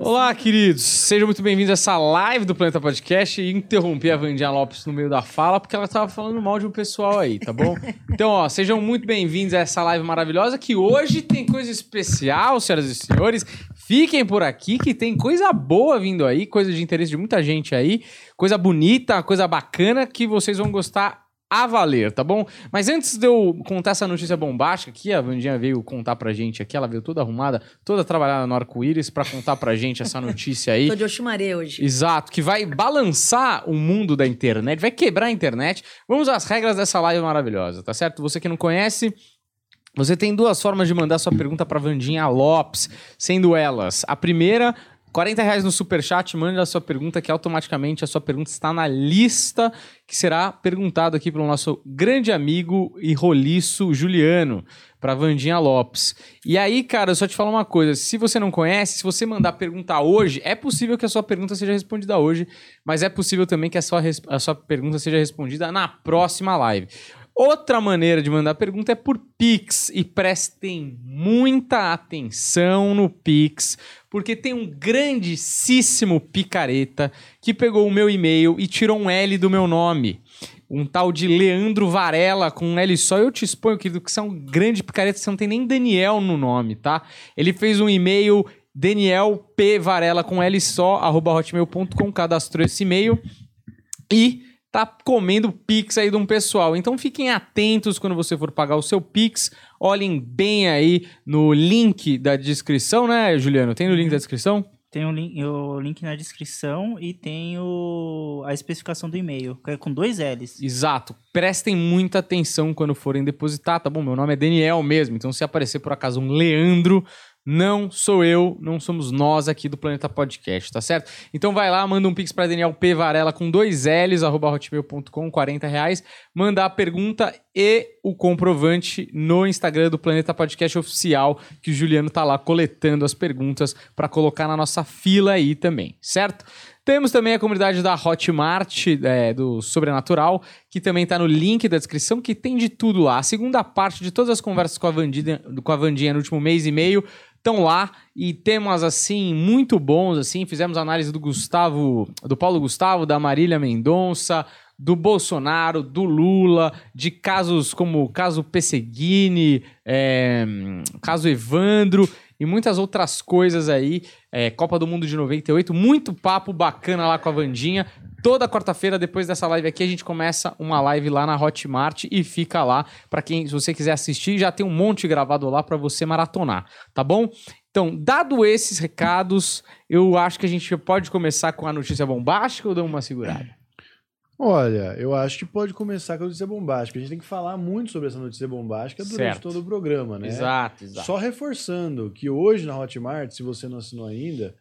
você. Olá, queridos. Sejam muito bem-vindos a essa live do Planeta Podcast. E interrompi a Vandinha Lopes no meio da fala porque ela estava falando mal de um pessoal aí, tá bom? Então, ó, sejam muito bem-vindos a essa live maravilhosa que hoje tem coisa especial, senhoras e senhores. Fiquem por aqui que tem coisa boa vindo aí, coisa de interesse de muita gente aí, coisa bonita, coisa bacana que vocês vão gostar a valer, tá bom? Mas antes de eu contar essa notícia bombástica aqui, a Vandinha veio contar pra gente aqui, ela veio toda arrumada, toda trabalhada no arco-íris pra contar pra gente essa notícia aí. Tô de Oxumaré hoje. Exato, que vai balançar o mundo da internet, vai quebrar a internet. Vamos às regras dessa live maravilhosa, tá certo? Você que não conhece, você tem duas formas de mandar sua pergunta para Vandinha Lopes, sendo elas: a primeira, 40 reais no superchat, mande a sua pergunta, que automaticamente a sua pergunta está na lista que será perguntado aqui pelo nosso grande amigo e roliço Juliano, para Vandinha Lopes. E aí, cara, eu só te falo uma coisa: se você não conhece, se você mandar perguntar hoje, é possível que a sua pergunta seja respondida hoje, mas é possível também que a sua, a sua pergunta seja respondida na próxima live. Outra maneira de mandar pergunta é por Pix. E prestem muita atenção no Pix, porque tem um grandíssimo picareta que pegou o meu e-mail e tirou um L do meu nome. Um tal de Leandro Varela com um L só. Eu te exponho, querido, que você é um grande picareta, você não tem nem Daniel no nome, tá? Ele fez um e-mail Daniel P. Varela com L só, arroba hotmail.com, cadastrou esse e-mail. E tá comendo Pix aí de um pessoal. Então fiquem atentos quando você for pagar o seu Pix. Olhem bem aí no link da descrição, né, Juliano? Tem no link da descrição? Tem o link, o link na descrição e tem o, a especificação do e-mail, que é com dois L's. Exato. Prestem muita atenção quando forem depositar, tá bom? Meu nome é Daniel mesmo, então se aparecer por acaso um Leandro, não sou eu, não somos nós aqui do Planeta Podcast, tá certo? Então vai lá, manda um pix para Daniel P. Varela com dois L's, arroba hotmail.com, 40 reais. Manda a pergunta e o comprovante no Instagram do Planeta Podcast Oficial, que o Juliano tá lá coletando as perguntas para colocar na nossa fila aí também, certo? Temos também a comunidade da Hotmart, é, do Sobrenatural, que também está no link da descrição, que tem de tudo lá. A segunda parte de todas as conversas com a Vandinha, com a Vandinha no último mês e meio estão lá e temas assim muito bons assim fizemos análise do Gustavo do Paulo Gustavo da Marília Mendonça do Bolsonaro do Lula de casos como o caso Pesseguini é, caso Evandro e muitas outras coisas aí. É, Copa do Mundo de 98, muito papo bacana lá com a Vandinha. Toda quarta-feira, depois dessa live aqui, a gente começa uma live lá na Hotmart e fica lá. para quem, se você quiser assistir, já tem um monte gravado lá para você maratonar, tá bom? Então, dado esses recados, eu acho que a gente pode começar com a notícia bombástica ou dar uma segurada? Olha, eu acho que pode começar com a notícia bombástica. A gente tem que falar muito sobre essa notícia bombástica durante Certo. todo o programa, né? Exato, exato. Só reforçando que hoje na Hotmart, se você não assinou ainda,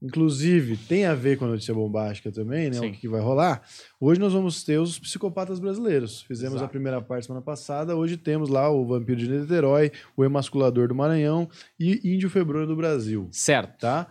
inclusive tem a ver com a notícia bombástica também, né? Sim. O que vai rolar. Hoje nós vamos ter os psicopatas brasileiros. Fizemos Exato. a primeira parte semana passada. Hoje temos lá o Vampiro de Niterói, o Emasculador do Maranhão e Índio Febrônio do Brasil, Certo. tá?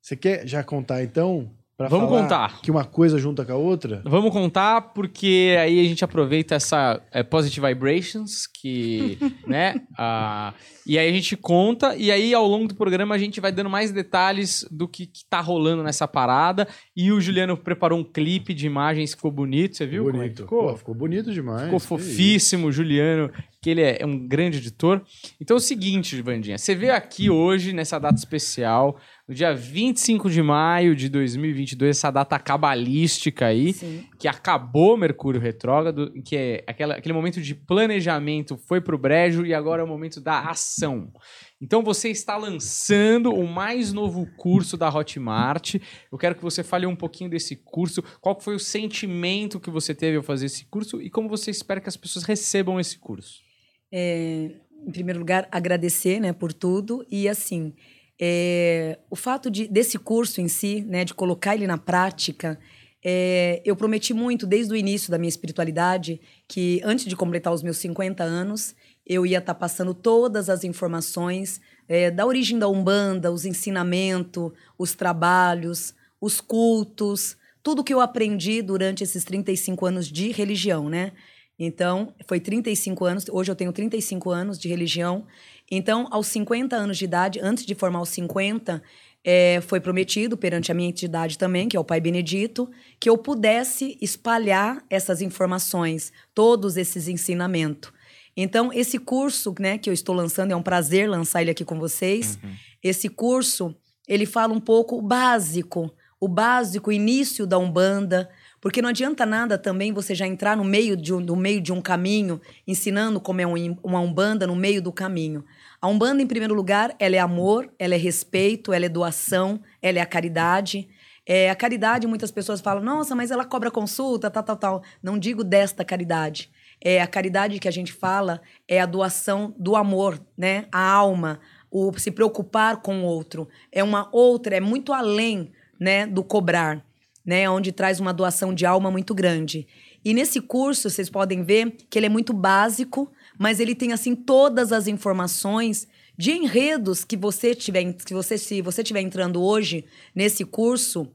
Você quer já contar então? Pra Vamos falar contar. Que uma coisa junta com a outra? Vamos contar, porque aí a gente aproveita essa é, Positive Vibrations, que, né? ah, e aí a gente conta, e aí ao longo do programa a gente vai dando mais detalhes do que, que tá rolando nessa parada. E o Juliano preparou um clipe de imagens, ficou bonito, você viu? como é que bonito. ficou? Pô, ficou bonito demais. Ficou fofíssimo, Juliano, que ele é um grande editor. Então é o seguinte, Vandinha, você veio aqui hoje, nessa data especial, no dia 25 de maio de 2022, essa data cabalística aí, Sim. que acabou Mercúrio retrógrado, que é aquela, aquele momento de planejamento foi pro brejo e agora é o momento da ação. Então você está lançando o mais novo curso da Hotmart. Eu quero que você fale um pouquinho desse curso, qual foi o sentimento que você teve ao fazer esse curso e como você espera que as pessoas recebam esse curso. É, em primeiro lugar, agradecer né, por tudo. E assim, é, o fato de, desse curso em si, né, de colocar ele na prática, é, eu prometi muito desde o início da minha espiritualidade que antes de completar os meus 50 anos, eu ia estar passando todas as informações é, da origem da Umbanda, os ensinamentos, os trabalhos, os cultos, tudo que eu aprendi durante esses 35 anos de religião, né? Então, foi 35 anos, hoje eu tenho 35 anos de religião. Então, aos 50 anos de idade, antes de formar os 50, é, foi prometido perante a minha entidade também, que é o Pai Benedito, que eu pudesse espalhar essas informações, todos esses ensinamentos. Então, esse curso né, que eu estou lançando, é um prazer lançar ele aqui com vocês. Uhum. Esse curso, ele fala um pouco o básico, o básico, o início da Umbanda, porque não adianta nada também você já entrar no meio de um, no meio de um caminho, ensinando como é um, uma Umbanda no meio do caminho. A Umbanda, em primeiro lugar, ela é amor, ela é respeito, ela é doação, ela é a caridade. É, a caridade, muitas pessoas falam, nossa, mas ela cobra consulta, tal, tal, tal. Não digo desta caridade. É, a caridade que a gente fala é a doação do amor, né? A alma, o se preocupar com o outro. É uma outra, é muito além né, do cobrar, né? Onde traz uma doação de alma muito grande. E nesse curso, vocês podem ver que ele é muito básico, mas ele tem assim todas as informações de enredos que você tiver, que você se você estiver entrando hoje nesse curso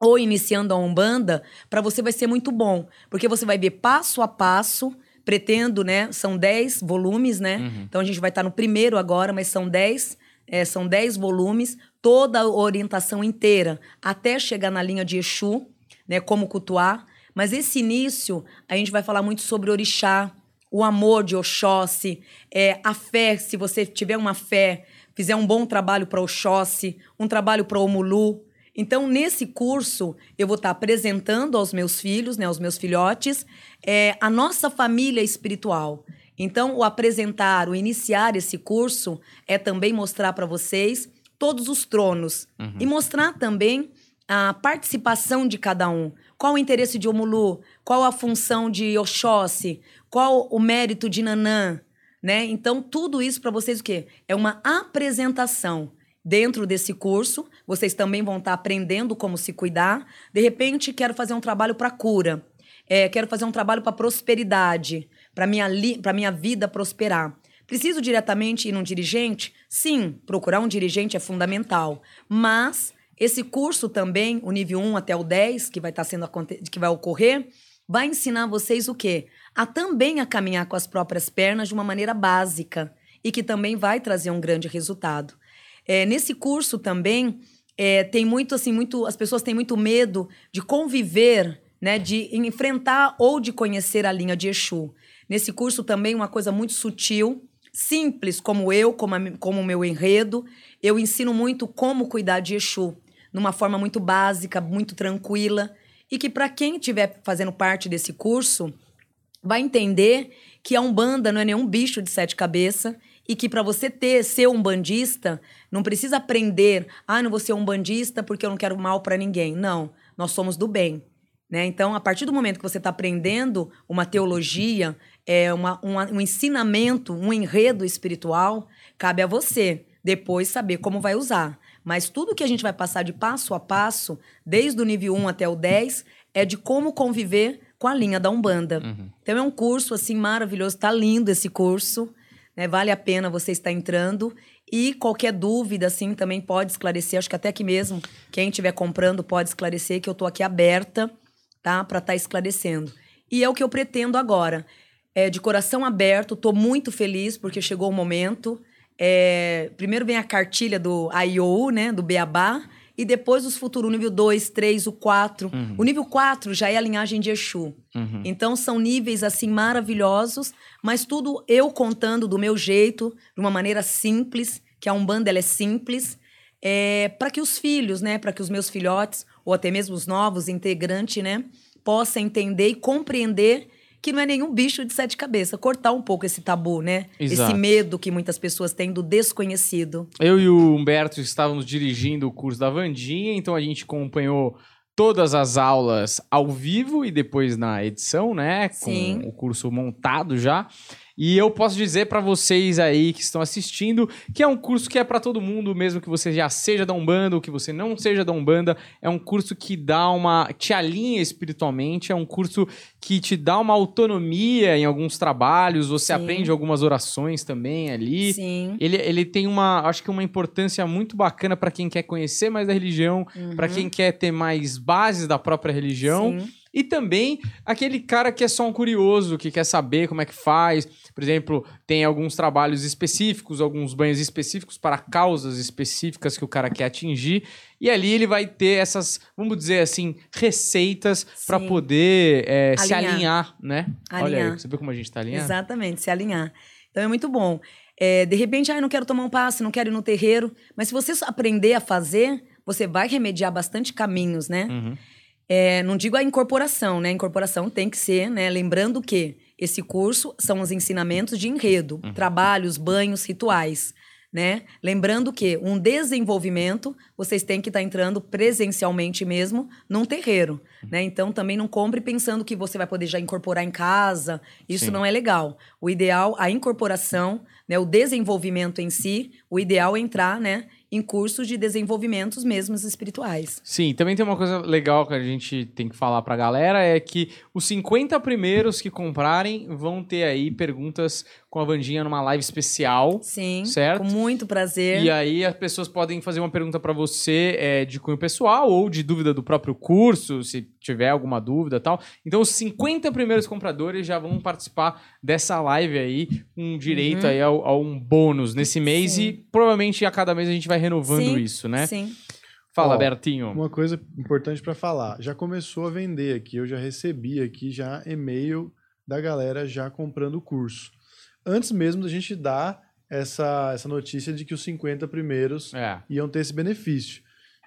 ou iniciando a Umbanda, para você vai ser muito bom, porque você vai ver passo a passo, pretendo, né, são 10 volumes, né? Uhum. Então a gente vai estar no primeiro agora, mas são 10, é, são 10 volumes, toda a orientação inteira, até chegar na linha de Exu, né, como cultuar. Mas esse início, a gente vai falar muito sobre orixá, o amor de Oxóssi, é, a fé, se você tiver uma fé, fizer um bom trabalho para Oxóssi, um trabalho para Omulu. Então, nesse curso, eu vou estar apresentando aos meus filhos, né, aos meus filhotes, é, a nossa família espiritual. Então, o apresentar, o iniciar esse curso é também mostrar para vocês todos os tronos Uhum. e mostrar também a participação de cada um. Qual o interesse de Omulu? Qual a função de Oxóssi? Qual o mérito de Nanã? Né? Então, tudo isso para vocês o quê? É uma apresentação. Dentro desse curso, vocês também vão estar aprendendo como se cuidar. De repente, quero fazer um trabalho para cura. É, quero fazer um trabalho para prosperidade, para minha, li- minha vida prosperar. Preciso diretamente ir num dirigente? Sim, procurar um dirigente é fundamental. Mas esse curso também, o nível 1 até o 10, que vai estar sendo aconte- que vai ocorrer, vai ensinar vocês o quê? A também a caminhar com as próprias pernas de uma maneira básica e que também vai trazer um grande resultado. É, nesse curso também é, tem muito assim, muito as pessoas têm muito medo de conviver, né, de enfrentar ou de conhecer a linha de Exu. Nesse curso também uma coisa muito sutil, simples como eu, como a- como meu enredo, eu ensino muito como cuidar de Exu, numa forma muito básica, muito tranquila, e que para quem estiver fazendo parte desse curso, vai entender que a Umbanda não é nenhum bicho de sete cabeças e que para você ter ser um bandista, não precisa aprender, ah, não vou ser um bandista porque eu não quero mal para ninguém. Não, nós somos do bem. Né? Então, a partir do momento que você está aprendendo uma teologia, é uma, uma- um ensinamento, um enredo espiritual, cabe a você depois saber como vai usar. Mas tudo que a gente vai passar de passo a passo, desde o nível 1 até o 10, é de como conviver com a linha da Umbanda. Então é um curso assim maravilhoso, tá lindo esse curso, né? Vale a pena você estar entrando e qualquer dúvida assim também pode esclarecer, acho que até aqui mesmo quem estiver comprando pode esclarecer que eu tô aqui aberta, tá, para estar esclarecendo. E é o que eu pretendo agora. É, de coração aberto, tô muito feliz porque chegou o momento. É, primeiro vem a cartilha do IOU, né, do Beabá, e depois os futuros, o nível 2, 3, o 4. O nível 4 já é a linhagem de Exu. Uhum. Então são níveis assim maravilhosos, mas tudo eu contando do meu jeito, de uma maneira simples, que a Umbanda ela é simples, é, para que os filhos, né, para que os meus filhotes ou até mesmo os novos integrantes, né, possam entender e compreender que não é nenhum bicho de sete cabeças, cortar um pouco esse tabu, né? Exato. Esse medo que muitas pessoas têm do desconhecido. Eu e o Humberto estávamos dirigindo o curso da Vandinha, então a gente acompanhou todas as aulas ao vivo e depois na edição, né? Com Sim. o curso montado já. E eu posso dizer para vocês aí que estão assistindo que é um curso que é para todo mundo, mesmo que você já seja da Umbanda ou que você não seja da Umbanda. É um curso que dá uma. te alinha espiritualmente, é um curso que te dá uma autonomia em alguns trabalhos, você Sim. aprende algumas orações também ali. Sim. Ele, ele tem uma, acho que uma importância muito bacana para quem quer conhecer mais da religião, para Uhum. quem quer ter mais bases da própria religião. Sim. E também aquele cara que é só um curioso, que quer saber como é que faz. Por exemplo, tem alguns trabalhos específicos, alguns banhos específicos para causas específicas que o cara quer atingir. E ali ele vai ter essas, vamos dizer assim, receitas para poder é, se Alinhar. alinhar, né? Olha aí, Alinhar. você viu como a gente tá alinhando? Exatamente, se alinhar. Então é muito bom. É, de repente, ah, eu não quero tomar um passe, não quero ir no terreiro. Mas se você aprender a fazer, você vai remediar bastante caminhos, né? Uhum. É, não digo a incorporação, né? A incorporação tem que ser, né? Lembrando que esse curso são os ensinamentos de enredo, trabalhos, banhos, rituais, né? Lembrando que um desenvolvimento, vocês têm que estar entrando presencialmente mesmo num terreiro, né? Então também não compre pensando que você vai poder já incorporar em casa. Isso Sim. não é legal. O ideal, a incorporação, né? O desenvolvimento em si, o ideal é entrar, né? Em cursos de desenvolvimentos mesmos espirituais. Sim, também tem uma coisa legal que a gente tem que falar pra galera, é que os 50 primeiros que comprarem vão ter aí perguntas com a Vandinha numa live especial. Sim. Certo. Com muito prazer. E aí as pessoas podem fazer uma pergunta pra você é, de cunho pessoal ou de dúvida do próprio curso, se tiver alguma dúvida e tal. Então os 50 primeiros compradores já vão participar dessa live aí, com direito Uhum. aí ao, a um bônus nesse mês Sim. e provavelmente a cada mês a gente vai renovando Sim, isso, né? Sim. Fala, Ó, Bertinho. Uma coisa importante para falar, já começou a vender aqui, eu já recebi aqui já e-mail da galera já comprando o curso. Antes mesmo da gente dar essa, essa notícia de que os 50 primeiros É. iam ter esse benefício.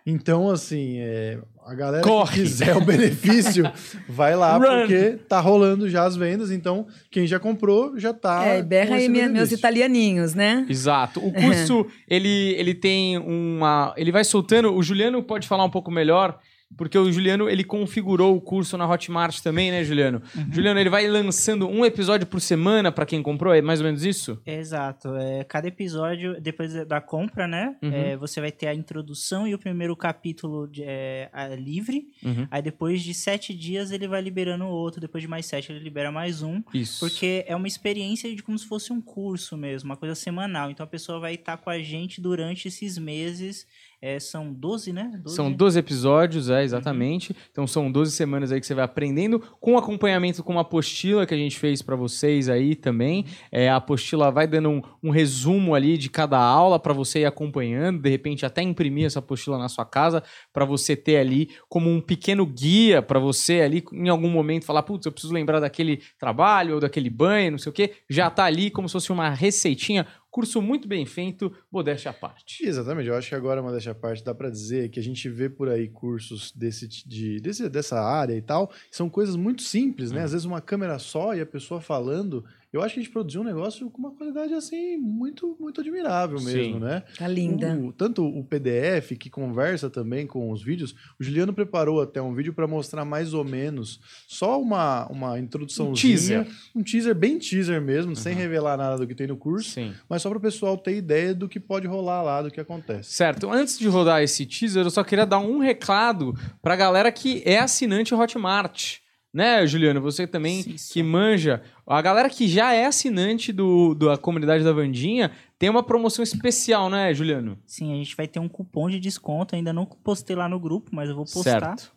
Então, assim, é, a galera Corre! que quiser o benefício, vai lá, Run! porque tá rolando já as vendas. Então, quem já comprou já tá. é, berra com aí meus italianinhos, né? Exato. O curso, ele, ele tem uma. Ele vai soltando. O Juliano pode falar um pouco melhor, porque o Juliano ele configurou o curso na Hotmart também, né, Juliano? Juliano, ele vai lançando um episódio por semana pra quem comprou, é mais ou menos isso? Exato. É, cada episódio, depois da compra, né? Uhum. é, você vai ter a introdução e o primeiro capítulo de, é, livre. Uhum. Aí depois de sete dias ele vai liberando outro. Depois de mais sete ele libera mais um. Isso. Porque é uma experiência de como se fosse um curso mesmo, uma coisa semanal. Então a pessoa vai estar com a gente durante esses meses. É, são 12, né? 12? São 12 episódios, é, exatamente. Então são 12 semanas aí que você vai aprendendo, com acompanhamento com uma apostila que a gente fez pra vocês aí também. É, a apostila vai dando um, um resumo ali de cada aula pra você ir acompanhando, de repente até imprimir essa apostila na sua casa pra você ter ali como um pequeno guia pra você ali em algum momento falar, putz, eu preciso lembrar daquele trabalho ou daquele banho, não sei o quê. Já tá ali como se fosse uma receitinha. Curso muito bem feito, modéstia à parte. Exatamente, eu acho que agora, uma dessa parte, dá para dizer que a gente vê por aí cursos desse, de, desse, dessa área e tal, são coisas muito simples, né? Às vezes uma câmera só e a pessoa falando. Eu acho que a gente produziu um negócio com uma qualidade assim, muito, muito admirável Sim. mesmo, né? Tá linda. O- tanto o PDF que conversa também com os vídeos, o Juliano preparou até um vídeo para mostrar mais ou menos só uma, uma introdução, teaser. um teaser bem teaser mesmo, sem Uhum. revelar nada do que tem no curso, Sim. mas só para o pessoal ter ideia do que pode rolar lá, do que acontece. Certo. Antes de rodar esse teaser, eu só queria dar um recado pra galera que é assinante Hotmart. Né, Juliano? Você também Sim, que manja. A galera que já é assinante do, da comunidade da Vandinha tem uma promoção especial, né, Juliano? Sim, a gente vai ter um cupom de desconto. Ainda não postei lá no grupo, mas eu vou postar. Certo.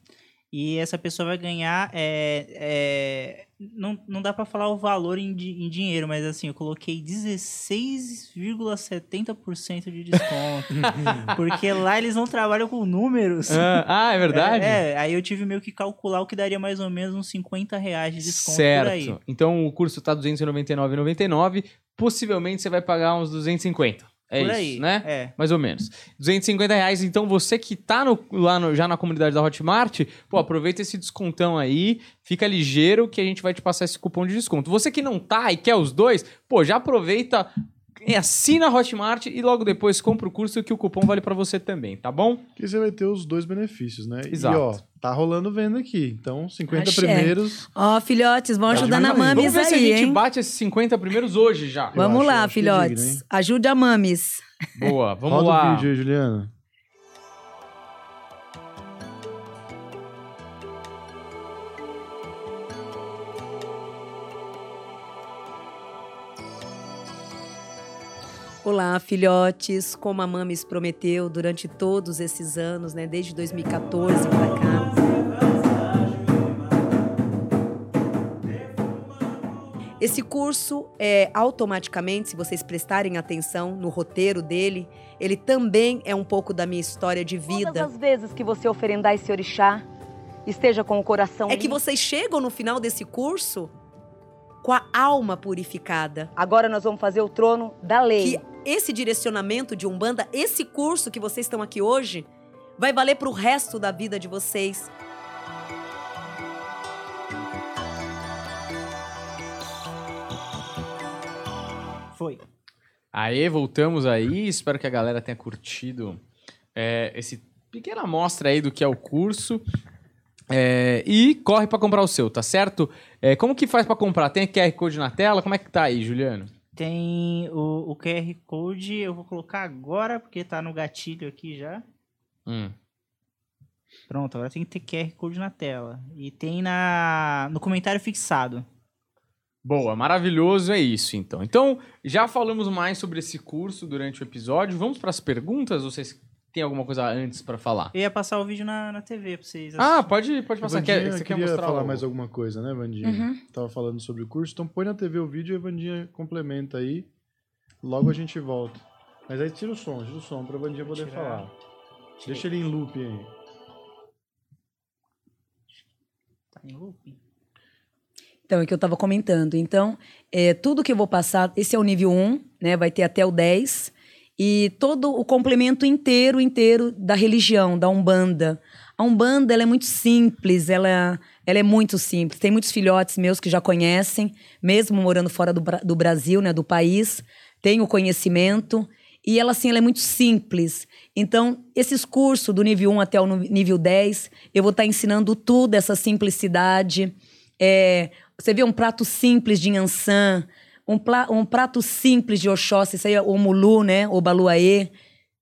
E essa pessoa vai ganhar. É, é, não, não dá pra falar o valor em, em dinheiro, mas assim, eu coloquei 16,70% de desconto. porque lá eles não trabalham com números. Ah, ah, é verdade? É, é, aí eu tive meio que calcular o que daria mais ou menos uns 50 reais de desconto certo. por aí. Então o curso tá R$ 299,99. Possivelmente você vai pagar uns 250. É por isso, aí. né? É. Mais ou menos. 250 reais. Então, você que tá no- lá no- já na comunidade da Hotmart, pô, aproveita esse descontão aí. Fica ligeiro que a gente vai te passar esse cupom de desconto. Você que não tá e quer os dois, pô, já aproveita, assina a Hotmart e logo depois compra o curso que o cupom vale pra você também, tá bom? Que você vai ter os dois benefícios, né? Exato. E ó, tá rolando venda aqui. Então, 50 Axé. primeiros. Ó, filhotes, vão Tá ajudando a demais. Mamis Vamos ver se a aí, gente hein? bate esses 50 primeiros hoje já. Vamos acho- lá, acho que é filhotes. digno? Ajude a Mamis. Boa, vamos Roda lá. o vídeo aí, Juliano. Olá, filhotes. Como a Mames prometeu durante todos esses anos, né, desde 2014 para cá. Esse curso é automaticamente, se vocês prestarem atenção no roteiro dele, ele também é um pouco da minha história de vida. Todas as vezes que você oferendar esse orixá, esteja com o coração. É limpo. que vocês chegam no final desse curso com a alma purificada. Agora nós vamos fazer o trono da lei. Que esse direcionamento de Umbanda, esse curso que vocês estão aqui hoje, vai valer pro resto da vida de vocês. Foi. Aê, voltamos aí. Espero que a galera tenha curtido é, esse pequena amostra aí do que é o curso. É, e corre pra comprar o seu, tá certo? É, como que faz pra comprar? Tem QR Code na tela? Como é que tá aí, Juliano? Tem o, o QR Code, eu vou colocar agora, porque tá no gatilho aqui já. Hum. Pronto, agora tem que ter QR Code na tela. E tem na no comentário fixado. Boa, maravilhoso, é isso então. Então, já falamos mais sobre esse curso durante o episódio. Vamos pras perguntas? Vocês têm alguma coisa antes pra falar? Eu ia passar o vídeo na, na TV pra vocês Ah, assistirem. pode, pode passar. Vandinha, Quer, você quer queria mostrar falar o- mais alguma coisa, né, Vandinha? Uhum. Tava falando sobre o curso, então põe na TV o vídeo e a Vandinha complementa aí. Logo a gente volta. Mas aí tira o som, tira o som pra Vandinha poder Tirar. falar. Deixa ele em loop aí. Tá em looping. Então, é o que eu estava comentando. Então, é, tudo que eu vou passar, esse é o nível 1, né? Vai ter até o 10. E todo o complemento inteiro, inteiro da religião, da Umbanda. A Umbanda, ela é muito simples, ela, ela é muito simples. Tem muitos filhotes meus que já conhecem, mesmo morando fora do, do Brasil, né? Do país. Tem o conhecimento. E ela, assim, ela é muito simples. Então, esses cursos do nível 1 até o nível 10, eu vou estar ensinando tudo, essa simplicidade. É, você vê um prato simples de Yansan, um, pla- um prato simples de Oxóssi, isso aí é o Mulu, né? O Baluaê.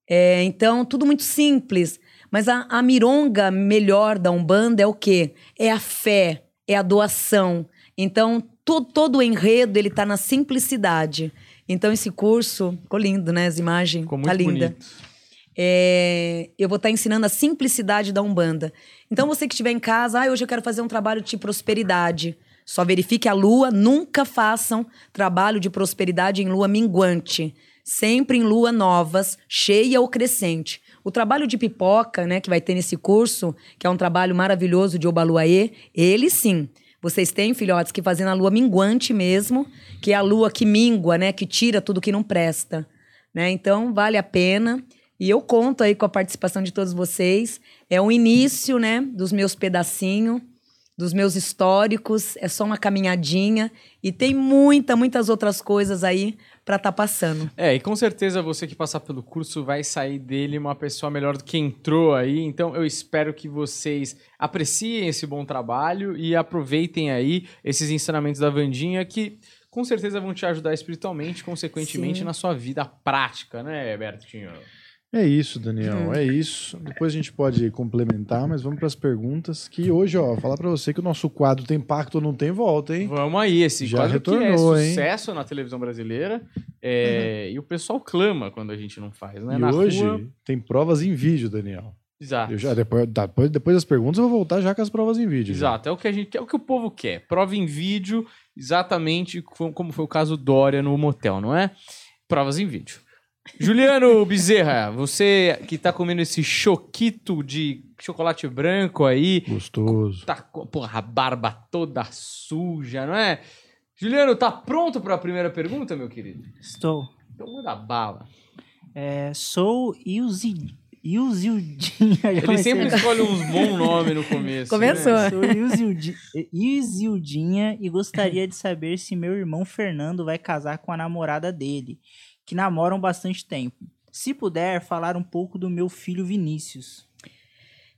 É, então, tudo muito simples. Mas a, a mironga melhor da Umbanda é o quê? É a fé, é a doação. Então, to- todo o enredo, ele tá na simplicidade. Então, esse curso, ficou lindo, né? As imagens, Ficou muito tá linda. bonito. É, eu vou estar ensinando a simplicidade da Umbanda. Então, você que estiver em casa, ah, hoje eu quero fazer um trabalho de prosperidade. Só verifique a lua, nunca façam trabalho de prosperidade em lua minguante. Sempre em lua novas, cheia ou crescente. O trabalho de pipoca, né, que vai ter nesse curso, que é um trabalho maravilhoso de Obaluaê, ele sim. Vocês têm, filhotes, que fazem na lua minguante mesmo, que é a lua que mingua, né, que tira tudo que não presta. Né? Então, vale a pena. E eu conto aí com a participação de todos vocês. É o início, né, dos meus pedacinhos, dos meus históricos. É só uma caminhadinha e tem muita, muitas outras coisas aí para estar passando. É, e com certeza você que passar pelo curso vai sair dele uma pessoa melhor do que entrou aí. Então eu espero que vocês apreciem esse bom trabalho e aproveitem aí esses ensinamentos da Vandinha que com certeza vão te ajudar espiritualmente, consequentemente Sim. na sua vida prática, né, Bertinho? É isso, Daniel, Hum. é isso. Depois a gente pode complementar, mas vamos para as perguntas. Que hoje, ó, falar para você que o nosso quadro tem pacto ou não tem volta, hein? Vamos aí, esse Já quadro que é retornou, hein? sucesso na televisão brasileira é, e o pessoal clama quando a gente não faz, né? E Na hoje rua- tem provas em vídeo, Daniel. Exato. Eu já, depois, tá, depois, depois das perguntas, eu vou voltar já com as provas em vídeo. já. Exato, é o que a gente, é o que o povo quer. Prova em vídeo, exatamente co- como foi o caso Dória no motel, não é? Provas em vídeo. Juliano Bezerra, você que tá comendo esse choquito de chocolate branco aí, Gostoso. tá com porra, a barba toda suja, não é? Juliano, tá pronto para a primeira pergunta, meu querido? Estou. Então manda bala. É, sou Ilzi... Ilzildinha. já Ele sempre a- escolhe uns bons nomes no começo. Começou. né? Sou Ilzildi- Ilzildinha e gostaria de saber se meu irmão Fernando vai casar com a namorada dele, que namoram bastante tempo. Se puder, falar um pouco do meu filho Vinícius.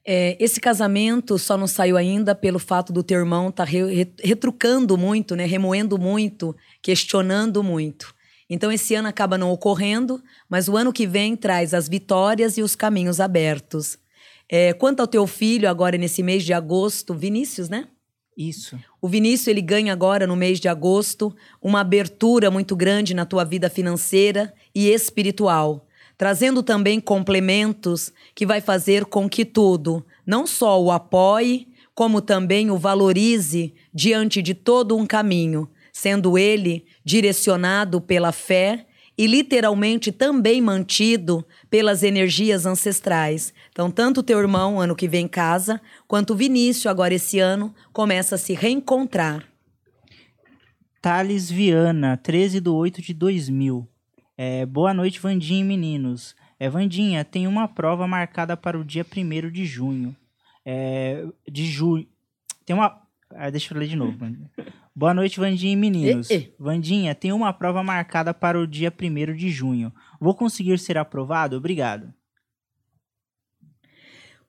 É, esse casamento só não saiu ainda pelo fato do teu irmão estar retrucando muito, né? Remoendo muito, questionando muito. Então esse ano acaba não ocorrendo, mas o ano que vem traz as vitórias e os caminhos abertos. É, quanto ao teu filho, agora nesse mês de agosto, Vinícius, né? Isso. O Vinícius ele ganha agora no mês de agosto uma abertura muito grande na tua vida financeira e espiritual, trazendo também complementos que vai fazer com que tudo, não só o apoie, como também o valorize diante de todo um caminho, sendo ele direcionado pela fé e literalmente também mantido pelas energias ancestrais. Então, tanto o teu irmão, ano que vem casa, quanto o Vinícius, agora esse ano, começa a se reencontrar. Thales Viana, 13 de 8 de 2000. É, boa noite, Vandinha e meninos. É, Vandinha, tem uma prova marcada para o dia 1 de junho. É, de julho. Tem uma. Ah, deixa eu ler de novo. Boa noite, Vandinha e meninos. E, e. Vandinha, tem uma prova marcada para o dia 1 de junho. Vou conseguir ser aprovado? Obrigado.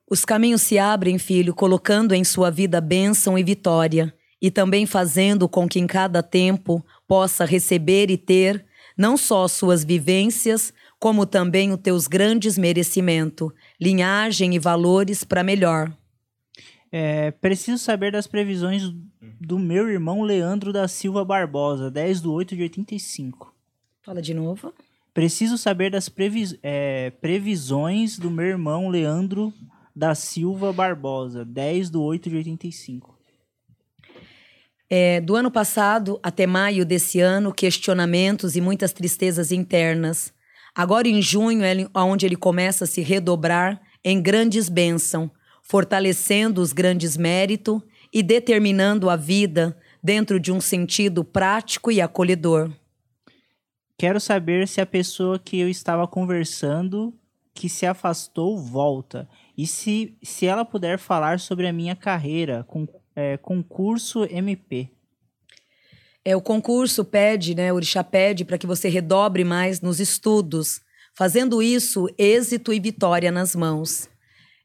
Os caminhos se abrem, filho, colocando em sua vida bênção e vitória, e também fazendo com que em cada tempo possa receber e ter não só suas vivências, como também os teus grandes merecimentos, linhagem e valores para melhor. É, preciso saber das previsões do meu irmão Leandro da Silva Barbosa, 10 de 8 de 85. Fala de novo. Preciso saber das previs é, previsões do meu irmão Leandro da Silva Barbosa, 10 de 8 de 85. É, do ano passado até maio desse ano, questionamentos e muitas tristezas internas. Agora em junho é onde ele começa a se redobrar em grandes bênçãos, fortalecendo os grandes méritos e determinando a vida dentro de um sentido prático e acolhedor. Quero saber se a pessoa que eu estava conversando que se afastou volta e se, se ela puder falar sobre a minha carreira com é, concurso MP. É, o concurso pede, né, o Orixá pede para que você redobre mais nos estudos, fazendo isso, êxito e vitória nas mãos.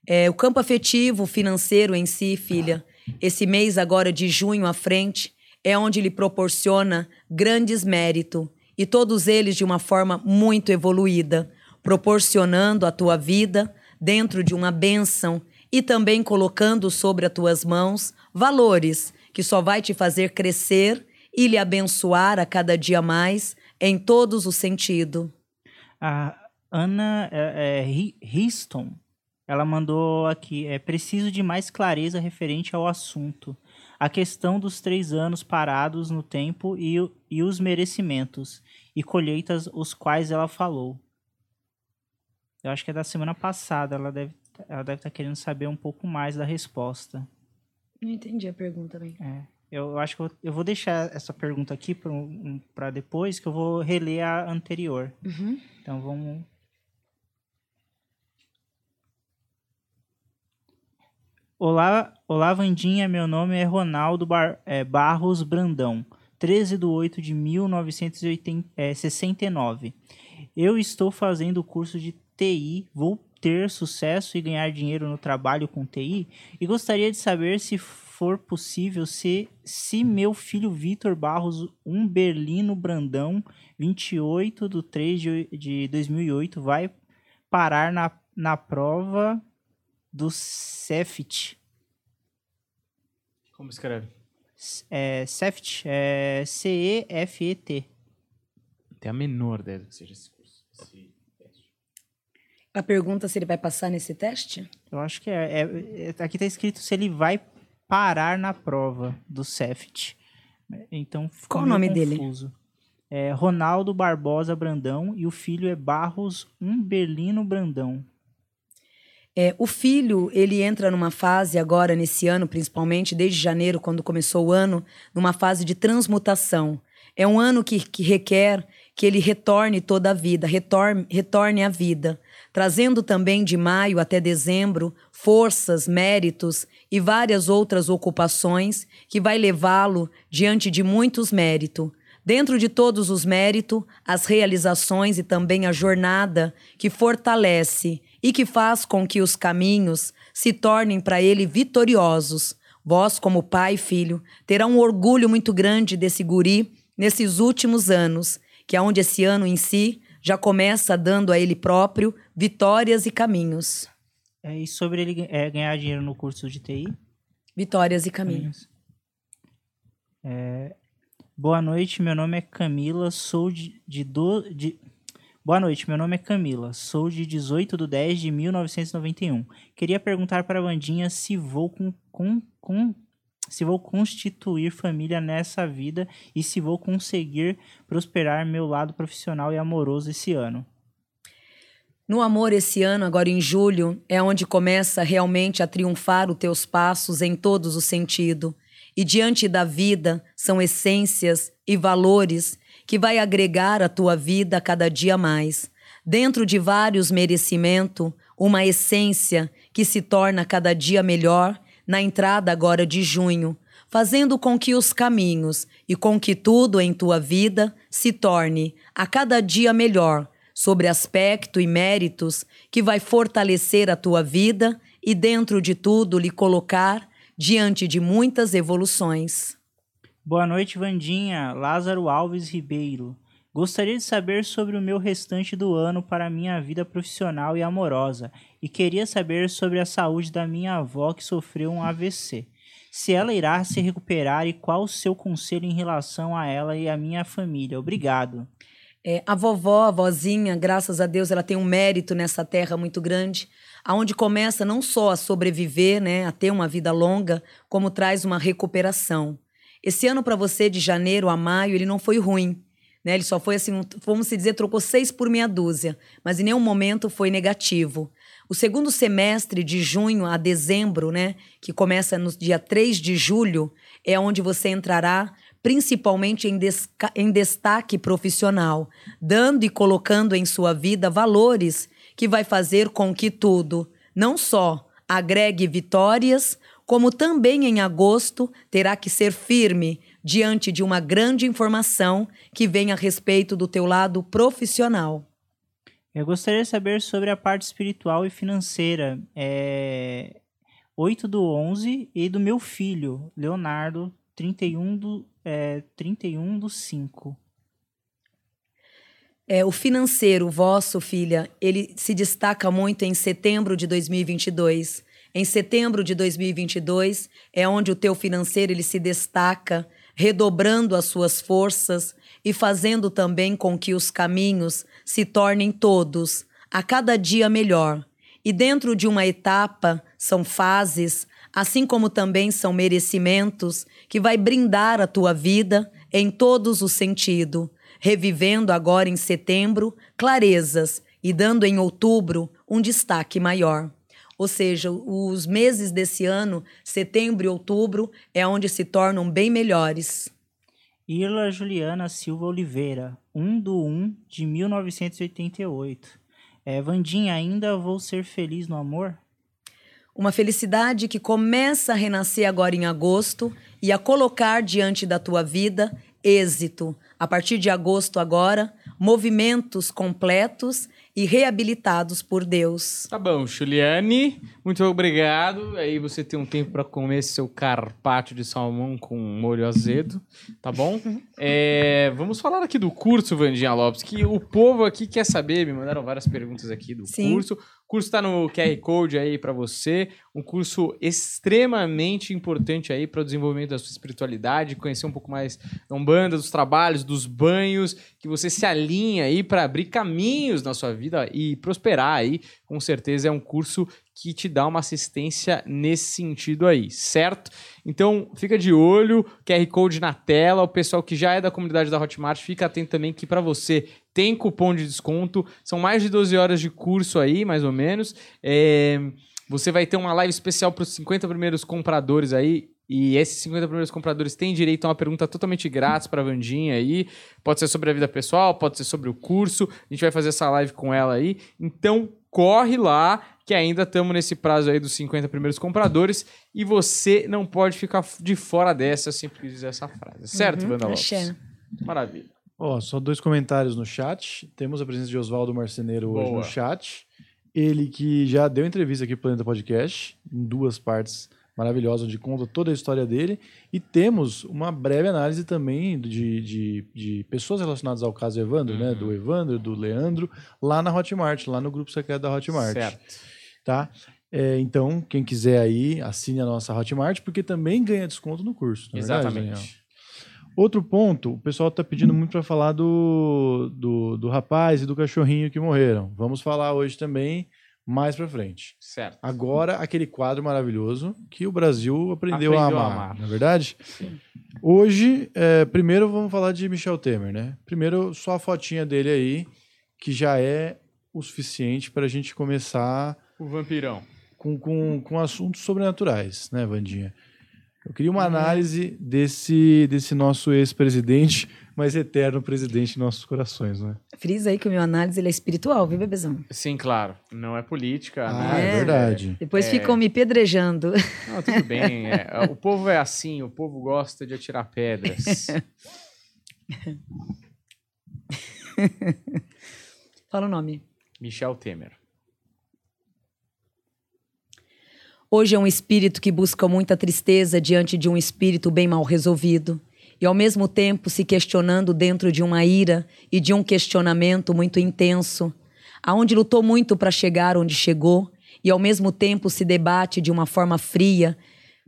É, o campo afetivo, financeiro em si, filha, esse mês agora de junho à frente, é onde lhe proporciona grandes méritos, e todos eles de uma forma muito evoluída, proporcionando a tua vida dentro de uma bênção e também colocando sobre as tuas mãos valores que só vai te fazer crescer e lhe abençoar a cada dia mais em todos os sentidos. A Ana é, é, ela mandou aqui, é preciso de mais clareza referente ao assunto. A questão dos três anos parados no tempo e, e os merecimentos e colheitas os quais ela falou. Eu acho que é da semana passada, ela deve ela deve estar tá querendo saber um pouco mais da resposta. Não entendi a pergunta bem. É, eu acho que eu, eu vou deixar essa pergunta aqui para um, depois, que eu vou reler a anterior. Uhum. Então vamos. Olá, olá, Vandinha. Meu nome é Ronaldo Bar, é, Barros Brandão, 13 de 8 de 1969. É, eu estou fazendo o curso de TI, vou ter sucesso e ganhar dinheiro no trabalho com TI e gostaria de saber se for possível se, se meu filho Vitor Barros, um berlino Brandão, 28 de 3 de, de 2008, vai parar na, na prova do CEFT. Como escreve? É, CEFT, é C-E-F-E-T. Tem a menor ideia do que seja esse curso. Esse... A pergunta se ele vai passar nesse teste? Eu acho que é. é, é aqui está escrito se ele vai parar na prova do CEFT. Então, Qual o nome confuso. dele? É Ronaldo Barbosa Brandão e o filho é Barros Umberlino Brandão. É, o filho, ele entra numa fase agora, nesse ano, principalmente, desde janeiro, quando começou o ano, numa fase de transmutação. É um ano que, que requer que ele retorne toda a vida, retorne, retorne à vida trazendo também de maio até dezembro forças, méritos e várias outras ocupações que vai levá-lo diante de muitos méritos. Dentro de todos os méritos, as realizações e também a jornada que fortalece e que faz com que os caminhos se tornem para ele vitoriosos. Vós, como pai e filho, terá um orgulho muito grande desse guri nesses últimos anos, que é onde esse ano em si já começa dando a ele próprio vitórias e caminhos. É, e sobre ele é, ganhar dinheiro no curso de TI? Vitórias e caminhos. É, boa noite, meu nome é Camila, sou de, de, do, de... Boa noite, meu nome é Camila, sou de 18 de 10 de 1991. Queria perguntar para a Vandinha se vou com, com, com se vou constituir família nessa vida e se vou conseguir prosperar meu lado profissional e amoroso esse ano. No amor, esse ano, agora em julho, é onde começa realmente a triunfar os teus passos em todos os sentidos. E diante da vida são essências e valores que vai agregar a tua vida cada dia mais. Dentro de vários merecimentos, uma essência que se torna cada dia melhor na entrada agora de junho, fazendo com que os caminhos e com que tudo em tua vida se torne a cada dia melhor, sobre aspecto e méritos que vai fortalecer a tua vida e dentro de tudo lhe colocar diante de muitas evoluções. Boa noite, Vandinha. Lázaro Alves Ribeiro. Gostaria de saber sobre o meu restante do ano para minha vida profissional e amorosa e queria saber sobre a saúde da minha avó que sofreu um AVC. Se ela irá se recuperar e qual o seu conselho em relação a ela e a minha família. Obrigado. É, a vovó, a vozinha, graças a Deus, ela tem um mérito nessa terra muito grande, aonde começa não só a sobreviver, né, a ter uma vida longa, como traz uma recuperação. Esse ano para você, de janeiro a maio, ele não foi ruim. Né? Ele só foi assim, vamos dizer, trocou seis por meia dúzia, mas em nenhum momento foi negativo. O segundo semestre, de junho a dezembro, né, que começa no dia 3 de julho, é onde você entrará principalmente em, em destaque profissional, dando e colocando em sua vida valores que vai fazer com que tudo, não só agregue vitórias, como também em agosto terá que ser firme diante de uma grande informação que vem a respeito do teu lado profissional. Eu gostaria de saber sobre a parte espiritual e financeira. É... 8 do 11 e do meu filho, Leonardo, 31 do, é, 31 do 5. É, o financeiro vosso, filha, ele se destaca muito em setembro de 2022. Em setembro de 2022 é onde o teu financeiro ele se destaca, redobrando as suas forças e fazendo também com que os caminhos se tornem todos a cada dia melhor. E dentro de uma etapa são fases, assim como também são merecimentos que vai brindar a tua vida em todos os sentidos, revivendo agora em setembro clarezas e dando em outubro um destaque maior. Ou seja, os meses desse ano, setembro e outubro, é onde se tornam bem melhores. Irla Juliana Silva Oliveira, 1 do 1 de 1988. É, Vandinha, ainda vou ser feliz no amor? Uma felicidade que começa a renascer agora em agosto e a colocar diante da tua vida êxito. A partir de agosto agora, movimentos completos e reabilitados por Deus. Tá bom, Juliane, muito obrigado. Aí você tem um tempo para comer seu carpaccio de salmão com molho azedo, tá bom? É, vamos falar aqui do curso, Vandinha Lopes, que o povo aqui quer saber, me mandaram várias perguntas aqui do Sim. curso. O curso está no QR Code aí para você, um curso extremamente importante aí para o desenvolvimento da sua espiritualidade, conhecer um pouco mais da Umbanda, dos trabalhos, dos banhos, que você se alinha aí para abrir caminhos na sua vida e prosperar aí. Com certeza é um curso que te dá uma assistência nesse sentido aí, certo? Então, fica de olho, QR Code na tela, o pessoal que já é da comunidade da Hotmart, fica atento também que para você tem cupom de desconto, são mais de 12 horas de curso aí, mais ou menos. É, você vai ter uma live especial para os 50 primeiros compradores aí, e esses 50 primeiros compradores têm direito a uma pergunta totalmente grátis para a Vandinha aí. Pode ser sobre a vida pessoal, pode ser sobre o curso. A gente vai fazer essa live com ela aí. Então, corre lá, que ainda estamos nesse prazo aí dos 50 primeiros compradores. E você não pode ficar de fora dessa, eu sempre dizer essa frase. Certo, uhum, Lopes? Maravilha. Ó, só dois comentários no chat. Temos a presença de Oswaldo Marceneiro hoje Boa. no chat. Ele que já deu entrevista aqui pro Planeta Podcast, em duas partes maravilhosas, onde conta toda a história dele. E temos uma breve análise também de, de, de pessoas relacionadas ao caso Evandro, né? uhum. né? Do Evandro, do Leandro, lá na Hotmart, lá no grupo secreto da Hotmart. Certo. Tá? É, então, quem quiser aí, assine a nossa Hotmart, porque também ganha desconto no curso. Exatamente. Verdade, Outro ponto, o pessoal está pedindo muito para falar do, do, do rapaz e do cachorrinho que morreram. Vamos falar hoje também, mais pra frente. Certo. Agora, aquele quadro maravilhoso que o Brasil aprendeu, Aprendeu a a amar, amar. não é verdade? Hoje, é, primeiro vamos falar de Michel Temer, né? Primeiro, só a fotinha dele aí, que já é o suficiente para a gente começar O vampirão. com, com, com assuntos sobrenaturais, né, Vandinha? Eu queria uma Uhum. análise desse, desse nosso ex-presidente, mas eterno presidente em nossos corações, né? Frisa aí que o meu análise ele é espiritual, viu, bebezão? Sim, claro. Não é política. Ah, né? é verdade. Depois É. ficam me pedrejando. Não, tudo bem. é. O povo é assim, o povo gosta de atirar pedras. Fala o nome. Michel Temer. Hoje é um espírito que busca muita tristeza diante de um espírito bem mal resolvido. E ao mesmo tempo se questionando dentro de uma ira e de um questionamento muito intenso, aonde lutou muito para chegar onde chegou e ao mesmo tempo se debate de uma forma fria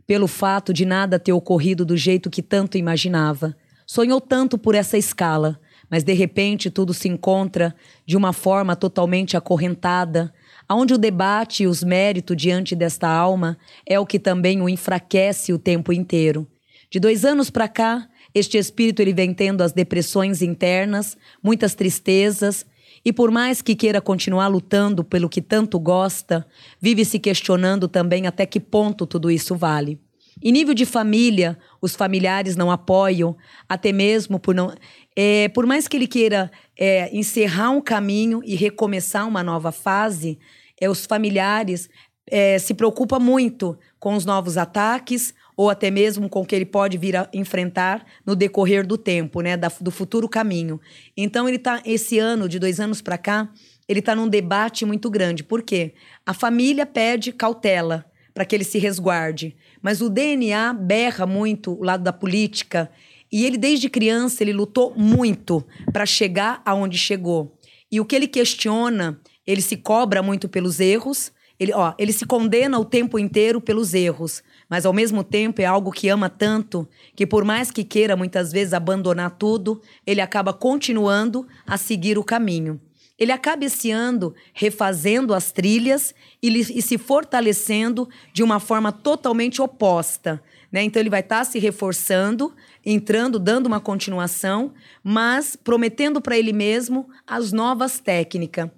pelo fato de nada ter ocorrido do jeito que tanto imaginava. Sonhou tanto por essa escala, mas de repente tudo se encontra de uma forma totalmente acorrentada, aonde o debate e os méritos diante desta alma é o que também o enfraquece o tempo inteiro. De dois anos para cá, este espírito ele vem tendo as depressões internas, muitas tristezas, e por mais que queira continuar lutando pelo que tanto gosta, vive se questionando também até que ponto tudo isso vale. Em nível de família, os familiares não apoiam, até mesmo por não. É, por mais que ele queira é, encerrar um caminho e recomeçar uma nova fase, é, os familiares é, se preocupam muito com os novos ataques ou até mesmo com o que ele pode vir a enfrentar no decorrer do tempo, né, da- do futuro caminho. Então ele está esse ano, de dois anos para cá, ele está num debate muito grande. Por quê? A família pede cautela para que ele se resguarde, mas o DNA berra muito o lado da política e ele desde criança ele lutou muito para chegar aonde chegou. E o que ele questiona, ele se cobra muito pelos erros, ele, ó, ele se condena o tempo inteiro pelos erros, mas ao mesmo tempo é algo que ama tanto que por mais que queira muitas vezes abandonar tudo, ele acaba continuando a seguir o caminho. Ele acaba esse ano refazendo as trilhas e, e se fortalecendo de uma forma totalmente oposta. Né? Então ele vai estar se reforçando, entrando, dando uma continuação, mas prometendo para ele mesmo as novas técnicas.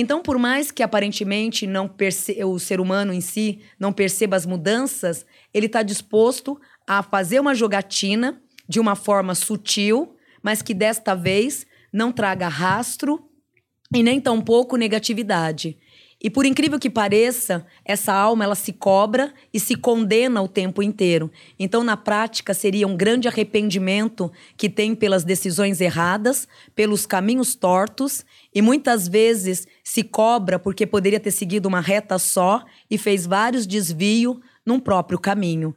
Então, por mais que aparentemente não o ser humano em si não perceba as mudanças, ele está disposto a fazer uma jogatina de uma forma sutil, mas que desta vez não traga rastro e nem tampouco negatividade. E por incrível que pareça, essa alma ela se cobra e se condena o tempo inteiro. Então, na prática, seria um grande arrependimento que tem pelas decisões erradas, pelos caminhos tortos e muitas vezes se cobra porque poderia ter seguido uma reta só e fez vários desvios num próprio caminho.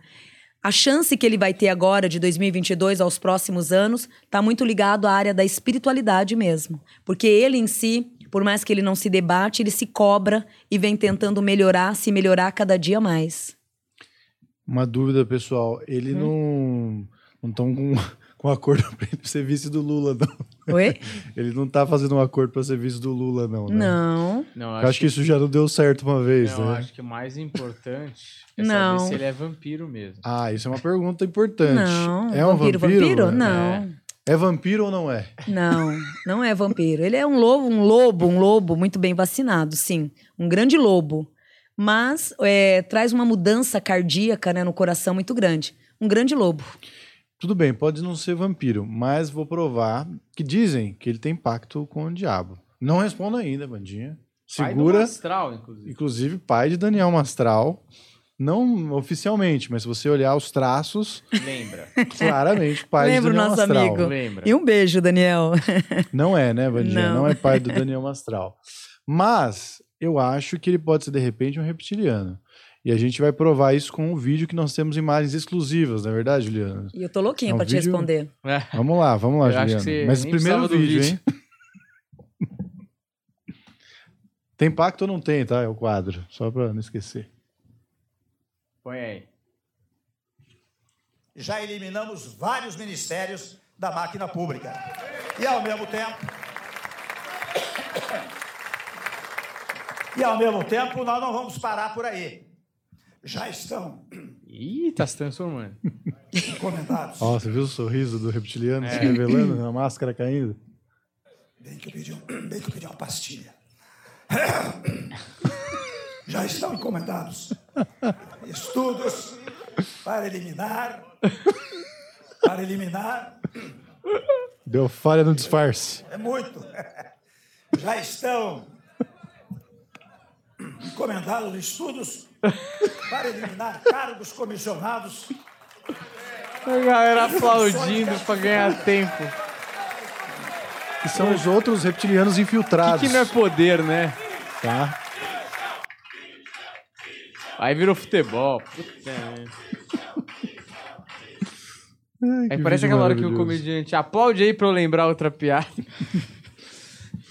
A chance que ele vai ter agora, de 2022 aos próximos anos, está muito ligado à área da espiritualidade mesmo. Porque ele em si, por mais que ele não se debate, ele se cobra e vem tentando melhorar, se melhorar cada dia mais. Uma dúvida, pessoal. Hum. Ele não não estão com, com acordo para ele ser vice do Lula, não. Oi? Ele não tá fazendo um acordo para ser vice do Lula, não. né? Não. Não, Eu acho que isso já não deu certo uma vez, não, né? acho que o mais importante é Não. saber se ele é vampiro mesmo. Ah, isso é uma pergunta importante. Não. É um vampiro? vampiro? né? Não. É vampiro ou não é? Não, não é vampiro. Ele é um lobo, um lobo, um lobo muito bem vacinado, sim. Um grande lobo. Mas é, traz uma mudança cardíaca né, no coração muito grande. Um grande lobo. Tudo bem, pode não ser vampiro, mas vou provar que dizem que ele tem pacto com o diabo. Não respondo ainda, Bandinha. Pai do Segura, Astral, inclusive. inclusive pai de Daniel Mastral. Não oficialmente, mas se você olhar os traços, Lembra. claramente pai Lembra o de Daniel nosso Mastral. amigo. Lembra. E um beijo, Daniel. Não é, né, Vandinha? Não. Não. é pai do Daniel Mastral. Mas eu acho que ele pode ser, de repente, um reptiliano. E a gente vai provar isso com um vídeo que nós temos imagens exclusivas, não é verdade, Juliana? E eu tô louquinha É um pra te vídeo- responder. É. Vamos lá, vamos lá, Eu acho que Juliana. você Mas nem primeiro do vídeo, vídeo. hein? Tem pacto ou não tem, tá? É o quadro, só pra não esquecer. Põe aí. já eliminamos vários ministérios da máquina pública. E, ao mesmo tempo, E ao mesmo tempo, nós não vamos parar por aí. Já estão Ih, tá se transformando. encomendados. Ó, você viu o sorriso do reptiliano se revelando, a máscara caindo? Bem que eu pedi, um- bem que eu pedi uma pastilha. Já estão encomendados estudos para eliminar, para eliminar, Deu falha no disfarce. é muito. Já estão encomendados estudos para eliminar cargos comissionados A galera aplaudindo pra ganhar tempo. Que são os outros reptilianos O infiltrados. que, que não é poder, né? Tá? Aí virou futebol. Puta? Ai, Aí parece aquela hora que o comediante aplaude aí pra eu lembrar outra piada.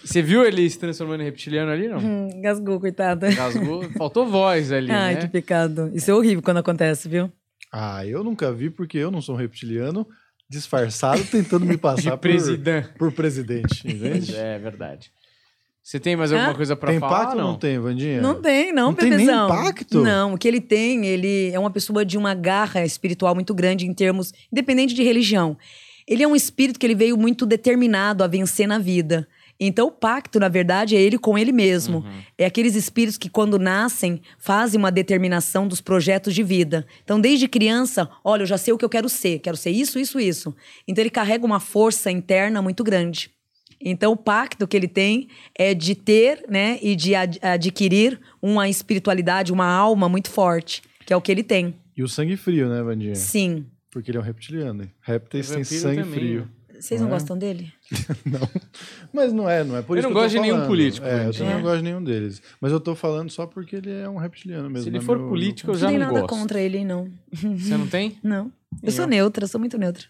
Você viu ele se transformando em reptiliano ali, não? Hum, Gasgou, coitada. Rasgou. Faltou voz ali, Ai, né? que pecado. Isso é horrível quando acontece, viu? Ah, eu nunca vi porque eu não sou um reptiliano disfarçado tentando me passar por, presidente. por presidente, entende? É verdade. Você tem mais alguma Hã? coisa pra tem falar? impacto ou não tem, Vandinha? Não tem, não, Não tem nem impacto? Não, o que ele tem, ele é uma pessoa de uma garra espiritual muito grande em termos, independente de religião. Ele é um espírito que ele veio muito determinado a vencer na vida. Então, o pacto, na verdade, é ele com ele mesmo. Uhum. É aqueles espíritos que, quando nascem, fazem uma determinação dos projetos de vida. Então, desde criança, olha, eu já sei o que eu quero ser. Quero ser isso, isso, isso. Então, ele carrega uma força interna muito grande. Então, o pacto que ele tem é de ter, né, e de ad- adquirir uma espiritualidade, uma alma muito forte, que é o que ele tem. E o sangue frio, né, Vandinha? Sim. Porque ele é um reptiliano. Répteis O têm sangue também, frio. né? Vocês não Não é? gostam dele? Mas não é, não é por Eu isso não que eu gosto tô de nenhum falando. político, É, eu também não É. gosto de nenhum deles. Mas eu tô falando só porque ele é um reptiliano mesmo. Se ele não é for meu- político, eu Não já tem não nada gosto. contra ele, não. Você não tem? Não. Eu sou Eu. neutra, sou muito neutra.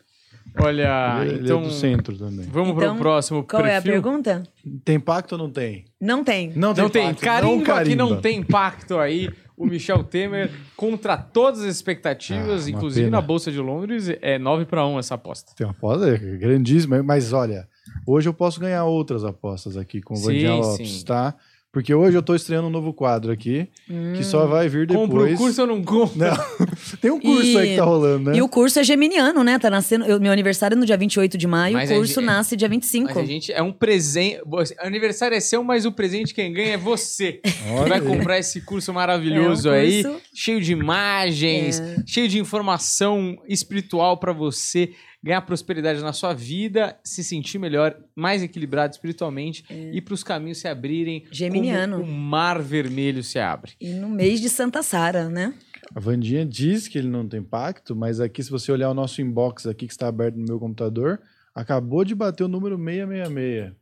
Olha, Ele, ele então é do centro também. vamos Então, pro próximo Qual é a perfil. pergunta? Tem pacto ou não tem? Não tem. Não tem Não tem. pacto, Carimba, que não carimba. tem impacto aí. O Michel Temer contra todas as expectativas, Ah, inclusive pena. na Bolsa de Londres, é 9 para 1 essa aposta. Tem uma aposta grandíssima, mas olha, hoje eu posso ganhar outras apostas aqui com o Vandinha Lopes, sim. tá? Porque hoje eu tô estreando um novo quadro aqui, que só vai vir depois. Compra o curso ou não compra? Não, tem um curso E- aí que tá rolando, né? E o curso é geminiano, né? Tá nascendo. eu- meu aniversário é no dia 28 de maio, Mas o curso gente- nasce dia 25. Mas a gente é um presente. Aniversário é seu, mas o presente quem ganha é você. Que Olha vai comprar esse curso maravilhoso É um aí, curso- cheio de imagens, cheio de informação espiritual pra você ganhar prosperidade na sua vida, se sentir melhor, mais equilibrado espiritualmente e pros caminhos se abrirem. É. Geminiano. Como o mar vermelho se abre. E no mês de Santa Sara, né? A Vandinha diz que ele não tem pacto, mas aqui, se você olhar o nosso inbox aqui que está aberto no meu computador, acabou de bater o número 666.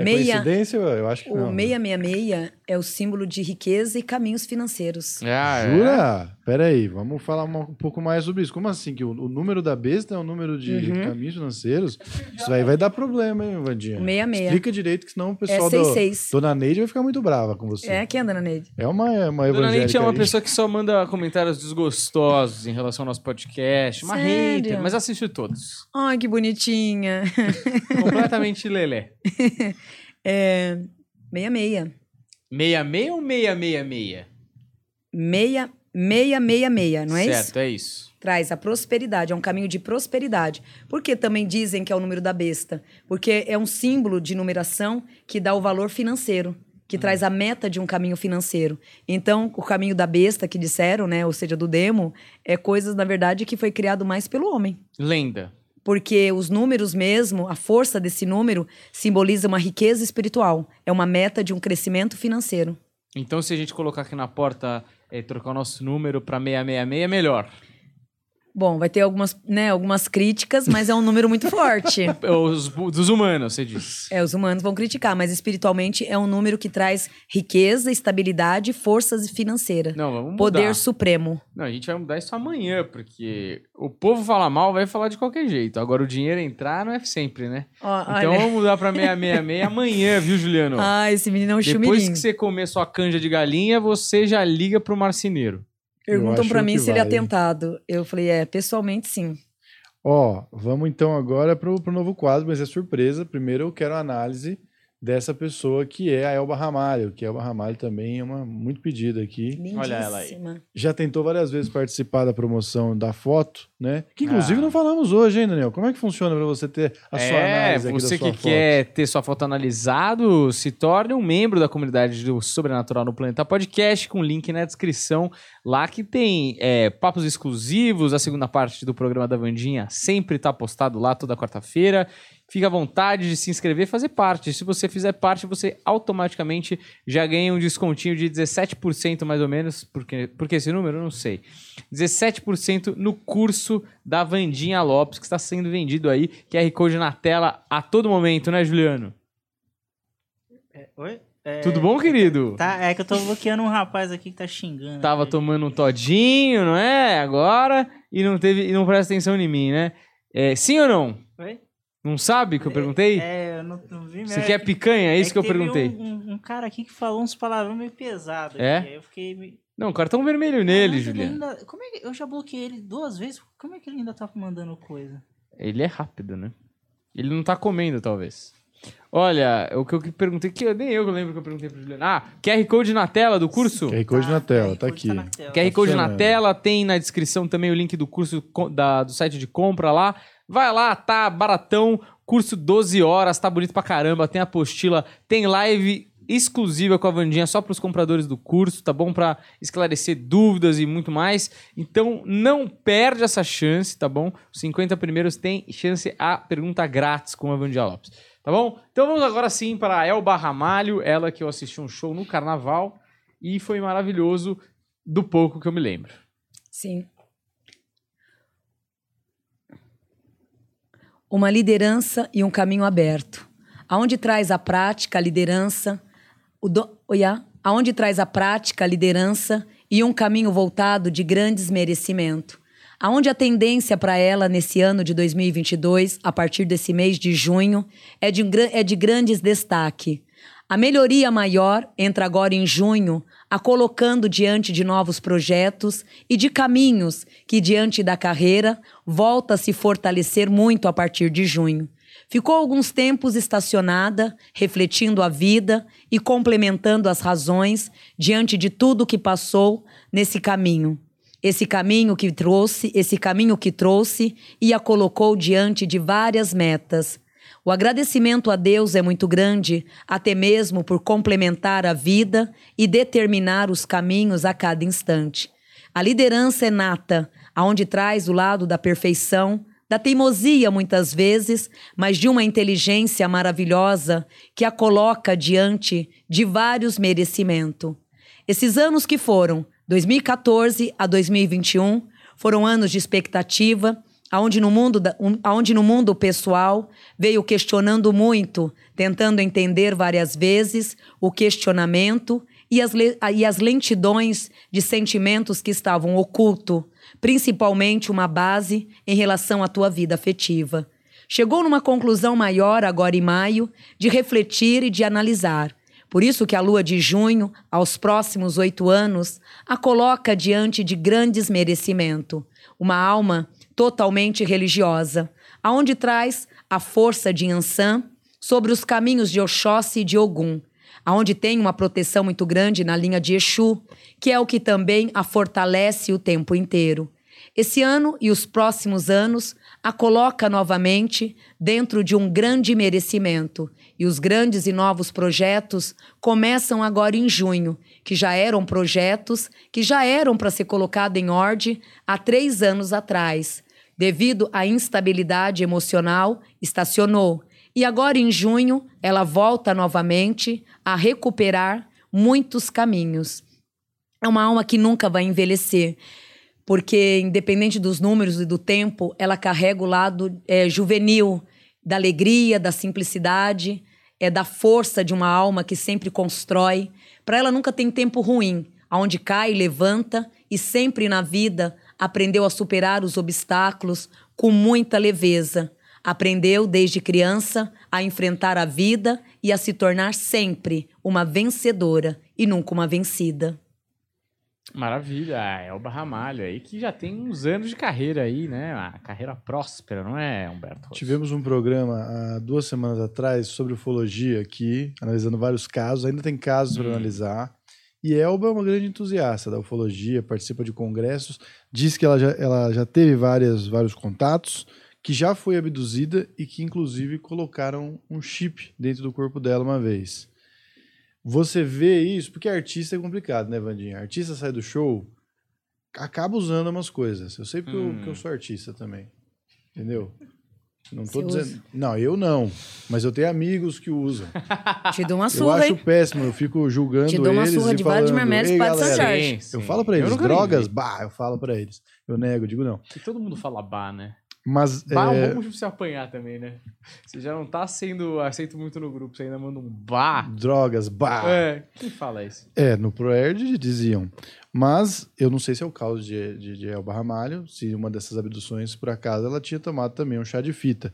É Meia- coincidência? Eu acho que O não. 666 é o símbolo de riqueza e caminhos financeiros. Ah, é? Jura? Pera aí, vamos falar um pouco mais sobre isso. Como assim? Que o, o número da besta é o número de Uhum. caminhos financeiros? Isso aí vai dar problema, hein, Vandinha? O 66. Explica direito, que senão o pessoal É do, 66. Dona Neide vai ficar muito brava com você. É, quem anda na Neide? É uma, é uma Dona evangélica Neide é uma aí. pessoa que só manda comentários desgostosos em relação ao nosso podcast. Uma Sério? hater, mas assiste todos. Ai, que bonitinha. Completamente lelé. É. 66. 66 ou 666? Meia, 666, não é certo, isso? é isso. Traz a prosperidade, é um caminho de prosperidade. Por que também dizem que é o número da besta? Porque é um símbolo de numeração que dá o valor financeiro, que Hum. traz a meta de um caminho financeiro. Então, o caminho da besta que disseram, né, ou seja, do demo, é coisas, na verdade, que foi criado mais pelo homem. Lenda. Porque os números mesmo, a força desse número, simboliza uma riqueza espiritual. É uma meta de um crescimento financeiro. Então, se a gente colocar aqui na porta, é, trocar o nosso número pra 666, é melhor. Bom, vai ter algumas, né, algumas críticas, mas é um número muito forte. Os, dos humanos, você diz. É, os humanos vão criticar, mas espiritualmente é um número que traz riqueza, estabilidade, forças financeira. Não, vamos mudar. Poder supremo. Não, a gente vai mudar isso amanhã, porque o povo fala mal, vai falar de qualquer jeito. Agora, o dinheiro entrar não é sempre, né? Ó, Então, olha. vamos mudar pra 666 amanhã, viu, Juliano? Ah, esse menino é um Depois chumirinho. que você comer sua canja de galinha, você já liga pro marceneiro. Perguntam pra mim se ele é atentado. Eu falei, é, pessoalmente sim. Ó, vamos então agora pro, pro novo quadro, mas é surpresa. Primeiro eu quero a análise dessa pessoa que é a Elba Ramalho, que a Elba Ramalho também é uma muito pedida aqui. Lindíssima. Olha ela aí. Já tentou várias vezes participar da promoção da foto, né? Que inclusive Ah. não falamos hoje, hein, Daniel? Como é que funciona para você ter a sua é, análise aqui você da sua que foto? quer ter sua foto analisado, se torne um membro da comunidade do Sobrenatural no Planeta Podcast, com link na descrição. Lá que tem é, papos exclusivos, a segunda parte do programa da Vandinha sempre tá postado lá toda quarta-feira. Fica à vontade de se inscrever e fazer parte. Se você fizer parte, você automaticamente já ganha um descontinho de 17% mais ou menos. Porque, porque esse número? Eu não sei. 17% no curso da Vandinha Lopes, que está sendo vendido aí. QR Code na tela a todo momento, né, Juliano? Oi? É, Tudo bom, querido? Tá, é que eu tô bloqueando um rapaz aqui que tá xingando. Tava tomando um todinho, não é? Agora. E não teve e não presta atenção em mim, né? É, sim ou não? Oi? Não sabe o que eu perguntei? É, eu não, não vi mesmo. Você É quer picanha? É isso que, eu teve perguntei. Um, um- um cara aqui que falou uns palavrões meio pesados. É? aqui, eu fiquei. me- Não, cartão vermelho nele, Mas ele Juliano. ainda- como é que, eu já bloqueei ele duas vezes. Como é que ele ainda tá mandando coisa? Ele é rápido, né? Ele não tá comendo, talvez. Olha, o que eu que perguntei, que eu- nem eu lembro que eu perguntei pro Juliano. Ah, QR Code na tela do curso? QR Code na tela, tá QR Code aqui. na tela. QR Code na tela, tem na descrição também o link do curso da- do site de compra lá. Vai lá, tá baratão, curso 12 horas, tá bonito pra caramba, tem apostila, tem live exclusiva com a Vandinha só pros compradores do curso, tá bom? Pra esclarecer dúvidas e muito mais. Então não perde essa chance, tá bom? Os 50 primeiros têm chance a pergunta grátis com a Vandinha Lopes, tá bom? Então vamos agora sim para Elba Ramalho, ela que eu assisti um show no carnaval e foi maravilhoso do pouco que eu me lembro. Sim. Uma liderança e um caminho aberto. Aonde traz a prática, a liderança, o do... Oiá? aonde traz a prática, a liderança e um caminho voltado de grandes merecimento. Aonde a tendência para ela nesse ano de 2022, a partir desse mês de junho, é de, é de grandes destaque. A melhoria maior entra agora em junho, a colocando diante de novos projetos e de caminhos que, diante da carreira, volta a se fortalecer muito a partir de junho. Ficou alguns tempos estacionada, refletindo a vida e complementando as razões diante de tudo que passou nesse caminho. Esse caminho que trouxe, esse caminho que trouxe e a colocou diante de várias metas. O agradecimento a Deus é muito grande, até mesmo por complementar a vida e determinar os caminhos a cada instante. A liderança é nata, aonde traz o lado da perfeição, da teimosia muitas vezes, mas de uma inteligência maravilhosa que a coloca diante de vários merecimentos. Esses anos que foram 2014 a 2021 foram anos de expectativa, aonde no mundo aonde no mundo pessoal veio questionando muito, tentando entender várias vezes o questionamento e as, e as lentidões de sentimentos que estavam oculto, principalmente uma base em relação à tua vida afetiva. Chegou numa conclusão maior agora em maio de refletir e de analisar. Por isso que a lua de junho, aos próximos oito anos, a coloca diante de grandes merecimento. Uma alma totalmente religiosa, aonde traz a força de Ansan sobre os caminhos de Oxóssi e de Ogum, aonde tem uma proteção muito grande na linha de Exu, que é o que também a fortalece o tempo inteiro. Esse ano e os próximos anos a coloca novamente dentro de um grande merecimento. E os grandes e novos projetos começam agora em junho, que já eram projetos que já eram para ser colocado em ordem há três anos atrás. Devido à instabilidade emocional, estacionou. E agora em junho ela volta novamente a recuperar muitos caminhos. É uma alma que nunca vai envelhecer porque independente dos números e do tempo, ela carrega o lado é, juvenil da alegria, da simplicidade, é da força de uma alma que sempre constrói. Para ela nunca tem tempo ruim, aonde cai, levanta e sempre na vida aprendeu a superar os obstáculos com muita leveza. Aprendeu desde criança a enfrentar a vida e a se tornar sempre uma vencedora e nunca uma vencida. Maravilha, é Elba Ramalho aí, que já tem uns anos de carreira aí, né? Uma carreira próspera, não é, Humberto? Rosso? Tivemos um programa há duas semanas atrás sobre ufologia aqui, analisando vários casos. Ainda tem casos para Hum. analisar. E Elba é uma grande entusiasta da ufologia, participa de congressos. Diz que ela já, ela já teve várias, vários contatos, que já foi abduzida e que, inclusive, colocaram um chip dentro do corpo dela uma vez. Você vê isso, porque artista é complicado, né, Vandinha? Artista sai do show, acaba usando umas coisas. Eu sei porque eu- Hum. que eu sou artista também. Entendeu? Não tô Você dizendo. usa? Não, eu não. Mas eu tenho amigos que usam. Te dou uma eu surra, acho hein? péssimo. Eu fico julgando Te dou uma eles surra e de Vale de falando, Marmelos, "Ei, Padre São galera, Jorge." Sim, Eu sim. falo pra eles, nunca drogas, bah, eu falo pra eles. Eu nego, digo não. Que todo mundo fala bah, né? Mas Bah é é, um bom motivo pra você apanhar também, né? Você já não tá sendo aceito muito no grupo, você ainda manda um bah. drogas, bah. É, quem fala isso? É, no ProErd diziam. Mas eu não sei se é o caso de, de, de Elba Ramalho, se uma dessas abduções, por acaso, ela tinha tomado também um chá de fita.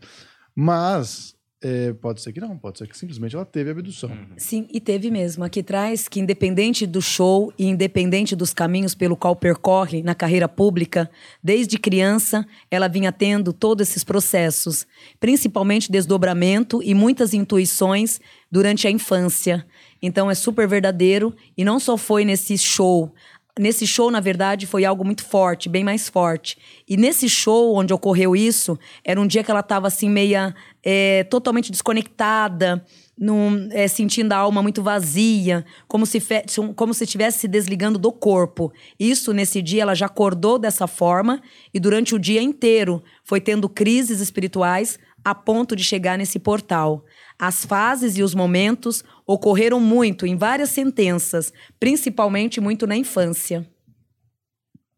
Mas é, pode ser que não, pode ser que simplesmente ela teve abdução. Sim, e teve mesmo. Aqui traz que, independente do show e independente dos caminhos pelo qual percorre na carreira pública, desde criança ela vinha tendo todos esses processos, principalmente desdobramento e muitas intuições durante a infância. Então é super verdadeiro e não só foi nesse show. Nesse show, na verdade, foi algo muito forte, bem mais forte. E nesse show onde ocorreu isso, era um dia que ela estava assim, meia é, totalmente desconectada, num, é, sentindo a alma muito vazia, como se, fe- como se estivesse se desligando do corpo. Isso, nesse dia, ela já acordou dessa forma e durante o dia inteiro foi tendo crises espirituais a ponto de chegar nesse portal. As fases e os momentos ocorreram muito em várias sentenças, principalmente muito na infância.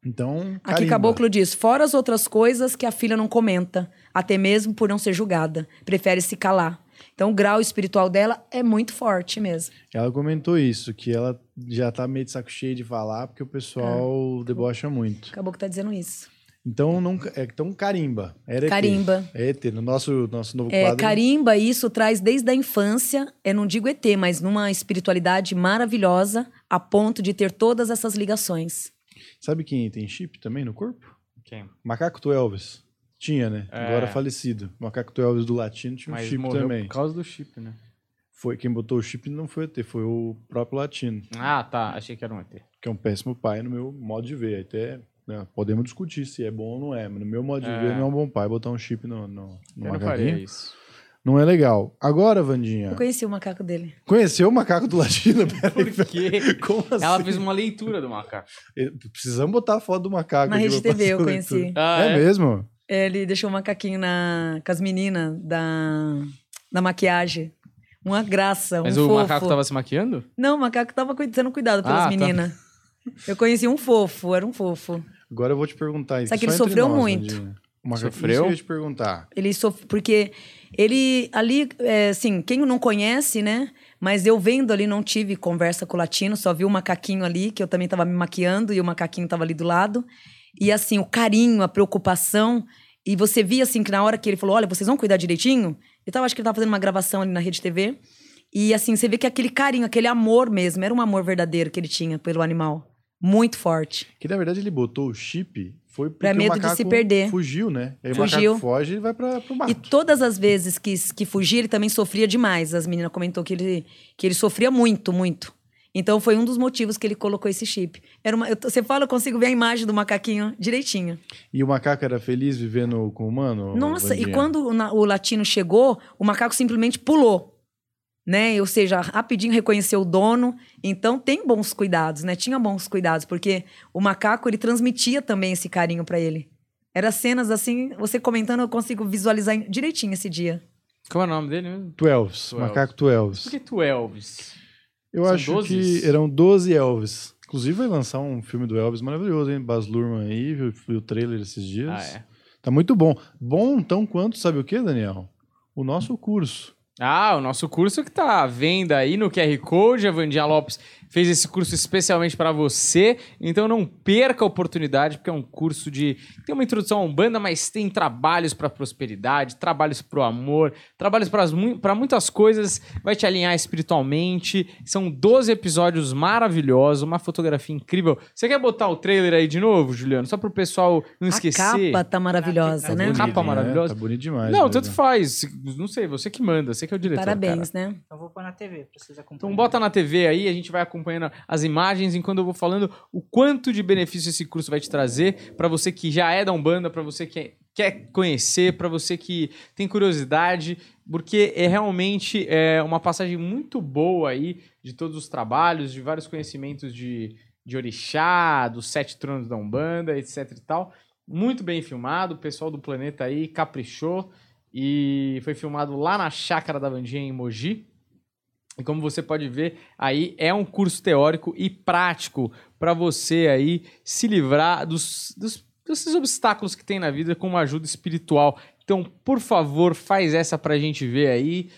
Então, Aqui carimba. Caboclo diz: fora as outras coisas que a filha não comenta, até mesmo por não ser julgada, prefere se calar. Então, o grau espiritual dela é muito forte mesmo. Ela comentou isso, que ela já tá meio de saco cheio de falar, porque o pessoal debocha muito. Caboclo tá dizendo isso. Então, não, é, então carimba. Era ET. Carimba. É ET. No nosso, nosso novo É, quadro. carimba, isso traz desde a infância, eu não digo ET, mas numa espiritualidade maravilhosa, a ponto de ter todas essas ligações. Sabe quem tem chip também no corpo? Quem? Macaco do Elvis. Tinha, né? É. Agora falecido. Macaco do Elvis do Latino tinha um Mas chip morreu também. por causa do chip, né? Foi quem botou o chip não foi o ET, foi o próprio Latino, Ah, tá. Achei que era um ET. que é um péssimo pai no meu modo de ver. Até né, podemos discutir se é bom ou não é, mas no meu modo de É. ver não é um bom pai botar um chip no, no, no Eu não faria isso. Não é legal. Agora, Vandinha, Eu conheci o macaco dele. conheceu o macaco do Latino? Peraí, Por quê? Como assim? Ela fez uma leitura do macaco. Precisamos botar a foto do macaco. Na Rede TV eu conheci. Ah, é, mesmo? Ele deixou o macaquinho na, com as meninas da, da maquiagem. Uma graça, Mas um o fofo. macaco tava se maquiando? Não, o macaco tava sendo cuidado pelas Ah, tá. meninas. Eu conheci um fofo, era um fofo. Agora eu vou te perguntar isso. Só que ele sofreu nós, muito. Macaco, Sofreu? Isso que eu ia te perguntar. Ele sofre, porque ele ali, é, assim, quem não conhece, né? Mas eu vendo ali, não tive conversa com o latino, só vi o macaquinho ali, que eu também tava me maquiando, e o macaquinho tava ali do lado. E assim, o carinho, a preocupação. E você via, assim, que na hora que ele falou: olha, vocês vão cuidar direitinho? Eu tava, acho que ele tava fazendo uma gravação ali na Rede TV. E assim, você vê que aquele carinho, aquele amor mesmo, era um amor verdadeiro que ele tinha pelo animal. Muito forte. Que na verdade ele botou o chip foi o medo de se perder. fugiu, né? Aí Fugiu. o foge e vai pra, pro mato. E todas as vezes que, que fugia, ele também sofria demais. As meninas comentou que ele, que ele sofria muito, muito. Então foi um dos motivos que ele colocou esse chip. Era uma, eu você fala, eu consigo ver a imagem do macaquinho direitinho. E o macaco era feliz vivendo com o humano? Nossa, e quando o, o latino chegou, o macaco simplesmente pulou. Né? Ou seja, rapidinho reconheceu o dono. Então tem bons cuidados, né? Tinha bons cuidados, porque o macaco ele transmitia também esse carinho pra ele. Era cenas assim, você comentando, eu consigo visualizar direitinho esse dia. Como é o nome dele mesmo? Tu Elvis, Tu Elvis. macaco tu Elvis. Por que tu Elvis? Eu São acho 12? que eram 12 Elvis. Inclusive vai lançar um filme do Elvis maravilhoso, hein? Baz Luhrmann aí, viu, viu o trailer esses dias. Ah, é. Tá muito bom. Bom tão quanto, sabe o que, Daniel? O nosso curso. Ah, o nosso curso que tá à venda aí no QR Code. A Vandinha Lopes fez esse curso especialmente para você. Então não perca a oportunidade, porque é um curso de. Tem uma introdução à Umbanda, mas tem trabalhos para prosperidade, trabalhos para o amor, trabalhos para muitas coisas. Vai te alinhar espiritualmente. São 12 episódios maravilhosos, uma fotografia incrível. Você quer botar o trailer aí de novo, Juliano? Só para o pessoal não esquecer. A capa tá maravilhosa, Tá né? bonito. Capa maravilhosa. Tá bonito demais. Não, mesmo. tanto faz. Não sei, você que manda, você que é o diretor. Parabéns, cara. né? Eu vou pôr na TV pra vocês acompanharem. Então bota na TV aí, a gente vai acompanhando as imagens enquanto eu vou falando o quanto de benefício esse curso vai te trazer para você que já é da Umbanda, para você que quer conhecer, para você que tem curiosidade, porque é realmente é, uma passagem muito boa aí de todos os trabalhos, de vários conhecimentos de, de orixá, dos sete tronos da Umbanda, etc e tal. Muito bem filmado, o pessoal do planeta aí caprichou e foi filmado lá na Chácara da Vandinha em Mogi. E como você pode ver, aí é um curso teórico e prático para você aí se livrar dos, dos, desses obstáculos que tem na vida com uma ajuda espiritual. Então, por favor, faz essa pra gente ver aí.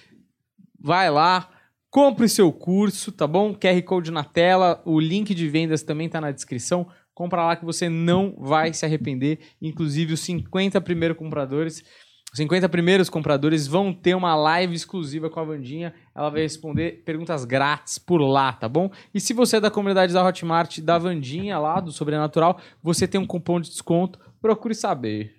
Vai lá, compre seu curso, tá bom? QR Code na tela, o link de vendas também tá na descrição. Compra lá que você não vai se arrepender. Inclusive, os 50 primeiros compradores os 50 primeiros compradores vão ter uma live exclusiva com a Vandinha. Ela vai responder perguntas grátis por lá, tá bom? E se você é da comunidade da Hotmart, da Vandinha lá, do Sobrenatural, você tem um cupom de desconto. Procure saber.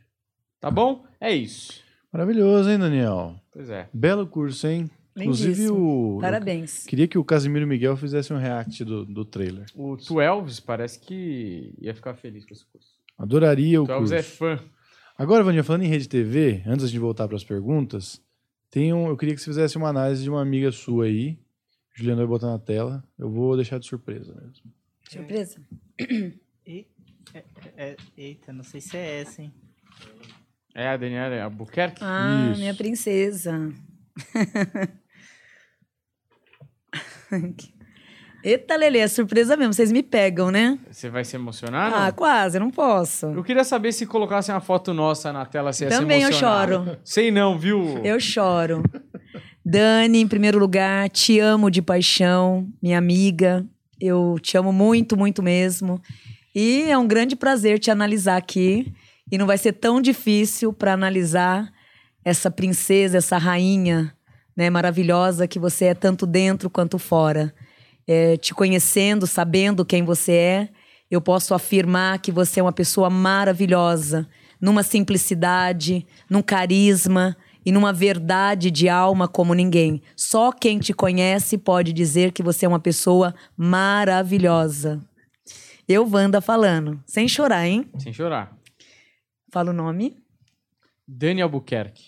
Tá bom? É isso. Maravilhoso, hein, Daniel? Pois é. Belo curso, hein? Inclusive Lindíssimo. o. Parabéns. Queria que o Casimiro Miguel fizesse um react do, do trailer. O Twelves parece que ia ficar feliz com esse curso. Adoraria o Twelves curso. é fã. Agora, Vandinha, falando em rede TV, antes de voltar para as perguntas, tem um, eu queria que você fizesse uma análise de uma amiga sua aí. Juliana vai botar na tela. Eu vou deixar de surpresa mesmo. Surpresa. E- é- é- eita, não sei se é essa, hein? É a Daniela Albuquerque? Ah, Isso. minha princesa. Eita, Lelê, é surpresa mesmo. Vocês me pegam, né? Você vai se emocionar? Ah, não? quase, eu não posso. Eu queria saber se colocasse uma foto nossa na tela, você ia Também se eu choro. Sei não, viu? Eu choro. Dani, em primeiro lugar, te amo de paixão, minha amiga. Eu te amo muito, muito mesmo. E é um grande prazer te analisar aqui. E não vai ser tão difícil para analisar essa princesa, essa rainha, né, maravilhosa que você é tanto dentro quanto fora. É, te conhecendo, sabendo quem você é, eu posso afirmar que você é uma pessoa maravilhosa, numa simplicidade, num carisma e numa verdade de alma como ninguém. Só quem te conhece pode dizer que você é uma pessoa maravilhosa. Eu, Wanda, falando, sem chorar, hein? Sem chorar. Fala o nome. Dani Albuquerque.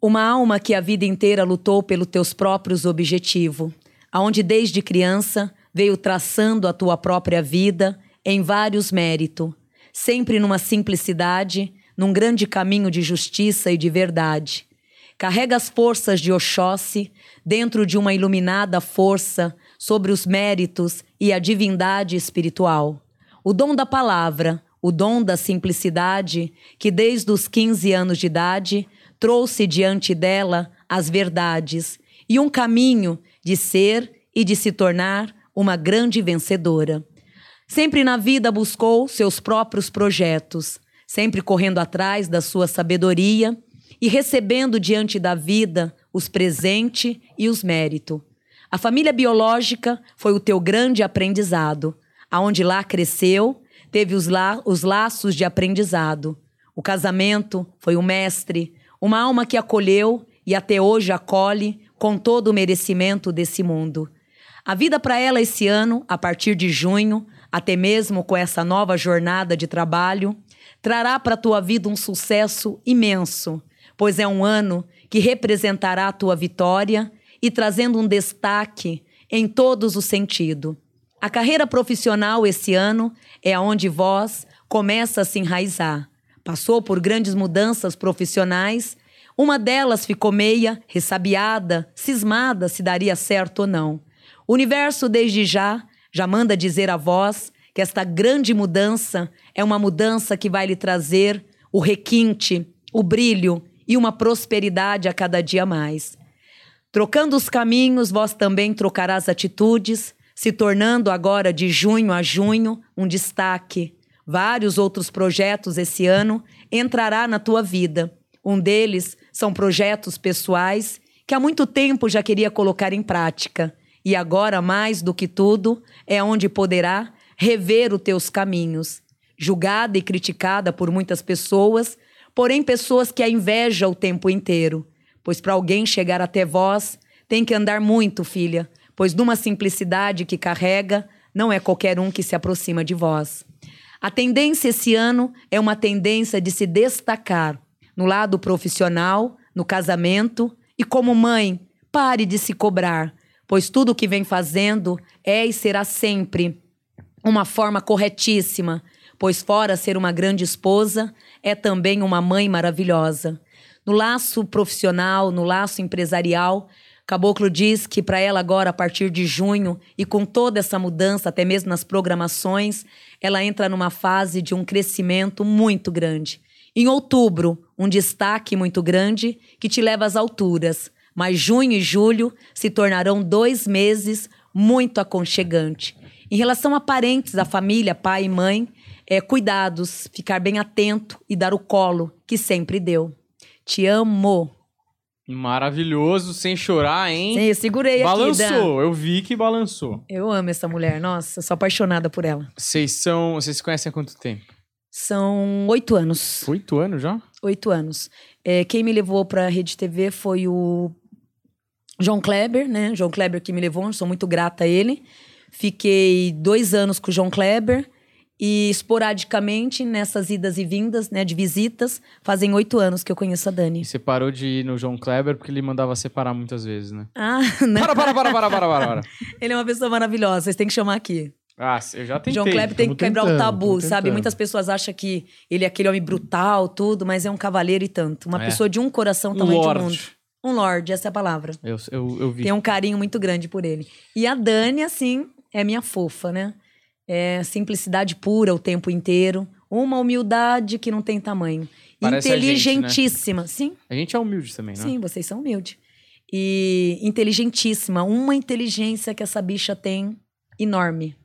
Uma alma que a vida inteira lutou pelos teus próprios objetivos, aonde desde criança veio traçando a tua própria vida em vários méritos, sempre numa simplicidade, num grande caminho de justiça e de verdade. Carrega as forças de Oxóssi dentro de uma iluminada força sobre os méritos e a divindade espiritual. O dom da palavra, o dom da simplicidade, que desde os 15 anos de idade trouxe diante dela as verdades e um caminho de ser e de se tornar uma grande vencedora. Sempre na vida buscou seus próprios projetos, sempre correndo atrás da sua sabedoria e recebendo diante da vida os presentes e os méritos. A família biológica foi o teu grande aprendizado, aonde lá cresceu, teve os, la os laços de aprendizado. O casamento foi o mestre, uma alma que acolheu e até hoje acolhe com todo o merecimento desse mundo. A vida para ela esse ano, a partir de junho, até mesmo com essa nova jornada de trabalho, trará para a tua vida um sucesso imenso, pois é um ano que representará a tua vitória e trazendo um destaque em todos os sentidos. A carreira profissional esse ano é onde vós começa a se enraizar. Passou por grandes mudanças profissionais, uma delas ficou meia, ressabiada, cismada se daria certo ou não. O universo, desde já, já manda dizer a vós que esta grande mudança é uma mudança que vai lhe trazer o requinte, o brilho e uma prosperidade a cada dia mais. Trocando os caminhos, vós também trocarás atitudes, se tornando agora de junho a junho um destaque. Vários outros projetos esse ano entrará na tua vida. Um deles são projetos pessoais que há muito tempo já queria colocar em prática. E agora, mais do que tudo, é onde poderá rever os teus caminhos. Julgada e criticada por muitas pessoas, porém pessoas que a invejam o tempo inteiro. Pois para alguém chegar até vós, tem que andar muito, filha, pois numa simplicidade que carrega, não é qualquer um que se aproxima de vós. A tendência esse ano é uma tendência de se destacar no lado profissional, no casamento e como mãe, pare de se cobrar, pois tudo o que vem fazendo é e será sempre uma forma corretíssima, pois fora ser uma grande esposa, é também uma mãe maravilhosa. No laço profissional, no laço empresarial, Caboclo diz que para ela agora, a partir de junho, e com toda essa mudança, até mesmo nas programações, ela entra numa fase de um crescimento muito grande. Em outubro, um destaque muito grande que te leva às alturas, mas junho e julho se tornarão dois meses muito aconchegantes. Em relação a parentes, a família, pai e mãe, é, cuidados, ficar bem atento e dar o colo que sempre deu. Te amo. Maravilhoso, sem chorar, hein? Sim, eu segurei balançou, aqui. Dan. eu vi que balançou. Eu amo essa mulher, nossa, sou apaixonada por ela. Vocês são. Vocês se conhecem há quanto tempo? São oito anos. Oito anos já? Oito anos. É, quem me levou pra Rede TV foi o João Kleber, né? João Kleber que me levou, sou muito grata a ele. Fiquei dois anos com o João Kleber e esporadicamente nessas idas e vindas, né, de visitas, fazem oito anos que eu conheço a Dani. E você parou de ir no João Kleber porque ele mandava separar muitas vezes, né? Ah, não. Para, para, para, para, para, para, para. Ele é uma pessoa maravilhosa, vocês têm que chamar aqui. Ah, eu já tentei. João Kleber tem que quebrar o tentando, tabu, tamo sabe? Muitas pessoas acham que ele é aquele homem brutal, tudo, mas é um cavaleiro e tanto. Uma É. pessoa de um coração Um tamanho de lorde. mundo. Um lorde, essa é a palavra. Eu, eu, eu vi. Tem um carinho muito grande por ele. E a Dani, assim, é minha fofa, né? É simplicidade pura o tempo inteiro. Uma humildade que não tem tamanho. Parece a gente, né? Inteligentíssima. Sim, A gente é humilde também, né? sim, vocês são humildes. E inteligentíssima. Uma inteligência que essa bicha tem enorme.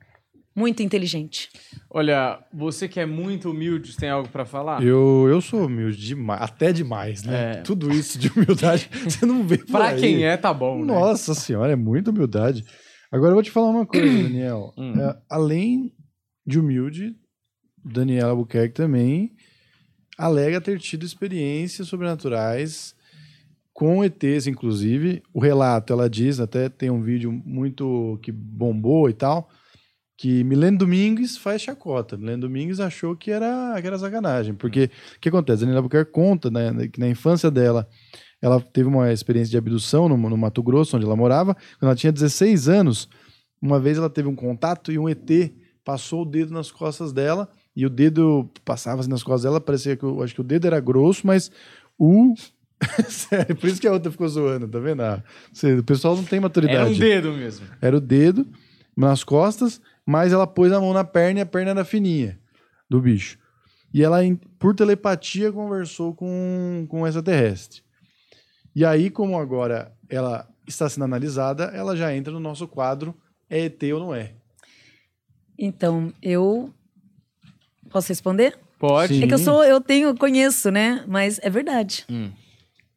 Muito inteligente. Olha, você que é muito humilde, tem algo pra falar? Eu, eu sou humilde demais, até demais, né? É. Tudo isso de humildade, você não vê por Pra aí. quem é, tá bom, né? Nossa senhora, é muita humildade. Agora eu vou te falar uma coisa, Daniel. Hum. É, além de humilde, Daniel Albuquerque também alega ter tido experiências sobrenaturais com ETs, inclusive. O relato, ela diz, até tem um vídeo muito que bombou e tal, que Milene Domingues faz chacota. Milene Domingues achou que era, que era sacanagem. Porque o que acontece? Daniela Albuquerque conta né, que na infância dela ela teve uma experiência de abdução no, no Mato Grosso, onde ela morava. Quando ela tinha 16 anos, uma vez ela teve um contato e um ET passou o dedo nas costas dela e o dedo passava assim nas costas dela, parecia que eu acho que o dedo era grosso, mas o Sério, por isso que a outra ficou zoando, tá vendo? Ah, o pessoal não tem maturidade. Era um dedo mesmo. Era o dedo nas costas, mas ela pôs a mão na perna e a perna era fininha do bicho. E ela, por telepatia, conversou com, com o extraterrestre. E aí, como agora ela está sendo analisada, ela já entra no nosso quadro é ET ou não é. Então, eu. Posso responder? Pode. Sim. É que eu sou, eu tenho, conheço, né? Mas é verdade. Hum.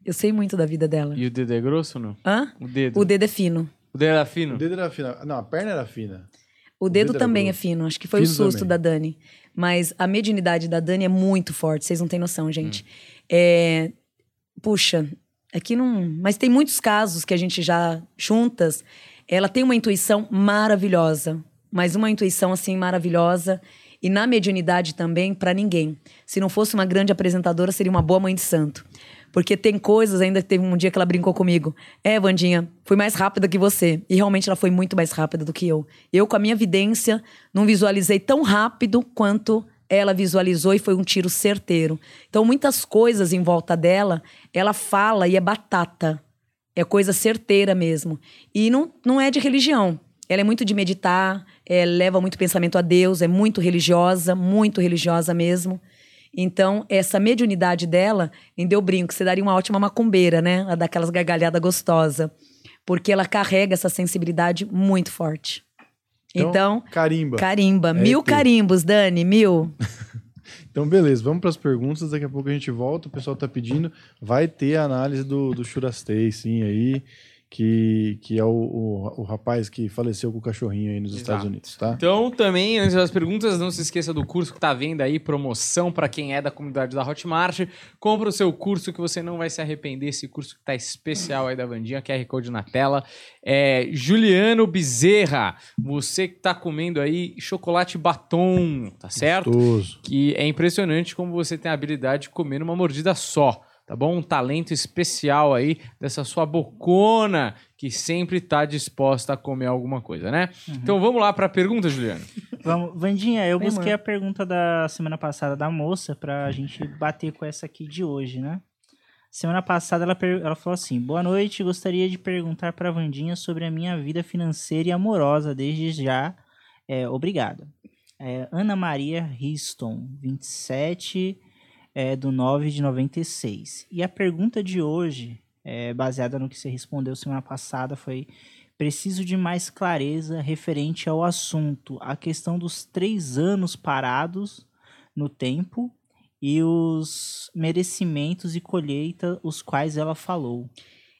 Eu sei muito da vida dela. E o dedo é grosso ou não? Hã? O dedo. O dedo é fino. O dedo era fino? O dedo era fina. Não, a perna era fina. O dedo, também é fino. Acho que foi Fino o susto também. da Dani. Mas a mediunidade da Dani é muito forte. Vocês não têm noção, gente. É, Puxa, aqui não. Mas tem muitos casos que a gente já juntas. Ela tem uma intuição maravilhosa. Mas uma intuição assim maravilhosa. E na mediunidade também, pra ninguém. Se não fosse uma grande apresentadora, seria uma boa mãe de santo. Porque tem coisas, ainda teve um dia que ela brincou comigo. É, Vandinha, fui mais rápida que você. E realmente ela foi muito mais rápida do que eu. Eu, com a minha vidência, não visualizei tão rápido quanto ela visualizou e foi um tiro certeiro. Então, muitas coisas em volta dela, ela fala e é batata. É coisa certeira mesmo. E não, não é de religião. Ela é muito de meditar, é, leva muito pensamento a Deus, é muito religiosa, muito religiosa mesmo. Então, essa mediunidade dela, em deu brinco, você daria uma ótima macumbeira, né? Ela dá aquelas gargalhadas gostosa. Porque ela carrega essa sensibilidade muito forte. Então, Então, Carimba. carimba. É mil ET. carimbos, Dani, mil. Então, beleza, vamos para as perguntas. Daqui a pouco a gente volta. O pessoal tá pedindo. Vai ter a análise do, do Shurastei, sim, aí. Que, que é o, o, o rapaz que faleceu com o cachorrinho aí nos Exato. Estados Unidos, tá? Então, também, antes das perguntas, não se esqueça do curso que tá vendo aí, promoção para quem é da comunidade da Hotmart. Compra o seu curso que você não vai se arrepender. Esse curso que tá especial aí da Vandinha, QR Code na tela. É, Juliano Bezerra, você que tá comendo aí chocolate batom, tá certo? Gostoso. que é impressionante como você tem a habilidade de comer numa mordida só, tá bom? Um talento especial aí dessa sua bocona que sempre tá disposta a comer alguma coisa, né? Então vamos lá pra pergunta, Juliano. Vamos, Vandinha, eu Vem, busquei amor. a pergunta da semana passada da moça pra gente bater com essa aqui de hoje, né? Semana passada ela, ela falou assim: Boa noite, gostaria de perguntar pra Vandinha sobre a minha vida financeira e amorosa desde já. É, obrigada. É, Ana Maria Riston, 27 é, do 9 de 96. E a pergunta de hoje, é, baseada no que você respondeu semana passada, foi: preciso de mais clareza referente ao assunto, a questão dos três anos parados no tempo e os merecimentos e colheita os quais ela falou.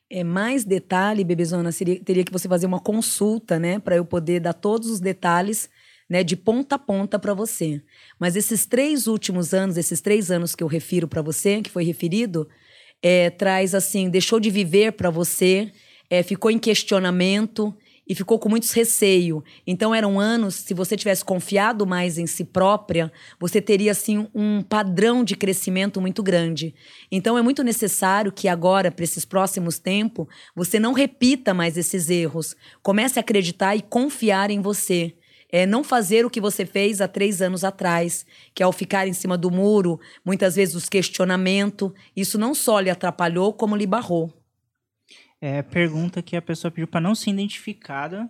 É mais detalhe, bebezona, seria, teria que você fazer uma consulta, né, para eu poder dar todos os detalhes, né, de ponta a ponta para você. Mas esses três últimos anos, esses três anos que eu refiro para você, que foi referido, é, traz assim, deixou de viver para você, é, ficou em questionamento e ficou com muitos receio. Então eram anos, se você tivesse confiado mais em si própria, você teria assim um padrão de crescimento muito grande. Então é muito necessário que agora, para esses próximos tempos, você não repita mais esses erros. Comece a acreditar e confiar em você. É não fazer o que você fez há três anos atrás, que é ao ficar em cima do muro, muitas vezes os questionamentos. Isso não só lhe atrapalhou, como lhe barrou. É, pergunta que a pessoa pediu para não ser identificada.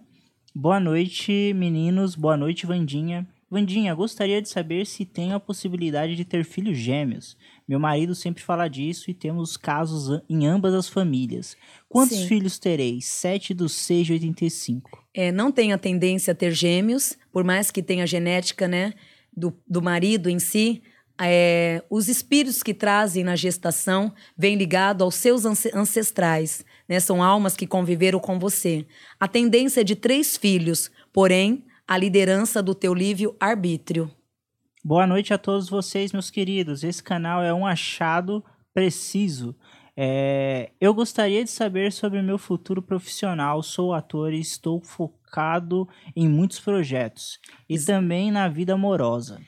Boa noite, meninos. Boa noite, Vandinha. Vandinha, gostaria de saber se tem a possibilidade de ter filhos gêmeos. Meu marido sempre fala disso e temos casos em ambas as famílias. Quantos Sim. filhos tereis? 7 do 6 de 85. é, não tem a tendência a ter gêmeos, por mais que tenha a genética né, do, do marido em si, é, os espíritos que trazem na gestação vêm ligados aos seus ance- ancestrais, né? São almas que conviveram com você. A tendência é de três filhos, porém, a liderança do teu livre arbítrio. Boa noite a todos vocês, meus queridos. Esse canal é um achado preciso. É, eu gostaria de saber sobre o meu futuro profissional. Sou ator e estou focado em muitos projetos e também na vida amorosa.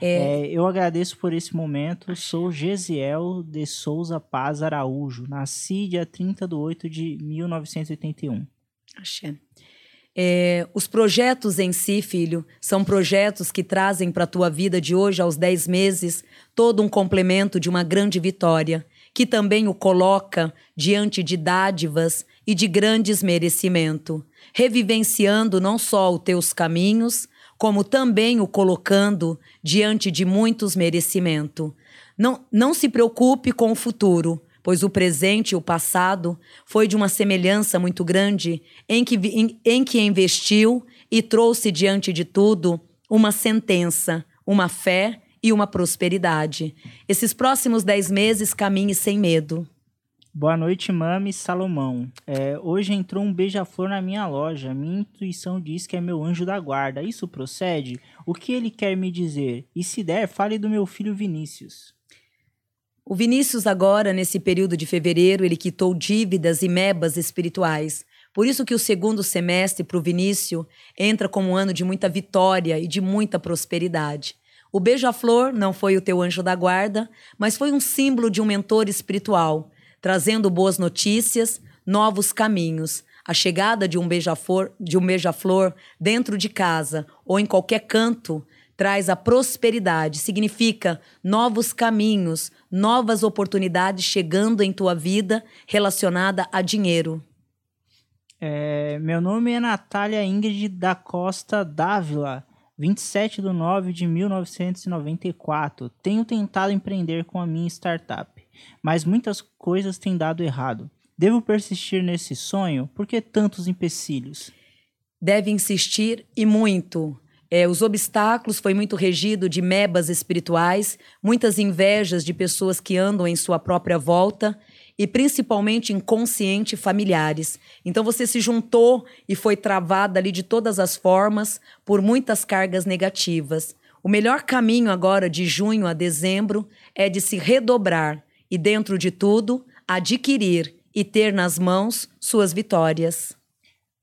É, eu agradeço por esse momento. Sou Gesiel de Souza Paz Araújo. Nasci dia 30 de 8 de 1981. Axé. É, os projetos em si, filho, são projetos que trazem para a tua vida de hoje aos 10 meses todo um complemento de uma grande vitória, que também o coloca diante de dádivas e de grandes merecimento, revivenciando não só os teus caminhos, como também o colocando diante de muitos merecimentos. Não, não se preocupe com o futuro, pois o presente e o passado foi de uma semelhança muito grande em que, em, em que investiu e trouxe diante de tudo uma sentença, uma fé e uma prosperidade. Esses próximos dez meses caminhe sem medo. Boa noite, Mami Salomão. É, hoje entrou um beija-flor na minha loja. Minha intuição diz que é meu anjo da guarda. Isso procede? O que ele quer me dizer? E se der, fale do meu filho Vinícius. O Vinícius agora, nesse período de fevereiro, ele quitou dívidas e mebas espirituais. Por isso que o segundo semestre para o Vinícius entra como um ano de muita vitória e de muita prosperidade. O beija-flor não foi o teu anjo da guarda, mas foi um símbolo de um mentor espiritual, trazendo boas notícias, novos caminhos. A chegada de um beija-flor, de um beija-flor dentro de casa ou em qualquer canto traz a prosperidade, significa novos caminhos, novas oportunidades chegando em tua vida relacionada a dinheiro. É, meu nome é Natália Ingrid da Costa Dávila. 27 de 9 de 1994. Tenho tentado empreender com a minha startup, mas muitas coisas têm dado errado. Devo persistir nesse sonho? Por que tantos empecilhos? Deve insistir e muito. É, os obstáculos foi muito regido de mebas espirituais, muitas invejas de pessoas que andam em sua própria volta e principalmente inconsciente familiares. Então você se juntou e foi travada ali de todas as formas por muitas cargas negativas. O melhor caminho agora de junho a dezembro é de se redobrar e dentro de tudo adquirir e ter nas mãos suas vitórias.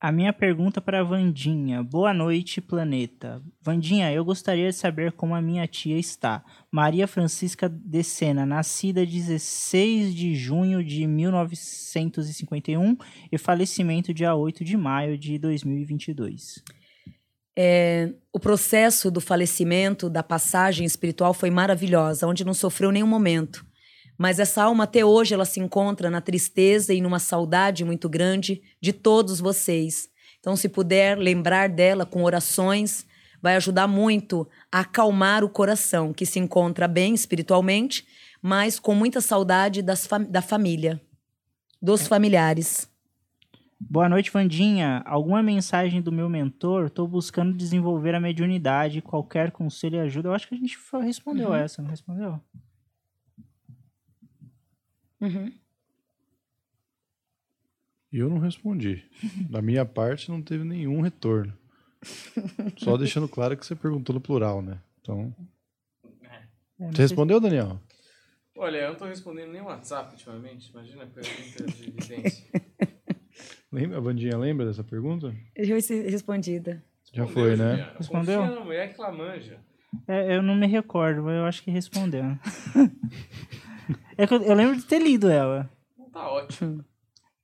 A minha pergunta para Vandinha. Boa noite, planeta. Vandinha, eu gostaria de saber como a minha tia está. Maria Francisca de Sena, nascida 16 de junho de 1951 e falecimento dia 8 de maio de 2022. É, o processo do falecimento, da passagem espiritual foi maravilhosa, onde não sofreu nenhum momento. Mas essa alma até hoje ela se encontra na tristeza e numa saudade muito grande de todos vocês. Então, se puder lembrar dela com orações, vai ajudar muito a acalmar o coração, que se encontra bem espiritualmente, mas com muita saudade das fam da família, dos familiares. Boa noite, Vandinha. Alguma mensagem do meu mentor? Estou buscando desenvolver a mediunidade. Qualquer conselho e ajuda. Eu acho que a gente respondeu Uhum. essa, não respondeu? Uhum. E eu não respondi. Da minha parte, não teve nenhum retorno. Só deixando claro que você perguntou no plural, né? Então. É, Você respondeu, Daniel? Olha, eu não tô respondendo nem WhatsApp ultimamente. Imagina a pergunta de evidência. Lembra, a Vandinha lembra dessa pergunta? Já foi respondida. Já foi, né? Juliana. Respondeu? Confia na mulher que ela manja. É, eu não me recordo, mas eu acho que respondeu. é que eu, eu lembro de ter lido ela. Tá ótimo.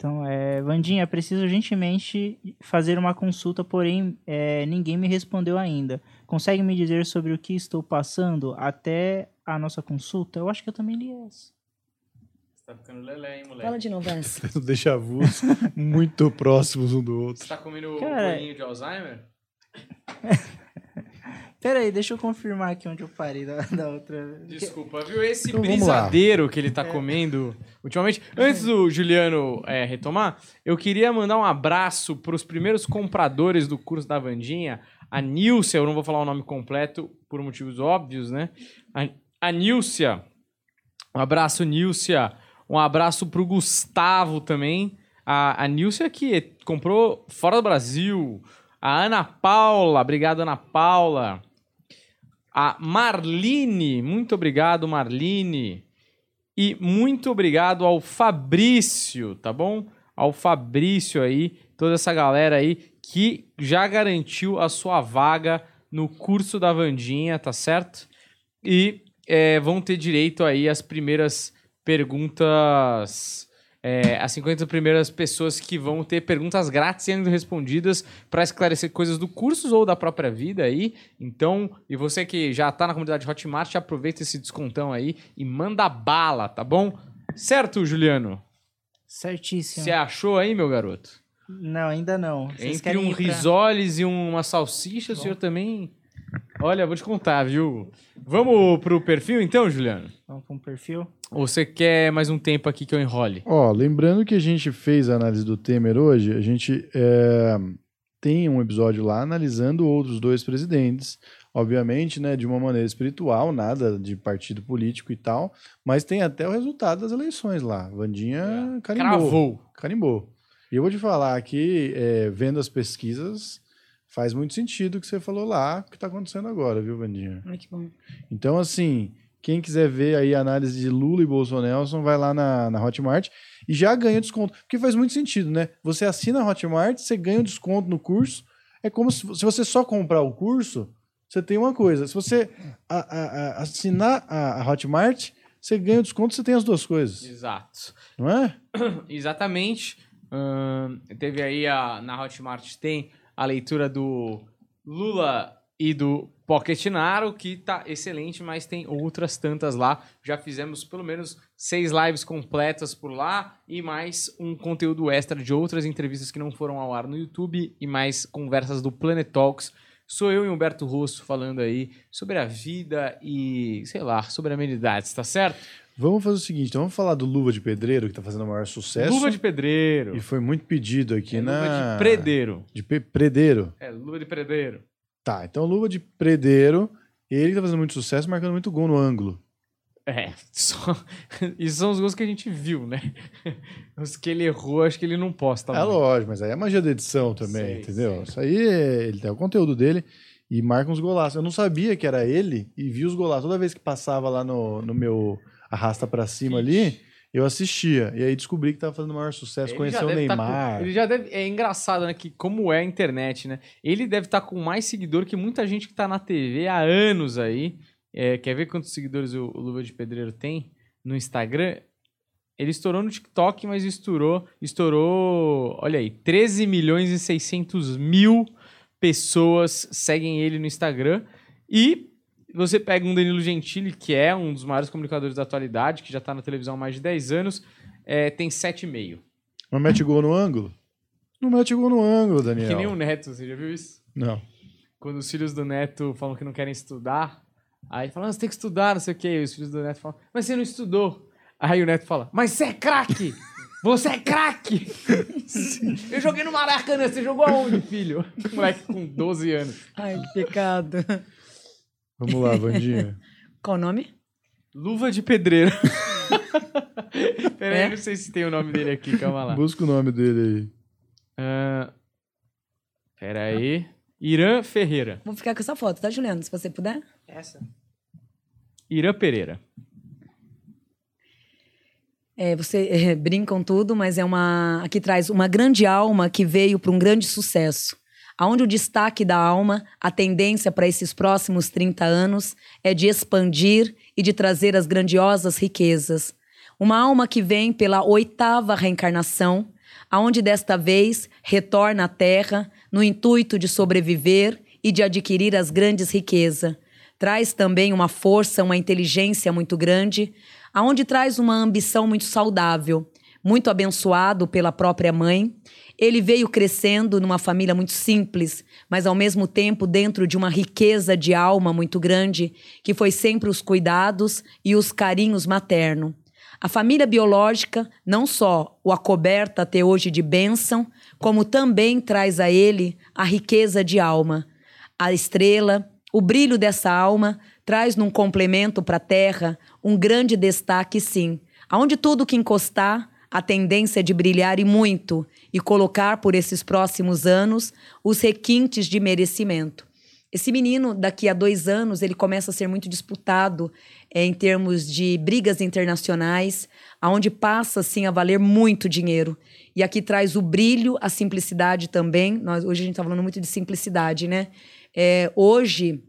Então, é, Vandinha, preciso urgentemente fazer uma consulta, porém é, ninguém me respondeu ainda. Consegue me dizer sobre o que estou passando até a nossa consulta? Eu acho que eu também li essa. Você tá ficando lelé, hein, moleque? Fala de novo essa. Tendo déjà vus muito próximos um do outro. Você tá comendo Cara, bolinho de Alzheimer? Pera aí, deixa eu confirmar aqui onde eu parei da, da outra. Desculpa, viu? Esse Então, brisadeiro que ele tá comendo ultimamente. Antes do Juliano é, retomar, eu queria mandar um abraço pros primeiros compradores do curso da Vandinha. A Nilcia, eu não vou falar o nome completo por motivos óbvios, né? A, a Nilcia. Um abraço, Nilcia. Um abraço pro Gustavo também. A, a Nilcia que comprou fora do Brasil. A Ana Paula, obrigado, Ana Paula. A Marline, muito obrigado, Marline. E muito obrigado ao Fabrício, tá bom? Ao Fabrício aí, toda essa galera aí que já garantiu a sua vaga no curso da Vandinha, tá certo? E é, vão ter direito aí às primeiras perguntas. É, as 50 primeiras pessoas que vão ter perguntas grátis sendo respondidas para esclarecer coisas do curso ou da própria vida aí. Então, e você que já tá na comunidade Hotmart, aproveita esse descontão aí e manda bala, tá bom? Certo, Juliano? Certíssimo. Você achou aí, meu garoto? Não, ainda não. Vocês Entre querem um pra- risoles e uma salsicha, o senhor também. Olha, vou te contar, viu? Vamos pro perfil então, Juliano? Vamos para um perfil? Ou você quer mais um tempo aqui que eu enrole? Ó, lembrando que a gente fez a análise do Temer hoje, a gente é, tem um episódio lá analisando outros dois presidentes, obviamente, né, de uma maneira espiritual, nada de partido político e tal, mas tem até o resultado das eleições lá. Vandinha carimbou. Cravou. Carimbou. E eu vou te falar que, é, vendo as pesquisas, faz muito sentido o que você falou lá, o que está acontecendo agora, viu, Vandinha? Ai, que bom. Então, assim, quem quiser ver aí a análise de Lula e Bolsonaro, vai lá na, na Hotmart e já ganha desconto. Porque faz muito sentido, né? Você assina a Hotmart, você ganha um desconto no curso. É como se, se você só comprar o curso, você tem uma coisa. Se você a- a- a- assinar a, Hotmart, você ganha o desconto, você tem as duas coisas. Exato. Não é? Exatamente. Ahn, teve aí a, na Hotmart tem a leitura do Lula e do Pocket Naro, que tá excelente, mas tem outras tantas lá. Já fizemos pelo menos seis lives completas por lá e mais um conteúdo extra de outras entrevistas que não foram ao ar no YouTube e mais conversas do Planet Talks Sou eu e Humberto Rosso falando aí sobre a vida e, sei lá, sobre amenidades, tá certo? Vamos fazer o seguinte, então vamos falar do Luva de Pedreiro, que tá fazendo o maior sucesso. Luva de pedreiro. E foi muito pedido aqui É na... Luva de predeiro. De pe- Predeiro. É, luva de predeiro. Tá, então Luva de Predeiro, ele tá fazendo muito sucesso, marcando muito gol no ângulo. É, só... Isso são os gols que a gente viu, né? Os que ele errou, acho que ele não posta. É muito. lógico, mas aí é magia da edição também, Sei, entendeu? sei. Isso aí, é- ele tem o conteúdo dele e marca uns golaços. Eu não sabia que era ele e vi os golaços. Toda vez que passava lá no, no meu arrasta pra cima ali, eu assistia. E aí descobri que tava fazendo o maior sucesso, Ele conheceu o tá Neymar. com- ele já deve. É engraçado, né? Que como é a internet, né? Ele deve estar com mais seguidor que muita gente que tá na TV há anos aí. É, quer ver quantos seguidores o, o Luva de Pedreiro tem no Instagram? Ele estourou no TikTok, mas estourou. Estourou. Olha aí, 13 milhões e 600 mil pessoas seguem ele no Instagram. E você pega um Danilo Gentili, que é um dos maiores comunicadores da atualidade, que já tá na televisão há mais de 10 anos, é, tem 7,5. Mas mete gol no ângulo? Não mete gol no ângulo, Daniel. Que nem o Neto, você já viu isso? Não. Quando os filhos do Neto falam que não querem estudar, aí falam, ah, você tem que estudar, não sei o quê. E os filhos do Neto falam, mas você não estudou. Aí o Neto fala, mas você é craque! Você é craque! Eu joguei no Maracanã, você jogou aonde, filho? Moleque com 12 anos. Ai, que pecado. Vamos lá, Vandinha. Qual o nome? Luva de pedreiro. Peraí, É? não sei se tem o nome dele aqui, calma lá. Busca o nome dele aí. Ah, peraí. Irã Ferreira. Vou ficar com essa foto, tá, Juliano? Se você puder. Essa? Irã Pereira. É, você é, brincam tudo, mas é uma. Aqui traz uma grande alma que veio para um grande sucesso. Aonde o destaque da alma, a tendência para esses próximos 30 anos é de expandir e de trazer as grandiosas riquezas. Uma alma que vem pela oitava reencarnação, aonde desta vez retorna à Terra no intuito de sobreviver e de adquirir as grandes riquezas. Traz também uma força, uma inteligência muito grande, aonde traz uma ambição muito saudável, muito abençoado pela própria mãe. Ele veio crescendo numa família muito simples, mas ao mesmo tempo dentro de uma riqueza de alma muito grande, que foi sempre os cuidados e os carinhos materno. A família biológica não só o acoberta até hoje de bênção, como também traz a ele a riqueza de alma. A estrela, o brilho dessa alma, traz num complemento para a terra um grande destaque, sim. Aonde tudo que encostar, a tendência é de brilhar e muito, e colocar por esses próximos anos os requintes de merecimento. Esse menino, daqui a dois anos, ele começa a ser muito disputado eh, em termos de brigas internacionais, aonde passa, assim, a valer muito dinheiro. E aqui traz o brilho, a simplicidade também. Nós, hoje a gente está falando muito de simplicidade, né? É, hoje,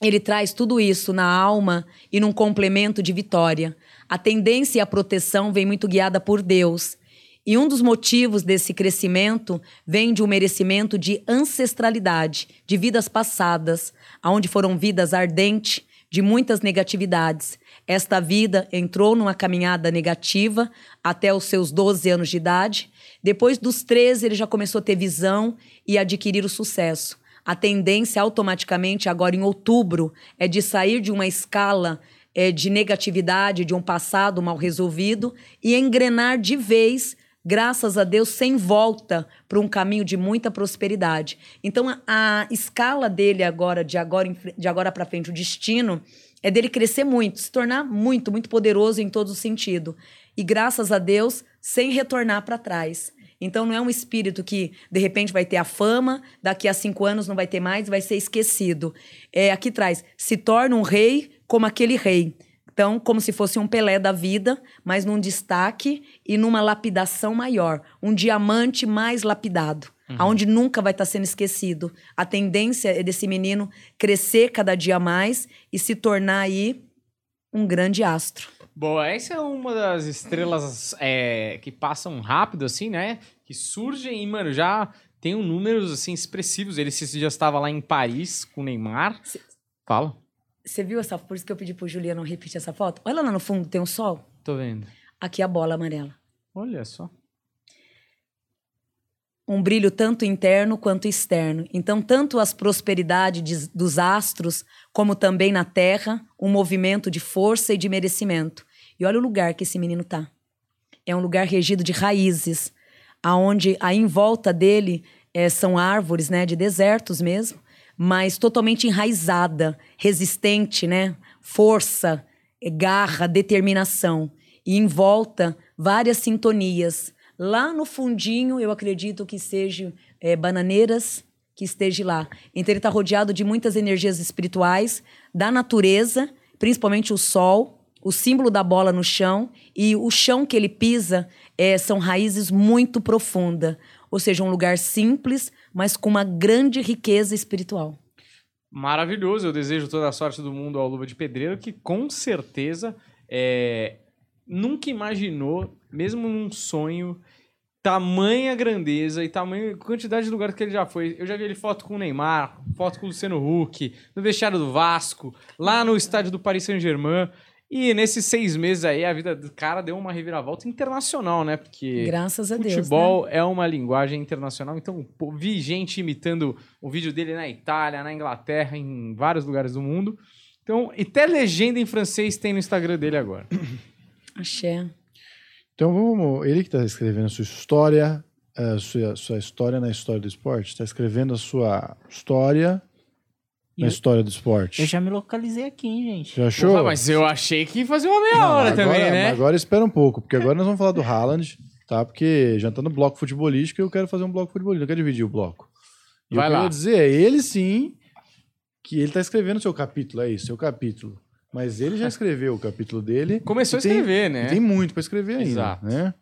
ele traz tudo isso na alma e num complemento de vitória. A tendência e a proteção vem muito guiada por Deus. E um dos motivos desse crescimento vem de um merecimento de ancestralidade, de vidas passadas, onde foram vidas ardentes de muitas negatividades. Esta vida entrou numa caminhada negativa até os seus 12 anos de idade. Depois dos 13, ele já começou a ter visão e adquirir o sucesso. A tendência automaticamente, agora em outubro, é de sair de uma escala é, de negatividade, de um passado mal resolvido, e engrenar de vez, graças a Deus, sem volta para um caminho de muita prosperidade. Então, a, a escala dele agora, de agora, de agora para frente, o destino, é dele crescer muito, se tornar muito, muito poderoso em todos os sentidos. E graças a Deus, sem retornar para trás. Então não é um espírito que de repente vai ter a fama, daqui a cinco anos não vai ter mais, vai ser esquecido. É, aqui traz, se torna um rei como aquele rei. Então, como se fosse um Pelé da vida, mas num destaque e numa lapidação maior. Um diamante mais lapidado, aonde nunca vai estar sendo esquecido. A tendência é desse menino crescer cada dia mais e se tornar aí um grande astro. Bom, essa é uma das estrelas é, que passam rápido, assim, né? Que surgem e, mano, já tem um números, assim, expressivos. Ele dia estava lá em Paris com o Neymar. Fala. Você viu essa? Por isso que eu pedi pro Juliano repetir essa foto. Olha lá no fundo, tem um sol. Tô vendo. Aqui a bola amarela. Olha só. um brilho tanto interno quanto externo. Então, tanto as prosperidades de- dos astros, como também na terra, um movimento de força e de merecimento. E olha o lugar que esse menino tá. É um lugar regido de raízes, aonde aí em volta dele eh, são árvores, né, de desertos mesmo, mas totalmente enraizada, resistente, né, força, garra, determinação. E em volta várias sintonias. Lá no fundinho, eu acredito que seja eh, bananeiras que esteja lá. Então ele está rodeado de muitas energias espirituais da natureza, principalmente o sol, o símbolo da bola no chão e o chão que ele pisa é, são raízes muito profundas, ou seja, um lugar simples, mas com uma grande riqueza espiritual. Maravilhoso. Eu desejo toda a sorte do mundo ao Luva de Pedreiro, que com certeza é, nunca imaginou, mesmo num sonho, tamanha grandeza e tamanha quantidade de lugares que ele já foi. Eu já vi ele foto com o Neymar, foto com o Luciano Huck, no vestiário do Vasco, lá no estádio do Paris Saint-Germain. E nesses seis meses aí, a vida do cara deu uma reviravolta internacional, né? Porque Graças a Deus. Futebol né? é uma linguagem internacional, então pô, vi gente imitando o vídeo dele na Itália, na Inglaterra, em vários lugares do mundo. Então, e até legenda em francês tem no Instagram dele agora. Axé. Então vamos. Ele que está escrevendo a sua história, a sua, sua história na história do esporte, está escrevendo a sua história na Eu- história do esporte. Eu já me localizei aqui, hein, gente. Já achou? Porra, mas eu achei que ia fazer uma meia Não, hora agora, também, né? Agora espera um pouco, porque agora nós vamos falar do Haaland, tá? Porque já tá no bloco futebolístico e eu quero fazer um bloco futebolístico, eu quero dividir o bloco. E Vai eu lá. queria dizer, é ele sim, que ele tá escrevendo seu capítulo, é isso, seu capítulo. Mas ele já escreveu o capítulo dele. Começou a tem- escrever, e né? Tem muito para escrever ainda, Exato. né?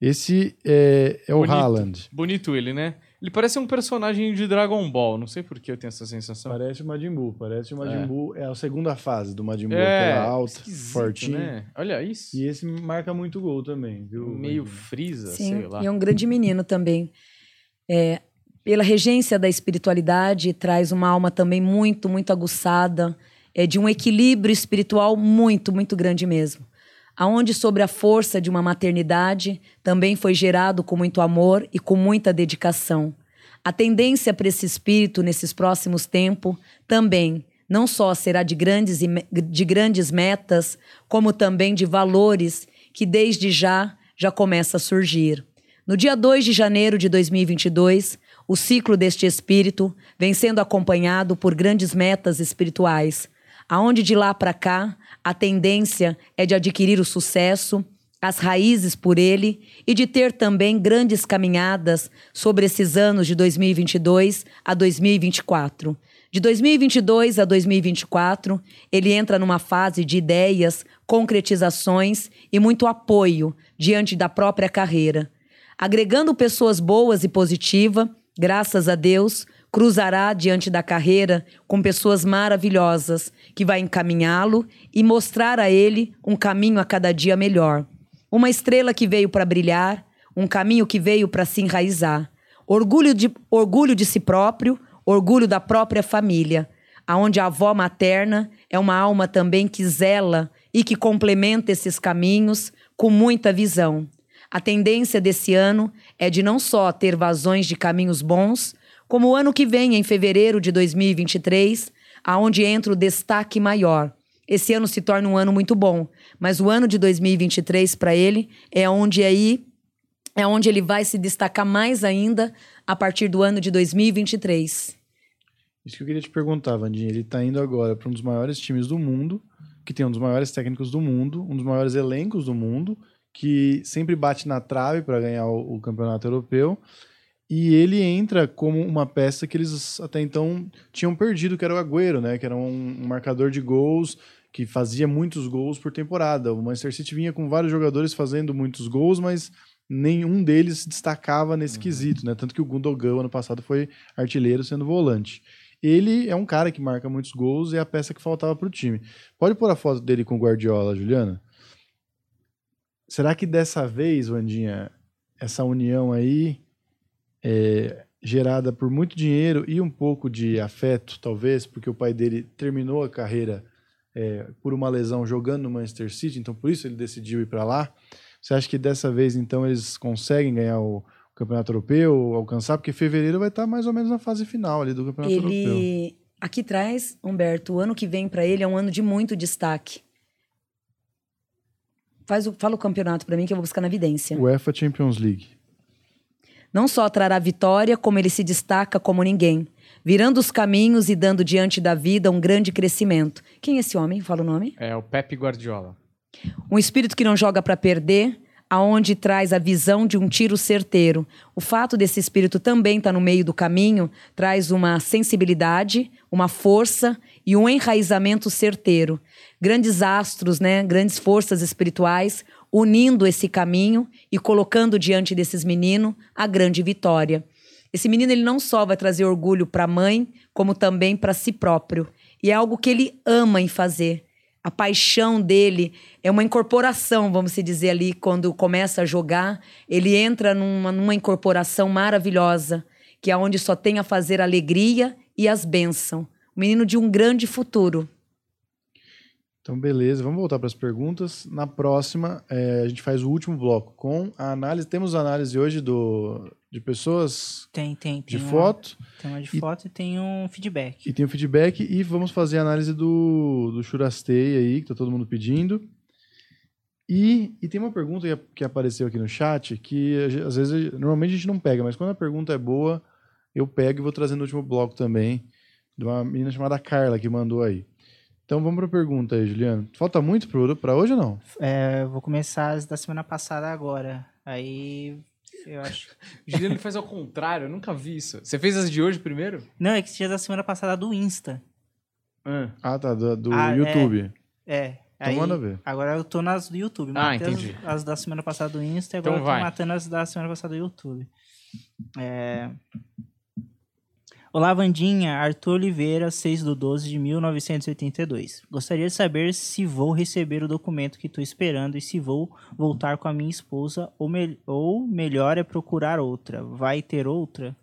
Esse é, é o Bonito. Haaland. Bonito ele, né? Ele parece um personagem de Dragon Ball. Não sei por que eu tenho essa sensação. Parece o Majin Buu, parece o Majin É. Buu, é a segunda fase do Majin Buu, É, aquela alta, esquisito, fortinha. né? Olha isso. E esse marca muito gol também, viu? Meio frisa, sei lá. e é um grande menino também. É, pela regência da espiritualidade, traz uma alma também muito, muito aguçada, é, de um equilíbrio espiritual muito, muito grande mesmo. Aonde sobre a força de uma maternidade também foi gerado com muito amor e com muita dedicação. A tendência para esse espírito nesses próximos tempos também não só será de grandes, de grandes metas, como também de valores que desde já já começa a surgir. No dia 2 de janeiro de 2022, o ciclo deste espírito vem sendo acompanhado por grandes metas espirituais, aonde de lá para cá a tendência é de adquirir o sucesso, as raízes por ele e de ter também grandes caminhadas sobre esses anos de 2022 a 2024. De 2022 a 2024, ele entra numa fase de ideias, concretizações e muito apoio diante da própria carreira. Agregando pessoas boas e positivas, graças a Deus, cruzará diante da carreira com pessoas maravilhosas que vai encaminhá-lo e mostrar a ele um caminho a cada dia melhor. Uma estrela que veio para brilhar, um caminho que veio para se enraizar. Orgulho de, orgulho de si próprio, orgulho da própria família, aonde a avó materna é uma alma também que zela e que complementa esses caminhos com muita visão. A tendência desse ano é de não só ter vazões de caminhos bons, como o ano que vem, em fevereiro de 2023, aonde entra o destaque maior. Esse ano se torna um ano muito bom, mas o ano de 2023 para ele é onde aí é onde ele vai se destacar mais ainda a partir do ano de 2023. Isso que eu queria te perguntar, Vandinha. Ele tá indo agora para um dos maiores times do mundo, que tem um dos maiores técnicos do mundo, um dos maiores elencos do mundo, que sempre bate na trave para ganhar o, o campeonato europeu. E ele entra como uma peça que eles até então tinham perdido, que era o Agüero, né? Que era um, um marcador de gols que fazia muitos gols por temporada. O Manchester City vinha com vários jogadores fazendo muitos gols, mas nenhum deles se destacava nesse quesito, né? Tanto que o Gundogan ano passado foi artilheiro sendo volante. Ele é um cara que marca muitos gols e é a peça que faltava para o time. Pode pôr a foto dele com o Guardiola, Juliana? Será que dessa vez, Vandinha, essa união aí é gerada por muito dinheiro e um pouco de afeto, talvez, porque o pai dele terminou a carreira é, por uma lesão jogando no Manchester City, então por isso ele decidiu ir para lá. Você acha que dessa vez, então, eles conseguem ganhar o, campeonato europeu alcançar? Porque fevereiro vai estar mais ou menos na fase final ali do campeonato europeu. Ele aqui traz, Humberto, o ano que vem para ele é um ano de muito destaque. Faz o, fala o campeonato para mim que eu vou buscar na evidência. UEFA Champions League. Não só trará vitória, como ele se destaca como ninguém, virando os caminhos e dando diante da vida um grande crescimento. Quem é esse homem? Fala o nome. É o Pepe Guardiola. Um espírito que não joga para perder, aonde traz a visão de um tiro certeiro. O fato desse espírito também estar no meio do caminho traz uma sensibilidade, uma força e um enraizamento certeiro. Grandes astros, né, grandes forças espirituais unindo esse caminho e colocando diante desses meninos a grande vitória. Esse menino ele não só vai trazer orgulho para a mãe, como também para si próprio. E é algo que ele ama em fazer. A paixão dele é uma incorporação, vamos dizer ali, quando começa a jogar, ele entra numa, numa incorporação maravilhosa, que é onde só tem a fazer alegria e as bênçãos. O menino de um grande futuro. Então, beleza, vamos voltar para as perguntas. Na próxima, é, a gente faz o último bloco com a análise. Temos análise hoje do, de pessoas Tem, tem. de tem uma- foto Tem uma de E- foto e tem um feedback. e tem o feedback. E vamos fazer a análise do, do Churastei aí, que tá todo mundo pedindo. E, e tem uma pergunta que, que apareceu aqui no chat que às vezes normalmente a gente não pega, mas quando a pergunta é boa, eu pego e vou trazer no último bloco também, de uma menina chamada Carla que mandou aí. Então vamos para a pergunta aí, Juliano. Falta muito para hoje ou não? É, eu vou começar as da semana passada agora. Aí eu acho. O Juliano ele faz ao contrário, eu nunca vi isso. Você fez as de hoje primeiro? Não, é que tinha da semana passada do Insta. Ah. Ah, tá, do, do Ah, é. YouTube. É. Então aí, manda ver. Agora eu tô nas do YouTube. Ah, Matei as- entendi. As, da semana passada do Insta e Então agora eu vai. tô matando as da semana passada do YouTube. É... Olá, Vandinha. Arthur Oliveira, 6 do 12 de 1982. Gostaria de saber se vou receber o documento que estou esperando e se vou voltar com a minha esposa ou, mel- ou melhor é procurar outra. Vai ter outra?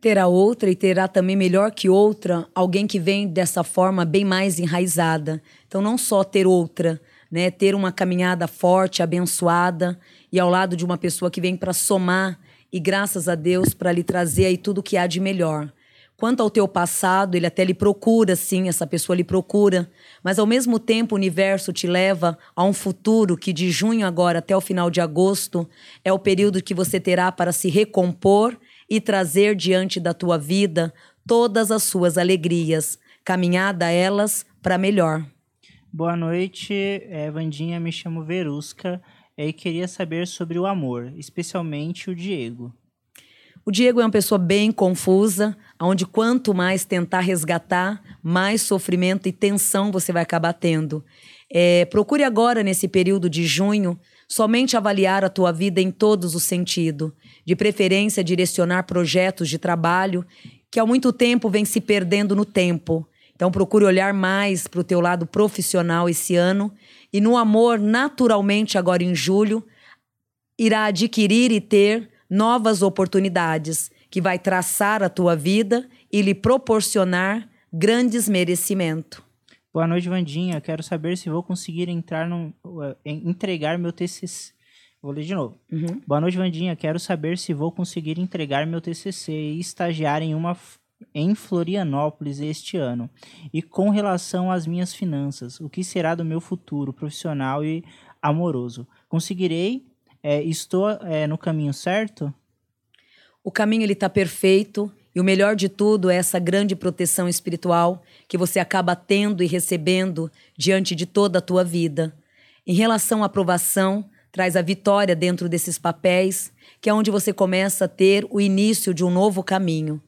Terá outra e terá também melhor que outra alguém que vem dessa forma bem mais enraizada. Então, não só ter outra, né? Ter uma caminhada forte, abençoada e ao lado de uma pessoa que vem para somar e graças a Deus para lhe trazer aí tudo que há de melhor. Quanto ao teu passado, ele até lhe procura, sim, essa pessoa lhe procura, mas ao mesmo tempo o universo te leva a um futuro que de junho agora até o final de agosto é o período que você terá para se recompor e trazer diante da tua vida todas as suas alegrias, caminhada elas para melhor. Boa noite, é, Vandinha. Me chamo Verusca e queria saber sobre o amor, especialmente o Diego. O Diego é uma pessoa bem confusa, onde quanto mais tentar resgatar, mais sofrimento e tensão você vai acabar tendo. É, procure agora, nesse período de junho, somente avaliar a tua vida em todos os sentidos. De preferência, direcionar projetos de trabalho que há muito tempo vem se perdendo no tempo. Então procure olhar mais para o teu lado profissional esse ano. E no amor, naturalmente, agora em julho, irá adquirir e ter novas oportunidades que vai traçar a tua vida e lhe proporcionar grandes merecimentos. Boa noite, Vandinha. Quero saber se vou conseguir entrar no, entregar meu TCC. Vou ler de novo. Uhum. Boa noite, Vandinha. Quero saber se vou conseguir entregar meu TCC e estagiar em uma em Florianópolis este ano. E com relação às minhas finanças, o que será do meu futuro profissional e amoroso? Conseguirei? É, estou é, no caminho certo? O caminho ele está perfeito e o melhor de tudo é essa grande proteção espiritual que você acaba tendo e recebendo diante de toda a tua vida. Em relação à aprovação, traz a vitória dentro desses papéis, que é onde você começa a ter o início de um novo caminho.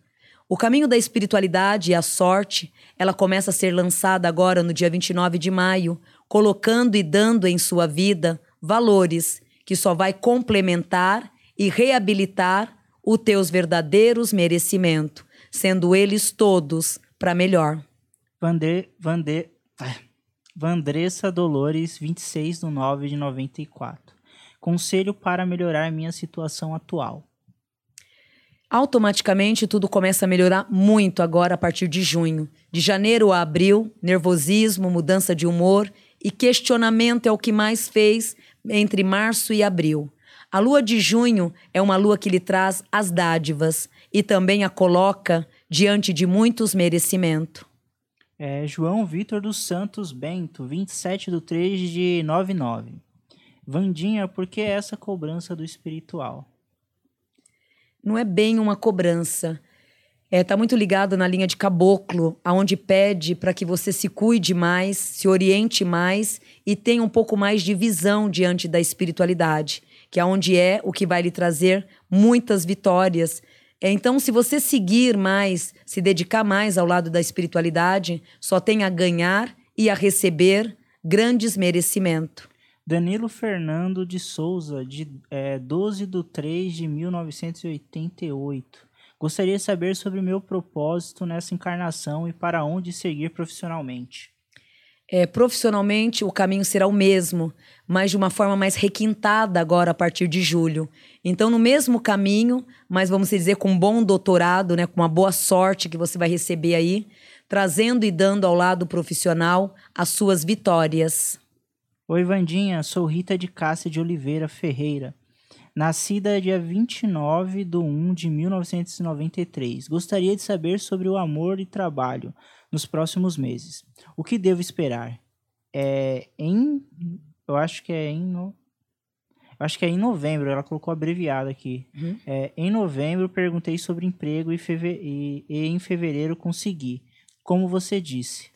O caminho da espiritualidade e a sorte, ela começa a ser lançada agora no dia 29 de maio, colocando e dando em sua vida valores que só vai complementar e reabilitar os teus verdadeiros merecimentos, sendo eles todos para melhor. Vander, Vander, ah, Vandressa Dolores, 26 de 9 de 94. Conselho para melhorar minha situação atual. Automaticamente tudo começa a melhorar muito agora a partir de junho. De janeiro a abril, nervosismo, mudança de humor e questionamento é o que mais fez entre março e abril. A lua de junho é uma lua que lhe traz as dádivas e também a coloca diante de muitos merecimentos. É, João Vitor dos Santos Bento, 27 de 3 de 99. Vandinha, por que essa cobrança do espiritual? Não é bem uma cobrança. É, tá muito ligado na linha de caboclo, aonde pede para que você se cuide mais, se oriente mais e tenha um pouco mais de visão diante da espiritualidade, que é onde é o que vai lhe trazer muitas vitórias. É, então, se você seguir mais, se dedicar mais ao lado da espiritualidade, só tem a ganhar e a receber grandes merecimentos. Danilo Fernando de Souza, de é, 12 de 3 de 1988. Gostaria de saber sobre meu propósito nessa encarnação e para onde seguir profissionalmente. É, profissionalmente, o caminho será o mesmo, mas de uma forma mais requintada agora a partir de julho. Então, no mesmo caminho, mas vamos dizer com um bom doutorado, né, com uma boa sorte que você vai receber aí, trazendo e dando ao lado profissional as suas vitórias. Oi, Vandinha, sou Rita de Cássia de Oliveira Ferreira. Nascida dia 29 de 1 de 1993. Gostaria de saber sobre o amor e trabalho nos próximos meses. O que devo esperar? É em. Eu acho que é em. No, acho que é em novembro, ela colocou abreviado aqui. Uhum. É, em novembro, perguntei sobre emprego e, feve, e, e em fevereiro consegui. Como você disse.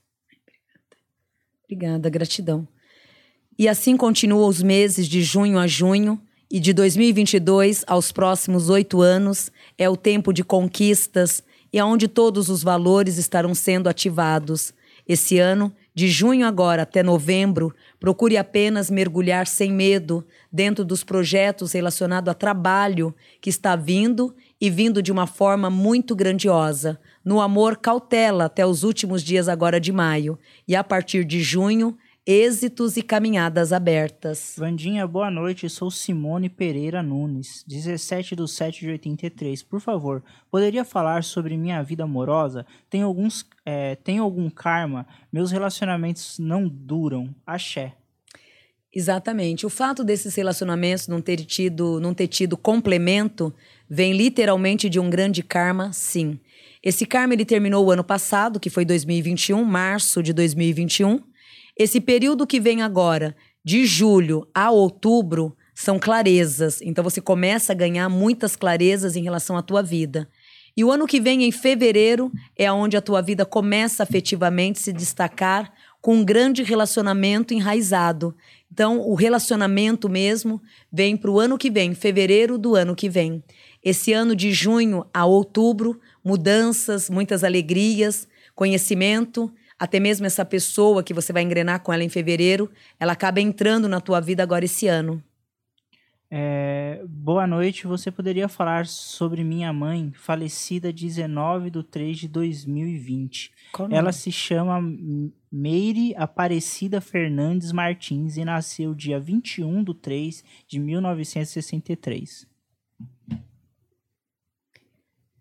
Obrigada, gratidão. E assim continua os meses de junho a junho, e de 2022 aos próximos oito anos é o tempo de conquistas e aonde todos os valores estarão sendo ativados. Esse ano, de junho agora até novembro, procure apenas mergulhar sem medo dentro dos projetos relacionados a trabalho que está vindo e vindo de uma forma muito grandiosa. No amor, cautela até os últimos dias agora de maio. E a partir de junho, êxitos e caminhadas abertas. Vandinha, boa noite. Sou Simone Pereira Nunes, 17 de 7 de 83. Por favor, poderia falar sobre minha vida amorosa? Tem, alguns, é, tem algum karma? Meus relacionamentos não duram. Axé. Exatamente. O fato desses relacionamentos não ter tido, não ter tido complemento vem literalmente de um grande karma, sim. Esse karma ele terminou o ano passado, que foi 2021, março de 2021 esse período que vem agora, de julho a outubro, são clarezas. Então você começa a ganhar muitas clarezas em relação à tua vida. E o ano que vem, em fevereiro, é onde a tua vida começa afetivamente se destacar com um grande relacionamento enraizado. Então, o relacionamento mesmo vem para o ano que vem, fevereiro do ano que vem. Esse ano de junho a outubro, mudanças, muitas alegrias, conhecimento, até mesmo essa pessoa que você vai engrenar com ela em fevereiro, ela acaba entrando na tua vida agora esse ano. É, boa noite, você poderia falar sobre minha mãe, falecida 19 de 3 de 2020. Qual ela se chama Meire Aparecida Fernandes Martins e nasceu dia 21 de 3 de 1963.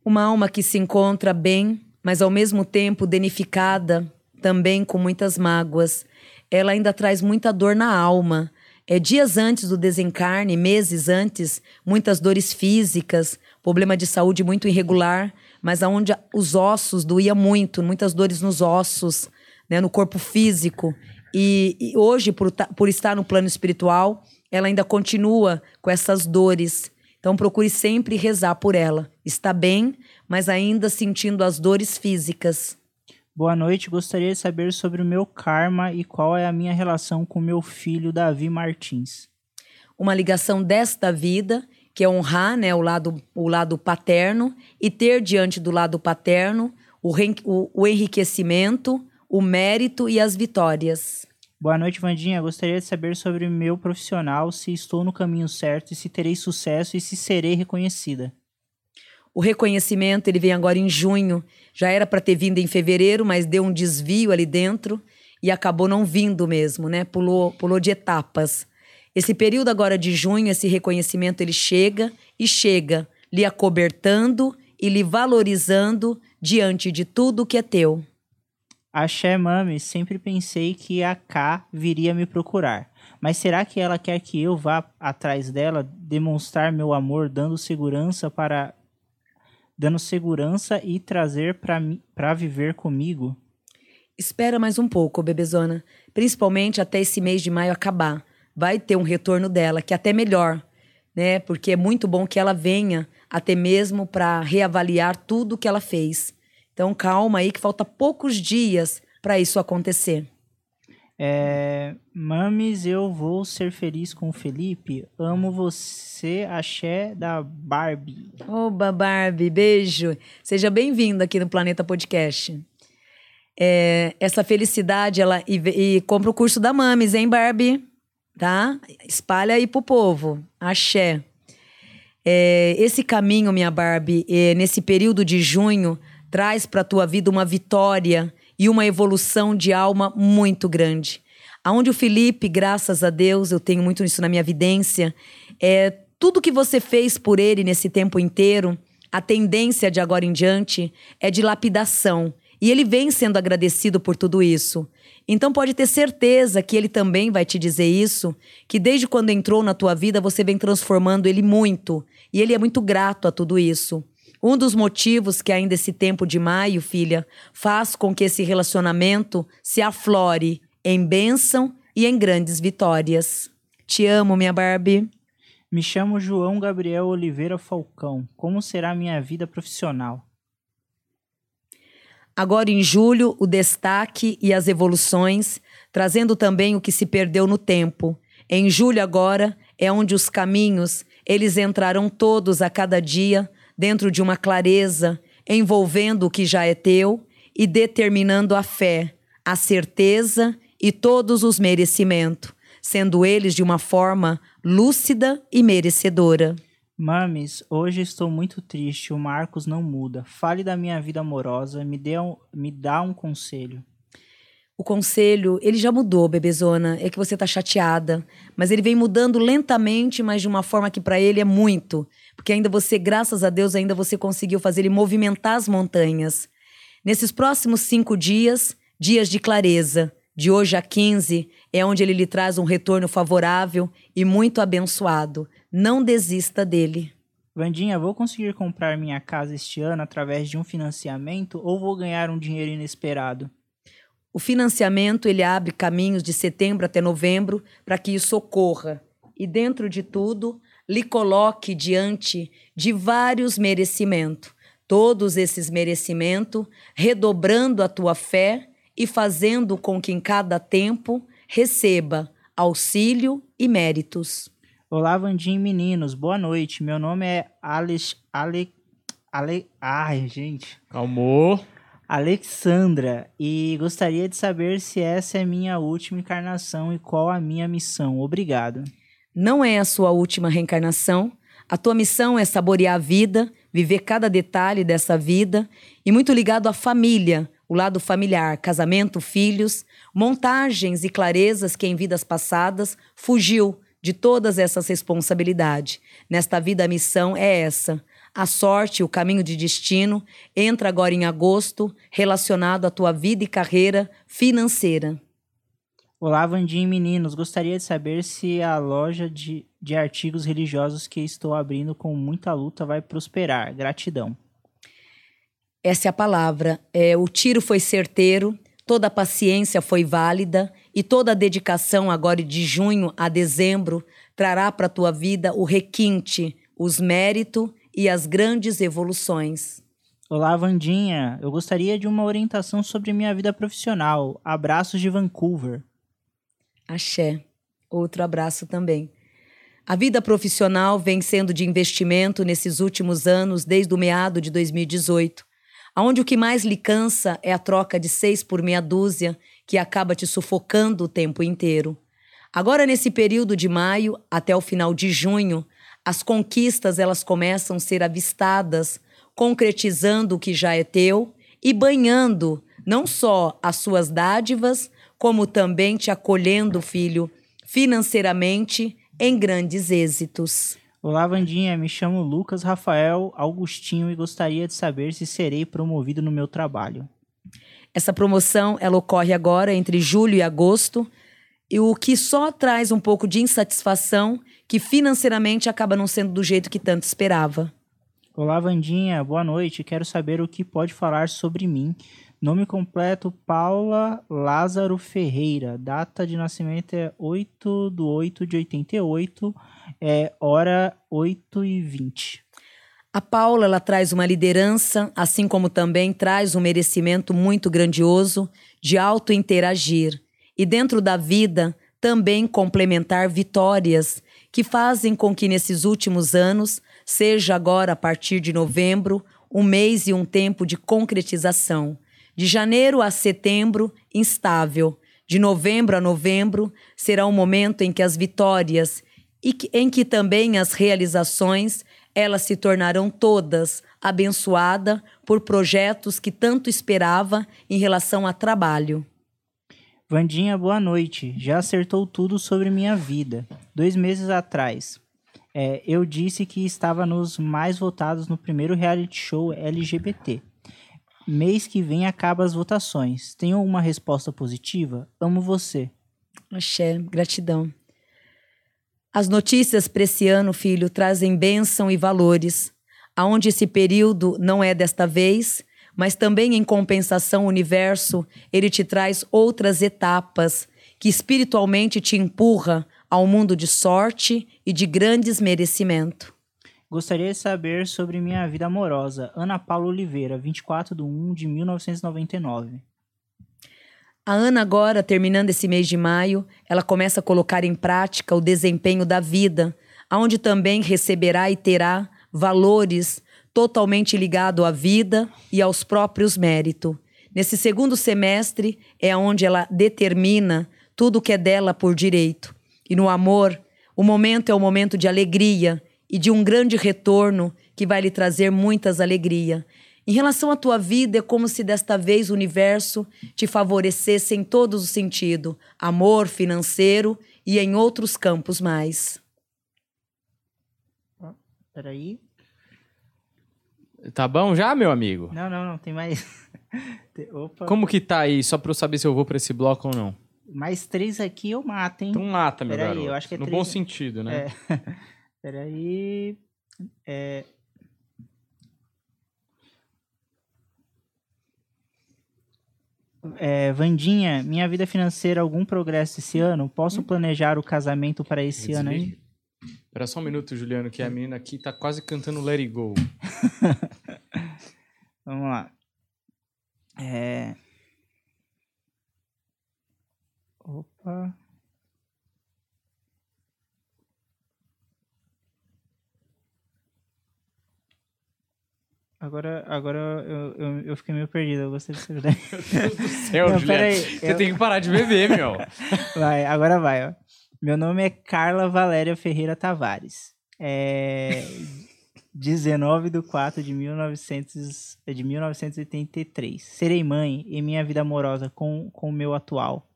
Uma alma que se encontra bem, mas ao mesmo tempo danificada também com muitas mágoas. Ela ainda traz muita dor na alma. É, dias antes do desencarne, meses antes, muitas dores físicas, problema de saúde muito irregular, mas aonde os ossos doía muito, muitas dores nos ossos, né, no corpo físico. E, e hoje, por, por estar no plano espiritual, ela ainda continua com essas dores. Então procure sempre rezar por ela. Está bem, mas ainda sentindo as dores físicas. Boa noite, gostaria de saber sobre o meu karma e qual é a minha relação com meu filho Davi Martins. Uma ligação desta vida, que é honrar né, o, lado, o lado paterno e ter diante do lado paterno o, o, o enriquecimento, o mérito e as vitórias. Boa noite, Vandinha. Gostaria de saber sobre o meu profissional, se estou no caminho certo e se terei sucesso e se serei reconhecida. O reconhecimento ele vem agora em junho. Já era para ter vindo em fevereiro, mas deu um desvio ali dentro e acabou não vindo mesmo, né? Pulou, pulou de etapas. Esse período agora de junho, esse reconhecimento ele chega e chega, lhe acobertando e lhe valorizando diante de tudo que é teu. Axé Mami, sempre pensei que a K viria me procurar. Mas será que ela quer que eu vá atrás dela demonstrar meu amor, dando segurança para dando segurança e trazer para viver comigo? Espera mais um pouco, bebezona. Principalmente até esse mês de maio acabar. Vai ter um retorno dela, que é até melhor, né? Porque é muito bom que ela venha até mesmo para reavaliar tudo que ela fez. Então calma aí que falta poucos dias para isso acontecer. É, Mames, eu vou ser feliz com o Felipe. Amo você, axé da Barbie. Oba, Barbie, beijo. Seja bem-vindo aqui no Planeta Podcast. É, essa felicidade, ela e, e compra o curso da Mames, hein, Barbie? Tá? Espalha aí pro povo. Axé. É, esse caminho, minha Barbie, é, nesse período de junho, traz para tua vida uma vitória e uma evolução de alma muito grande. Aonde o Felipe, graças a Deus, eu tenho muito isso na minha evidência, é tudo que você fez por ele nesse tempo inteiro, a tendência de agora em diante é de lapidação. E ele vem sendo agradecido por tudo isso. Então pode ter certeza que ele também vai te dizer isso, que desde quando entrou na tua vida você vem transformando ele muito, e ele é muito grato a tudo isso. Um dos motivos que ainda esse tempo de maio, filha, faz com que esse relacionamento se aflore em bênção e em grandes vitórias. Te amo, minha Barbie. Me chamo João Gabriel Oliveira Falcão. Como será minha vida profissional? Agora em julho, o destaque e as evoluções, trazendo também o que se perdeu no tempo. Em julho agora é onde os caminhos, eles entrarão todos a cada dia dentro de uma clareza, envolvendo o que já é teu e determinando a fé, a certeza e todos os merecimentos, sendo eles de uma forma lúcida e merecedora. Mames, hoje estou muito triste, o Marcos não muda. Fale da minha vida amorosa, me, dê um, me dá um conselho. O conselho, ele já mudou, bebezona. É que você tá chateada. Mas ele vem mudando lentamente, mas de uma forma que para ele é muito. Porque ainda você, graças a Deus, ainda você conseguiu fazer ele movimentar as montanhas. Nesses próximos cinco dias, dias de clareza, de hoje a 15, é onde ele lhe traz um retorno favorável e muito abençoado. Não desista dele. Vandinha, vou conseguir comprar minha casa este ano através de um financiamento ou vou ganhar um dinheiro inesperado? O financiamento ele abre caminhos de setembro até novembro para que isso ocorra. E dentro de tudo, lhe coloque diante de vários merecimentos. Todos esses merecimentos, redobrando a tua fé e fazendo com que em cada tempo receba auxílio e méritos. Olá, Vandinho meninos, boa noite. Meu nome é Alex. Ale, Ale, ai, gente. Calmou. Alexandra, e gostaria de saber se essa é minha última encarnação e qual a minha missão. Obrigado. Não é a sua última reencarnação. A tua missão é saborear a vida, viver cada detalhe dessa vida e muito ligado à família, o lado familiar, casamento, filhos, montagens e clarezas que em vidas passadas fugiu de todas essas responsabilidades. Nesta vida a missão é essa: a sorte, o caminho de destino, entra agora em agosto, relacionado à tua vida e carreira financeira. Olá, Vandinho meninos. Gostaria de saber se a loja de, de artigos religiosos que estou abrindo com muita luta vai prosperar. Gratidão. Essa é a palavra. É, o tiro foi certeiro, toda a paciência foi válida e toda a dedicação agora de junho a dezembro trará para a tua vida o requinte, os méritos e as grandes evoluções. Olá, Vandinha. Eu gostaria de uma orientação sobre minha vida profissional. Abraços de Vancouver. Axé. Outro abraço também. A vida profissional vem sendo de investimento nesses últimos anos, desde o meado de 2018, onde o que mais lhe cansa é a troca de seis por meia dúzia, que acaba te sufocando o tempo inteiro. Agora, nesse período de maio até o final de junho, as conquistas elas começam a ser avistadas, concretizando o que já é teu e banhando não só as suas dádivas, como também te acolhendo, filho, financeiramente em grandes êxitos. Olá, Vandinha. Me chamo Lucas Rafael Augustinho e gostaria de saber se serei promovido no meu trabalho. Essa promoção ela ocorre agora entre julho e agosto, e o que só traz um pouco de insatisfação, que financeiramente acaba não sendo do jeito que tanto esperava. Olá, Vandinha. Boa noite. Quero saber o que pode falar sobre mim. Nome completo: Paula Lázaro Ferreira. Data de nascimento é 8 de 8 de 88, é hora 8 e 20. A Paula ela traz uma liderança, assim como também traz um merecimento muito grandioso de auto interagir e dentro da vida também complementar vitórias que fazem com que nesses últimos anos seja agora a partir de novembro um mês e um tempo de concretização. De janeiro a setembro, instável. De novembro a novembro, será um momento em que as vitórias e que, em que também as realizações elas se tornarão todas abençoada por projetos que tanto esperava em relação a trabalho. Vandinha, boa noite. Já acertou tudo sobre minha vida. Dois meses atrás, é, eu disse que estava nos mais votados no primeiro reality show LGBT. Mês que vem acaba as votações. Tem alguma resposta positiva? Amo você. Axé, gratidão. As notícias para esse ano, filho, trazem bênção e valores, aonde esse período não é desta vez, mas também em compensação o universo, ele te traz outras etapas que espiritualmente te empurra ao mundo de sorte e de grandes merecimento. Gostaria de saber sobre minha vida amorosa. Ana Paula Oliveira, 24 de 1 de 1999. A Ana agora, terminando esse mês de maio, ela começa a colocar em prática o desempenho da vida, aonde também receberá e terá valores totalmente ligados à vida e aos próprios méritos. Nesse segundo semestre é onde ela determina tudo o que é dela por direito. E no amor, o momento é um momento de alegria e de um grande retorno que vai lhe trazer muitas alegrias. Em relação à tua vida, é como se desta vez o universo te favorecesse em todos os sentidos, amor, financeiro e em outros campos mais. Peraí. Tá bom já, meu amigo? Não, não, não, tem mais. Opa. Como que tá aí, só pra eu saber se eu vou pra esse bloco ou não? Mais três aqui eu mato, hein? Então mata, meu Peraí, garoto. eu acho que é no três- bom sentido, né? É. Peraí. É. É, Vandinha, minha vida financeira, algum progresso esse ano? Posso planejar o casamento para esse ano aí? Espera só um minuto, Juliano, que a menina aqui tá quase cantando Let It Go. Vamos lá. É... Opa. Agora, agora eu, eu, eu fiquei meio perdido. Eu gostei de você ajudar. Meu Deus do céu, Não, Você eu- tem que parar de beber, meu. Vai, agora vai, ó. Meu nome é Carla Valéria Ferreira Tavares. É 19 de 4 de, 1900, de 1983. Serei mãe em minha vida amorosa com com o meu atual.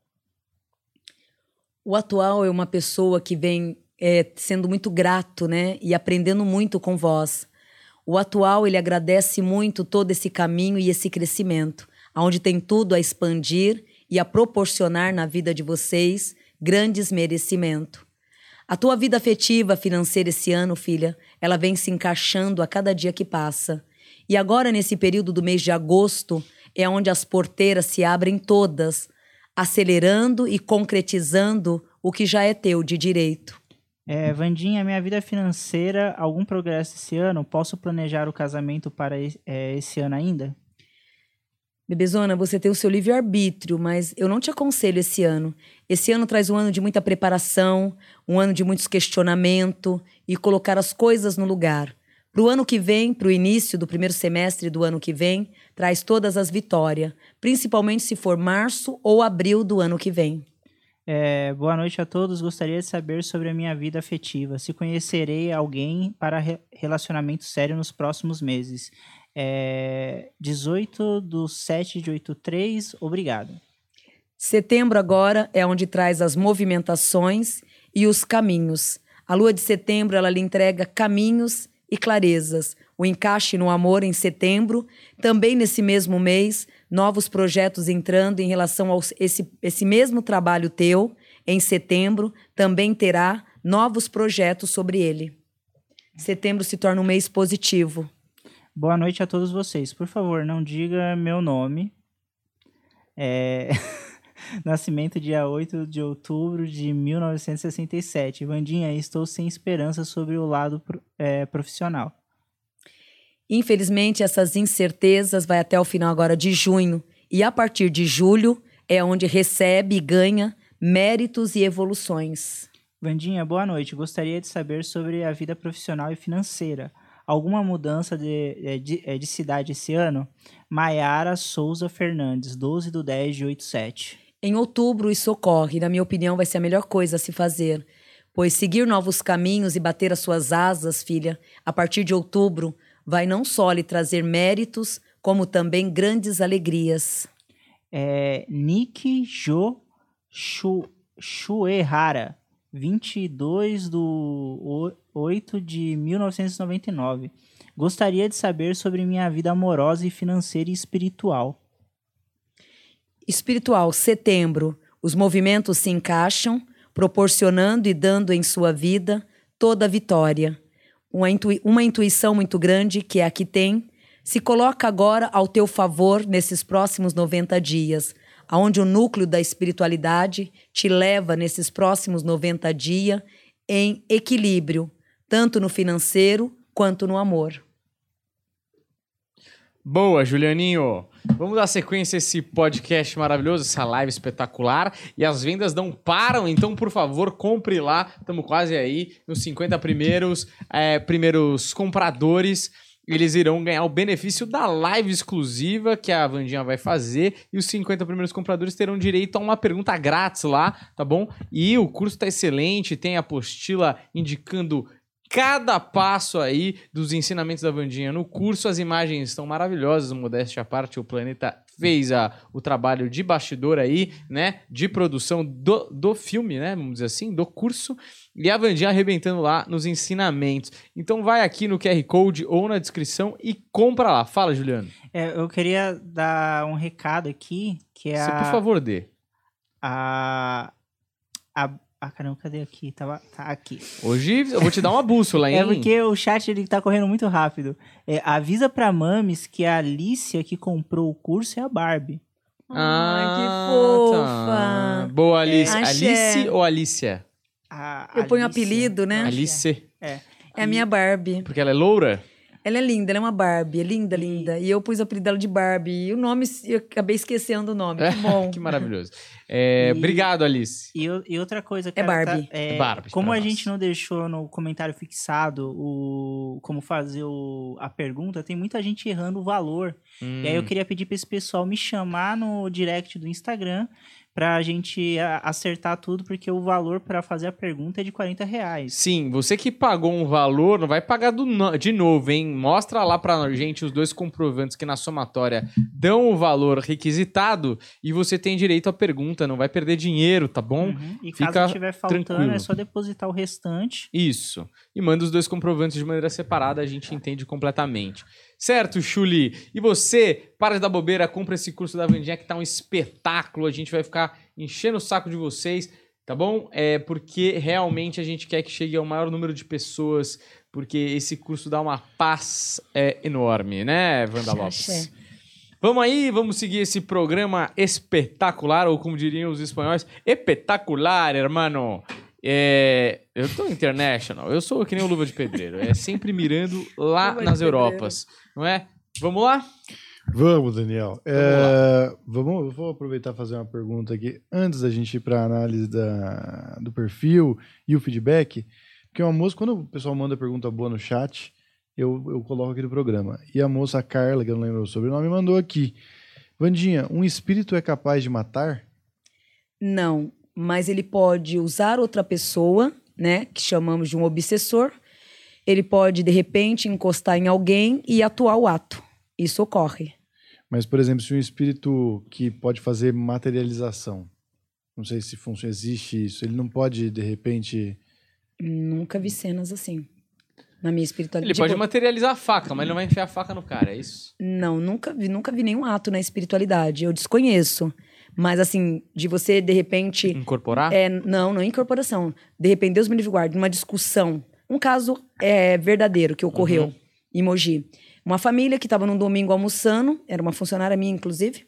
O atual é uma pessoa que vem é, sendo muito grato, né? E aprendendo muito com vós. O atual, ele agradece muito todo esse caminho e esse crescimento, aonde tem tudo a expandir e a proporcionar na vida de vocês grandes merecimentos. A tua vida afetiva, financeira esse ano, filha, ela vem se encaixando a cada dia que passa. E agora, nesse período do mês de agosto, é onde as porteiras se abrem todas, acelerando e concretizando o que já é teu de direito. É, Vandinha, minha vida financeira, algum progresso esse ano? Posso planejar o casamento para é, esse ano ainda? Bebezona, você tem o seu livre-arbítrio, mas eu não te aconselho esse ano. Esse ano traz um ano de muita preparação, um ano de muitos questionamento e colocar as coisas no lugar. Para o ano que vem, para o início do primeiro semestre do ano que vem, traz todas as vitórias, principalmente se for março ou abril do ano que vem. É, boa noite a todos. Gostaria de saber sobre a minha vida afetiva. Se conhecerei alguém para re- relacionamento sério nos próximos meses. É, 18 do 7 de 83. Obrigado. Setembro agora é onde traz as movimentações e os caminhos. A lua de setembro ela lhe entrega caminhos e clarezas. O encaixe no amor em setembro, também nesse mesmo mês, novos projetos entrando em relação a esse, esse mesmo trabalho teu. Em setembro, também terá novos projetos sobre ele. Setembro se torna um mês positivo. Boa noite a todos vocês. Por favor, não diga meu nome. É... Nascimento dia 8 de outubro de 1967. Vandinha, estou sem esperança sobre o lado é, profissional. Infelizmente, essas incertezas vai até o final agora de junho. E a partir de julho é onde recebe e ganha méritos e evoluções. Vandinha, boa noite. Gostaria de saber sobre a vida profissional e financeira. Alguma mudança de, é, de, é, de cidade esse ano? Maiara Souza Fernandes, 12 do 10 de 87. Em outubro, isso ocorre. Na minha opinião, vai ser a melhor coisa a se fazer. Pois seguir novos caminhos e bater as suas asas, filha, a partir de outubro, vai não só lhe trazer méritos, como também grandes alegrias. É, Nick Jo Shu, Shuehara, 22 do 8 de 1999. Gostaria de saber sobre minha vida amorosa e financeira e espiritual. Espiritual, setembro. Os movimentos se encaixam, proporcionando e dando em sua vida toda a vitória uma, intui uma intuição muito grande, que é a que tem, se coloca agora ao teu favor nesses próximos 90 dias, aonde o núcleo da espiritualidade te leva nesses próximos 90 dias em equilíbrio, tanto no financeiro quanto no amor. Boa, Julianinho. Vamos dar sequência a esse podcast maravilhoso, essa live espetacular. E as vendas não param, então, por favor, compre lá. Estamos quase aí nos 50 primeiros, é, primeiros compradores. Eles irão ganhar o benefício da live exclusiva que a Vandinha vai fazer. E os 50 primeiros compradores terão direito a uma pergunta grátis lá, tá bom? E o curso está excelente, tem apostila indicando cada passo aí dos ensinamentos da Vandinha no curso. As imagens estão maravilhosas, modéstia à parte, o Planeta fez a, o trabalho de bastidor aí, né, de produção do, do filme, né, vamos dizer assim, do curso, e a Vandinha arrebentando lá nos ensinamentos. Então vai aqui no QR Code ou na descrição e compra lá. Fala, Juliano. É, eu queria dar um recado aqui, que é Você, a... por favor, dê. A... A ah, caramba, cadê aqui? Tava, tá aqui. Hoje eu vou te dar uma bússola, hein? É porque o chat ele tá correndo muito rápido. É, avisa pra Mames que a Alicia que comprou o curso é a Barbie. Ah, que fofa. Tá. Boa, Alice. É, Alice ou Alicia? A eu ponho apelido, né? Alice. É. É a minha Barbie. Porque ela é loura? Ela é linda, ela é uma Barbie, é linda, linda. E eu pus o apelido dela de Barbie. E o nome, eu acabei esquecendo o nome. Que bom. que maravilhoso. É, e, obrigado, Alice. E, e outra coisa, cara, é Barbie. Tá, é, Barbie. Como a nós. gente não deixou no comentário fixado o como fazer o, a pergunta, tem muita gente errando o valor. Hum. E aí eu hum. queria pedir para esse pessoal me chamar no direct do Instagram para a gente acertar tudo, porque o valor para fazer a pergunta é de 40 reais. Sim, você que pagou um valor, não vai pagar do, de novo, hein? Mostra lá para gente os dois comprovantes que na somatória dão o valor requisitado e você tem direito à pergunta, não vai perder dinheiro, tá bom? Uhum. E Fica caso estiver faltando, tranquilo. é só depositar o restante. Isso. E manda os dois comprovantes de maneira separada, a gente entende completamente. Certo, Chuli? E você, para de dar bobeira, compra esse curso da Vandinha que tá um espetáculo. A gente vai ficar enchendo o saco de vocês, tá bom? É porque realmente a gente quer que chegue ao maior número de pessoas, porque esse curso dá uma paz é, enorme, né, Wanda Lopes? Vamos aí, vamos seguir esse programa espetacular, ou como diriam os espanhóis, espetacular, hermano. É, eu tô international, eu sou que nem o Luva de Pedreiro, é sempre mirando lá nas Europas não é? Vamos lá? Vamos, Daniel. Vamos, é, vamos vou aproveitar e fazer uma pergunta aqui antes da gente ir para a análise da, do perfil e o feedback. Porque uma moça, quando o pessoal manda pergunta boa no chat, eu, eu coloco aqui no programa. E a moça Carla, que eu não lembro o sobrenome, mandou aqui. Vandinha, um espírito é capaz de matar? Não, mas ele pode usar outra pessoa, né, que chamamos de um obsessor, ele pode, de repente, encostar em alguém e atuar o ato. Isso ocorre. Mas, por exemplo, se um espírito que pode fazer materialização, não sei se funciona, existe isso, ele não pode, de repente. Nunca vi cenas assim. na minha Ele espiritualidade. pode Tipo, materializar a faca, mas ele não vai enfiar a faca no cara, é isso? Não, nunca vi, nunca vi nenhum ato na espiritualidade. Eu desconheço. Mas assim, de você, de repente. Incorporar? É, não, não é incorporação. De repente, Deus me livre guarde, numa discussão. Um caso é, verdadeiro que ocorreu Uhum. em Mogi. Uma família que estava num domingo almoçando, era uma funcionária minha, inclusive.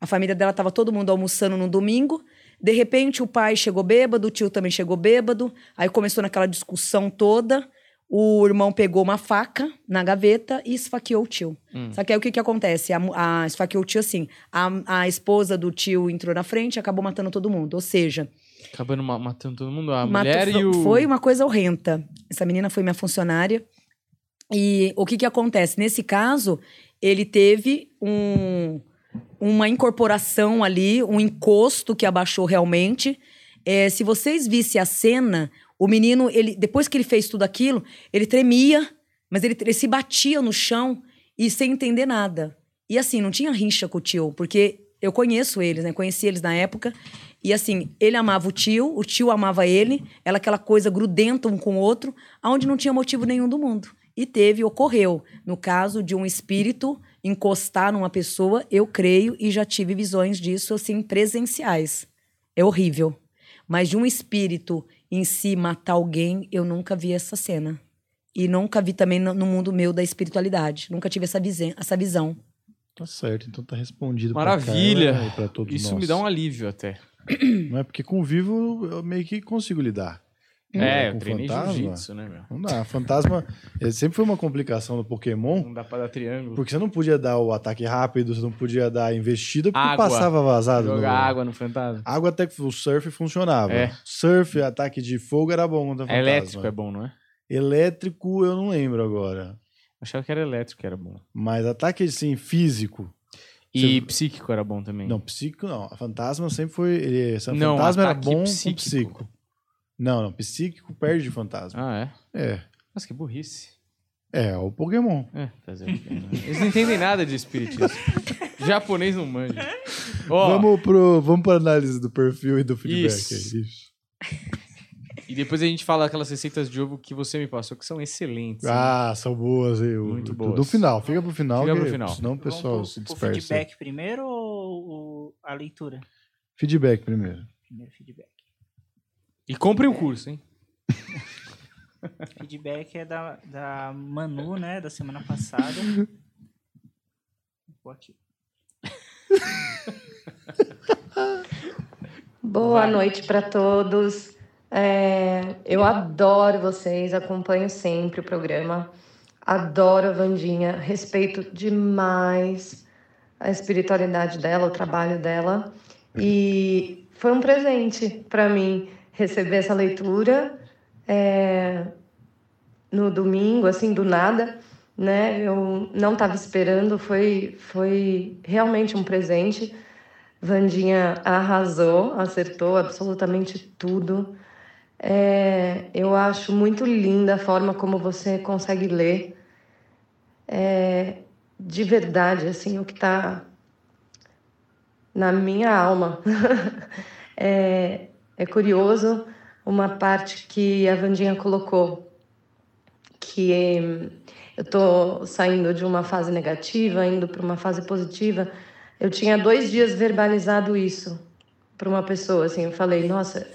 A família dela estava todo mundo almoçando no domingo. De repente, o pai chegou bêbado, o tio também chegou bêbado. Aí começou naquela discussão toda. O irmão pegou uma faca na gaveta e esfaqueou o tio. Hum. Só que aí o que, que acontece? A, a, esfaqueou o tio assim. A, a esposa do tio entrou na frente e acabou matando todo mundo. Ou seja, Acabando ma- matando todo mundo, a Matou- mulher e o... Foi uma coisa horrenda. Essa menina foi minha funcionária. E o que que acontece? Nesse caso, ele teve um, uma incorporação ali, um encosto que abaixou realmente. É, se vocês vissem a cena, o menino, ele depois que ele fez tudo aquilo, ele tremia, mas ele, ele se batia no chão e sem entender nada. E assim, não tinha rincha com o tio, porque eu conheço eles, né? Conheci eles na época. E assim, ele amava o tio, o tio amava ele, ela aquela coisa grudenta um com o outro, aonde não tinha motivo nenhum do mundo. E teve, ocorreu. No caso de um espírito encostar numa pessoa, eu creio e já tive visões disso, assim, presenciais. É horrível. Mas de um espírito em si matar alguém, eu nunca vi essa cena. E nunca vi também no mundo meu da espiritualidade. Nunca tive essa, visen- essa visão. Tá certo, então tá respondido Maravilha. pra Carla pra todos Isso nós. me dá um alívio até. Não é porque com vivo eu meio que consigo lidar. É, eu treinei fantasma, jiu-jitsu, né, meu? Não dá. Fantasma eh, sempre foi uma complicação do Pokémon, Não dá pra dar triângulo. porque você não podia dar o ataque rápido, você não podia dar investida, porque Água. passava vazado. Jogar no- água no fantasma. Água até que o surf funcionava. É. Surf, ataque de fogo era bom contra É fantasma. elétrico, é bom, não é? Elétrico eu não lembro agora. Achava que era elétrico que era bom. Mas ataque assim, físico. E Você- psíquico era bom também. Não, psíquico não. Fantasma sempre foi. Ele, Não, fantasma era bom psíquico. psíquico. Não, não. Psíquico perde de fantasma. Ah, é? É. Nossa, que burrice. É, o Pokémon. É, fazer o quê, né? Eles não entendem nada de espiritismo. Japonês não manja. Ó, Vamos, pro, vamos pra análise do perfil e do feedback. Isso. aí. E depois a gente fala aquelas receitas de ovo que você me passou, que são excelentes. hein? Ah, são boas. aí, o- Muito do- boas. Do final. Fica pro final. Fica pro que final. Senão o pessoal Vamos se pro- pro dispersa. feedback primeiro ou ou a leitura? Feedback primeiro. Primeiro feedback. E comprem o curso, hein? Feedback é da, da Manu, né? Da semana passada. Vou aqui. Boa noite para todos. É, eu adoro vocês, acompanho sempre o programa. Adoro a Vandinha, respeito demais a espiritualidade dela, o trabalho dela. E foi um presente para mim receber essa leitura é, no domingo, assim, do nada. Né? Eu não estava esperando, foi, foi realmente um presente. Vandinha arrasou, acertou absolutamente tudo. É, eu acho muito linda a forma como você consegue ler é, de verdade assim o que está na minha alma. é, é curioso uma parte que a Vandinha colocou que eh, eu estou saindo de uma fase negativa, indo para uma fase positiva. Eu tinha dois dias verbalizado isso para uma pessoa, assim, eu falei, nossa,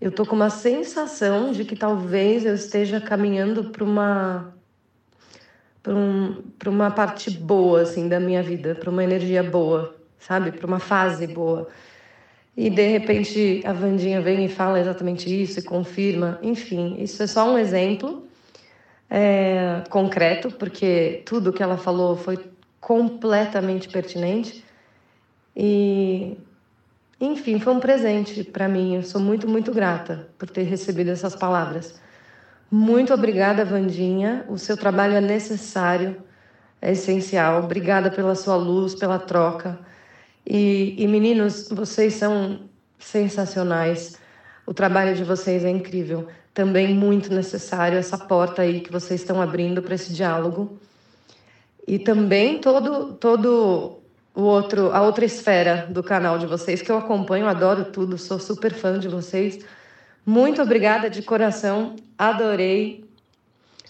eu tô com uma sensação de que talvez eu esteja caminhando para uma para um, uma parte boa assim da minha vida, para uma energia boa, sabe? Para uma fase boa. E de repente a Vandinha vem e fala exatamente isso e confirma. Enfim, isso é só um exemplo é, concreto, porque tudo que ela falou foi completamente pertinente. E, enfim, foi um presente para mim. Eu sou muito, muito grata por ter recebido essas palavras. Muito obrigada, Vandinha. O seu trabalho é necessário, é essencial. Obrigada pela sua luz, pela troca. E, e meninos, vocês são sensacionais. O trabalho de vocês é incrível. Também muito necessário essa porta aí que vocês estão abrindo para esse diálogo. E também todo todo o outro a outra esfera do canal de vocês que eu acompanho, adoro tudo, sou super fã de vocês. Muito obrigada de coração, adorei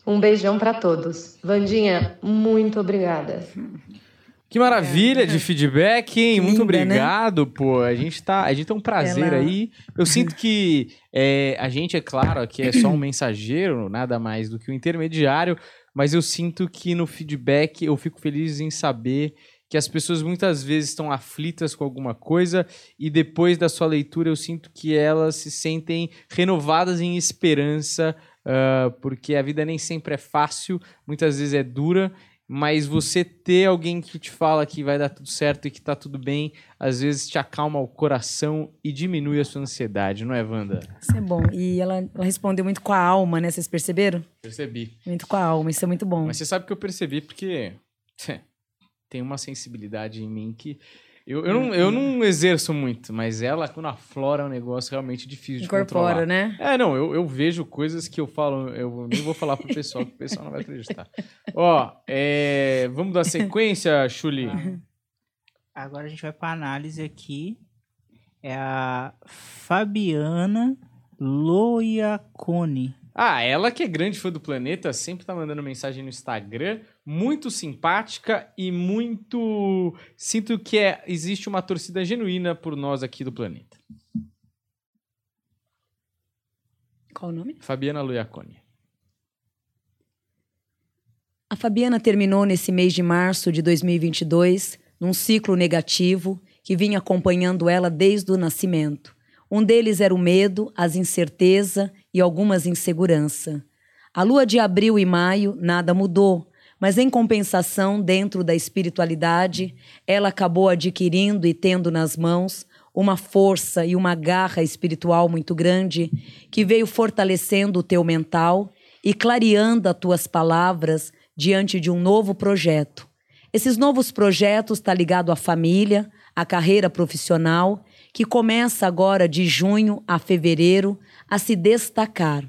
Um beijão pra todos. Vandinha, muito obrigada. Que maravilha de feedback, hein? Que Muito linda, né? obrigado, pô. A gente tá, a gente tem um prazer Ela- aí. Eu sinto que é, a gente, é claro, aqui é só um mensageiro, nada mais do que um intermediário, mas eu sinto que no feedback eu fico feliz em saber que as pessoas muitas vezes estão aflitas com alguma coisa e depois da sua leitura eu sinto que elas se sentem renovadas em esperança, ah, porque a vida nem sempre é fácil, muitas vezes é dura mas você ter alguém que te fala que vai dar tudo certo e que tá tudo bem, às vezes te acalma o coração e diminui a sua ansiedade, não é, Wanda? Isso é bom. E ela, ela respondeu muito com a alma, né? Vocês perceberam? Percebi. Muito com a alma. Isso é muito bom. Mas você sabe que eu percebi porque tem uma sensibilidade em mim que. Eu, eu, não, eu não exerço muito, mas ela, quando aflora, é um negócio realmente difícil de Incorpora, controlar. né? É, não, eu, eu vejo coisas que eu falo, eu nem vou falar pro pessoal, que o pessoal não vai acreditar. Ó, é, vamos dar sequência, Chuli? Agora a gente vai pra análise aqui. É a Fabiana Loiacone. Ah, ela que é grande fã do planeta, sempre tá mandando mensagem no Instagram, muito simpática e muito. Sinto que é... existe uma torcida genuína por nós aqui do planeta. Qual o nome? Fabiana Luiacone. A Fabiana terminou nesse mês de março de 2022 num ciclo negativo que vinha acompanhando ela desde o nascimento. Um deles era o medo, as incerteza e algumas insegurança. A lua de abril e maio nada mudou, mas em compensação, dentro da espiritualidade, ela acabou adquirindo e tendo nas mãos uma força e uma garra espiritual muito grande que veio fortalecendo o teu mental e clareando as tuas palavras diante de um novo projeto. Esses novos projetos está ligado à família, à carreira profissional, que começa agora de junho a fevereiro a se destacar.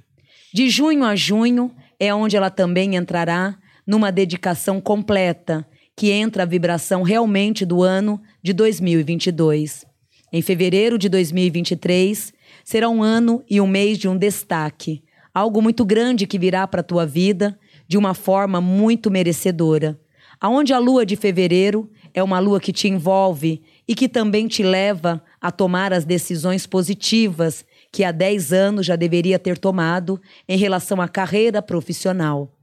De junho a junho é onde ela também entrará numa dedicação completa, que entra a vibração realmente do ano de 2022. Em fevereiro de 2023 será um ano e um mês de um destaque, algo muito grande que virá para a tua vida de uma forma muito merecedora. Aonde a lua de fevereiro é uma lua que te envolve e que também te leva a tomar as decisões positivas que há 10 anos já deveria ter tomado em relação à carreira profissional.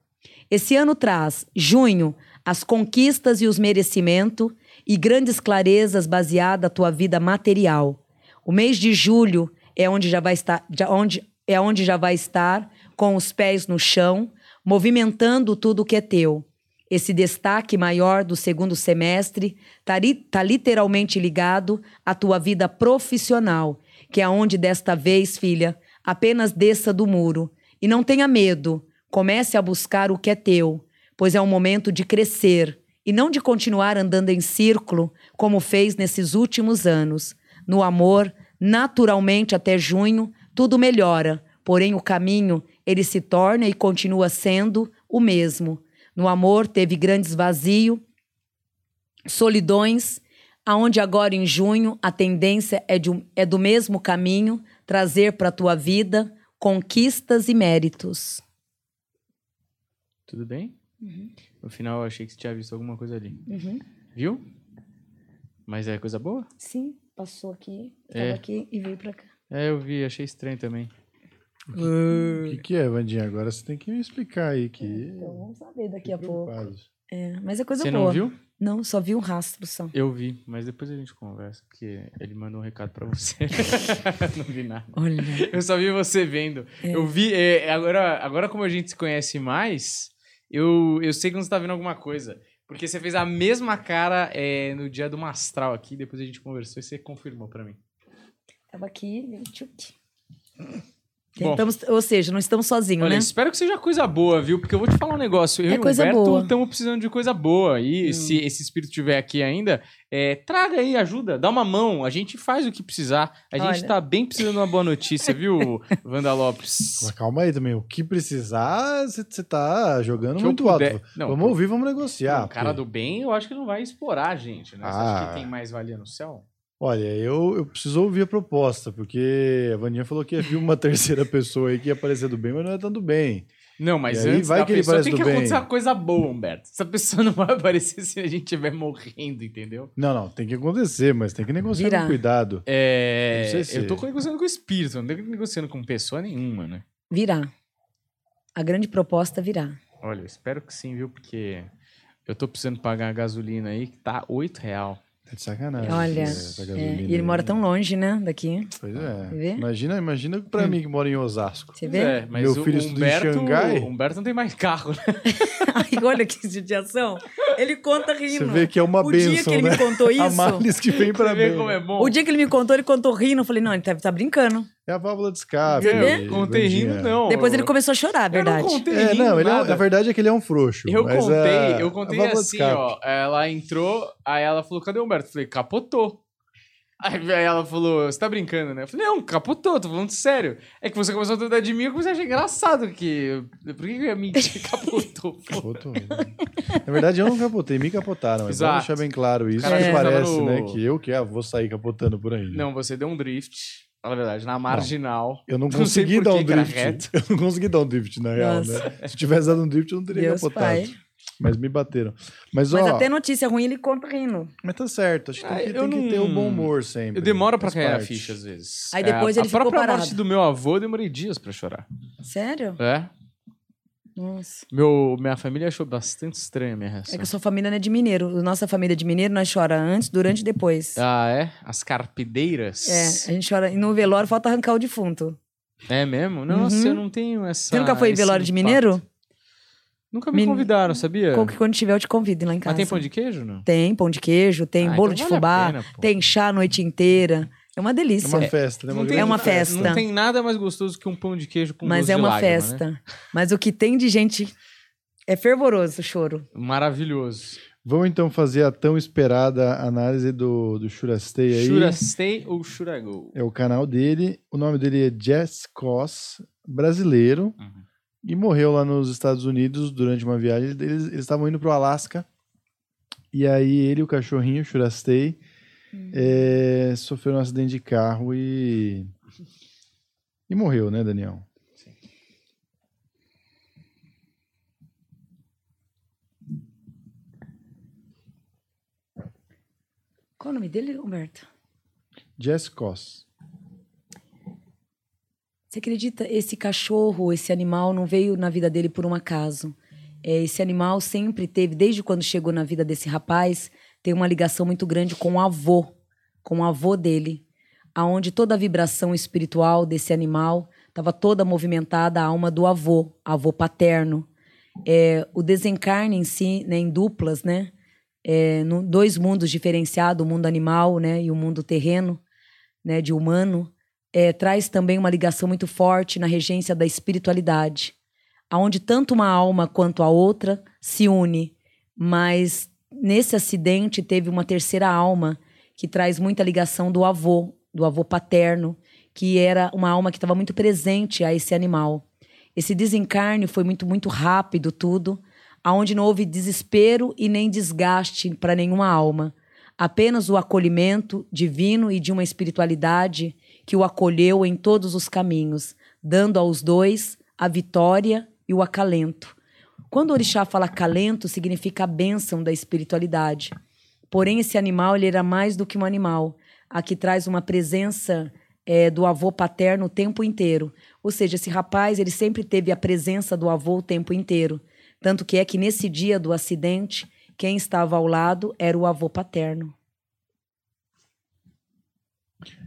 Esse ano traz, junho, as conquistas e os merecimentos e grandes clarezas baseadas na tua vida material. O mês de julho é onde já vai estar, já, onde, é onde já vai estar com os pés no chão, movimentando tudo que é teu. Esse destaque maior do segundo semestre está tá literalmente ligado à tua vida profissional, que é onde desta vez, filha, apenas desça do muro. E não tenha medo, comece a buscar o que é teu, pois é um momento de crescer e não de continuar andando em círculo como fez nesses últimos anos. No amor, naturalmente até junho, tudo melhora, porém o caminho ele se torna e continua sendo o mesmo. No amor teve grandes vazios, solidões, aonde agora em junho a tendência é, de, é do mesmo caminho trazer para a tua vida conquistas e méritos. Tudo bem? No final eu achei que você tinha visto alguma coisa ali. Uhum. Viu? Mas é coisa boa? Sim, passou aqui, É. aqui e veio para cá. É, eu vi, achei estranho também. O que, que é, Vandinha? Agora você tem que me explicar aí que. Então vamos saber daqui a pouco. É, mas é coisa Você boa. não viu? Não, só vi um rastro só. Eu vi, mas depois a gente conversa, porque ele mandou um recado pra você. não vi nada. Olha. Eu só vi você vendo. Eu vi. é, agora, agora, como a gente se conhece mais, eu, eu sei que você tá vendo alguma coisa. Porque você fez a mesma cara é, no dia do Mastral aqui, depois a gente conversou e você confirmou pra mim. Tava aqui, veio Bom. Tentamos, ou seja, não estamos sozinhos, Olha, né? espero que seja coisa boa, viu? Porque eu vou te falar um negócio. Eu É e o coisa Humberto estamos precisando de coisa boa. E se esse espírito estiver aqui ainda, é, traga aí, ajuda, dá uma mão. A gente faz o que precisar. A gente Olha. tá bem precisando de uma boa notícia, viu, Wanda Lopes? Mas calma aí também. O que precisar, você você tá jogando Que muito puder- alto. Não, vamos pô. ouvir, vamos negociar. o cara porque- do bem, eu acho que não vai explorar a gente, né? Você acha Ah. que tem mais valia no céu? Olha, eu, eu preciso ouvir a proposta, porque a Vaninha falou que havia uma terceira pessoa aí que ia aparecer do bem, mas não é tanto bem. Não, mas E aí antes vai da que pessoa tem que bem. acontecer uma coisa boa, Humberto. Essa pessoa não vai aparecer se a gente estiver morrendo, entendeu? Não, não, tem que acontecer, mas tem que negociar Virar. com cuidado. É, Não sei se- eu tô negociando com o espírito, não tô negociando com pessoa nenhuma, né? Virá. A grande proposta virá. Olha, eu espero que sim, viu? Porque eu tô precisando pagar a gasolina aí, que tá 8 real. Tá de sacanagem. Olha, É, e ele mora tão longe, né, daqui. Pois é. Vê? Imagina, imagina pra mim que mora em Osasco. Você vê? É, mas Meu o filho estuda em Humberto, Xangai. o Humberto não tem mais carro, né? Ai, olha que judiação. Ele conta rindo. Você vê que é uma o dia benção, que ele né? me contou A isso, males que vem pra como é bom. o dia que ele me contou, ele contou rindo. Eu falei, não, ele tá, tá brincando. É a válvula de escape. Eu contei rindo, não. Depois ele começou a chorar, Eu não verdade. contei É, rindo, não, ele é a verdade é que ele é um frouxo. Eu mas contei, a- eu a contei assim, ó. Ela entrou, aí ela falou, cadê o Humberto? Eu falei, capotou. Aí aí ela falou, você tá brincando, né? Eu falei, não, capotou, tô falando sério. É que você começou a tentar de mim, eu comecei a achar engraçado que... Por que eu ia mentir? Capotou. Capotou. Na verdade, eu não capotei, me capotaram. Mas vamos Exato. deixar bem claro isso. Cara, que É. parece, no- né? Que eu que ah, vou sair capotando por aí. Não, você deu um drift, fala a verdade, na marginal. Eu não Não sei consegui por dar que um que drift. reto. Eu não consegui dar um drift, na real, né? Se eu tivesse dado um drift, eu não teria Deus capotado. pai. Mas me bateram. Mas, Mas ó, até notícia ruim ele conta rindo. mas tá certo. Acho que tem, Ah, que, eu tem que não- ter o bom humor sempre. Eu demoro pra Faz cair a ficha, às vezes. Aí depois É, ele a ficou própria parado. morte do meu avô, eu demorei dias pra chorar. Sério? É? Nossa. Meu, minha família achou bastante estranha a minha reação. É que a sua família não é de mineiro. Nossa família é de mineiro, nós chora antes, durante e depois. Ah, é? As carpideiras? É, a gente chora. E no velório falta arrancar o defunto. É mesmo? Nossa, Uhum. eu não tenho essa. Você nunca foi em velório de impacto. mineiro? Nunca me Min- convidaram, sabia? Quando tiver eu te convido lá em casa. Mas tem pão de queijo, não? Tem pão de queijo, tem Ah, bolo então de vale fubá, pena, tem chá a noite inteira. É uma É delícia. uma festa, né? Não tem- É uma Não festa. tem nada mais gostoso que um pão de queijo com Mas é de uma lágrima, festa. Né? Mas o que tem de gente é fervoroso o choro. Maravilhoso. Vamos então fazer a tão esperada análise do, do Shurastei aí. Churastei ou churagol? É o canal dele. O nome dele é Jess Koss, brasileiro. Uhum. E morreu lá nos Estados Unidos durante uma viagem. Eles eles estavam indo pro Alasca. E aí ele e o cachorrinho, Shurastei, é, sofreram um acidente de carro e. E morreu, né, Daniel? Qual o nome dele, Humberto? Jess Koss. Você acredita? Esse cachorro, esse animal não veio na vida dele por um acaso. É, esse animal sempre teve, desde quando chegou na vida desse rapaz, tem uma ligação muito grande com o avô, com o avô dele, aonde toda a vibração espiritual desse animal estava toda movimentada a alma do avô, avô paterno. É, o desencarne em si, né, em duplas, né, é, no- dois mundos diferenciados, o mundo animal, né, e o mundo terreno, né, de humano é, traz também uma ligação muito forte na regência da espiritualidade, aonde tanto uma alma quanto a outra se une, mas nesse acidente teve uma terceira alma que traz muita ligação do avô, do avô paterno, que era uma alma que estava muito presente a esse animal. Esse desencarne foi muito muito rápido tudo, aonde não houve desespero e nem desgaste para nenhuma alma, apenas o acolhimento divino e de uma espiritualidade que o acolheu em todos os caminhos, dando aos dois a vitória e o acalento. Quando o orixá fala acalento, significa a bênção da espiritualidade. Porém, esse animal ele era mais do que um animal. Aqui traz uma presença eh, do avô paterno o tempo inteiro. Ou seja, esse rapaz ele sempre teve a presença do avô o tempo inteiro. Tanto que é que nesse dia do acidente, quem estava ao lado era o avô paterno.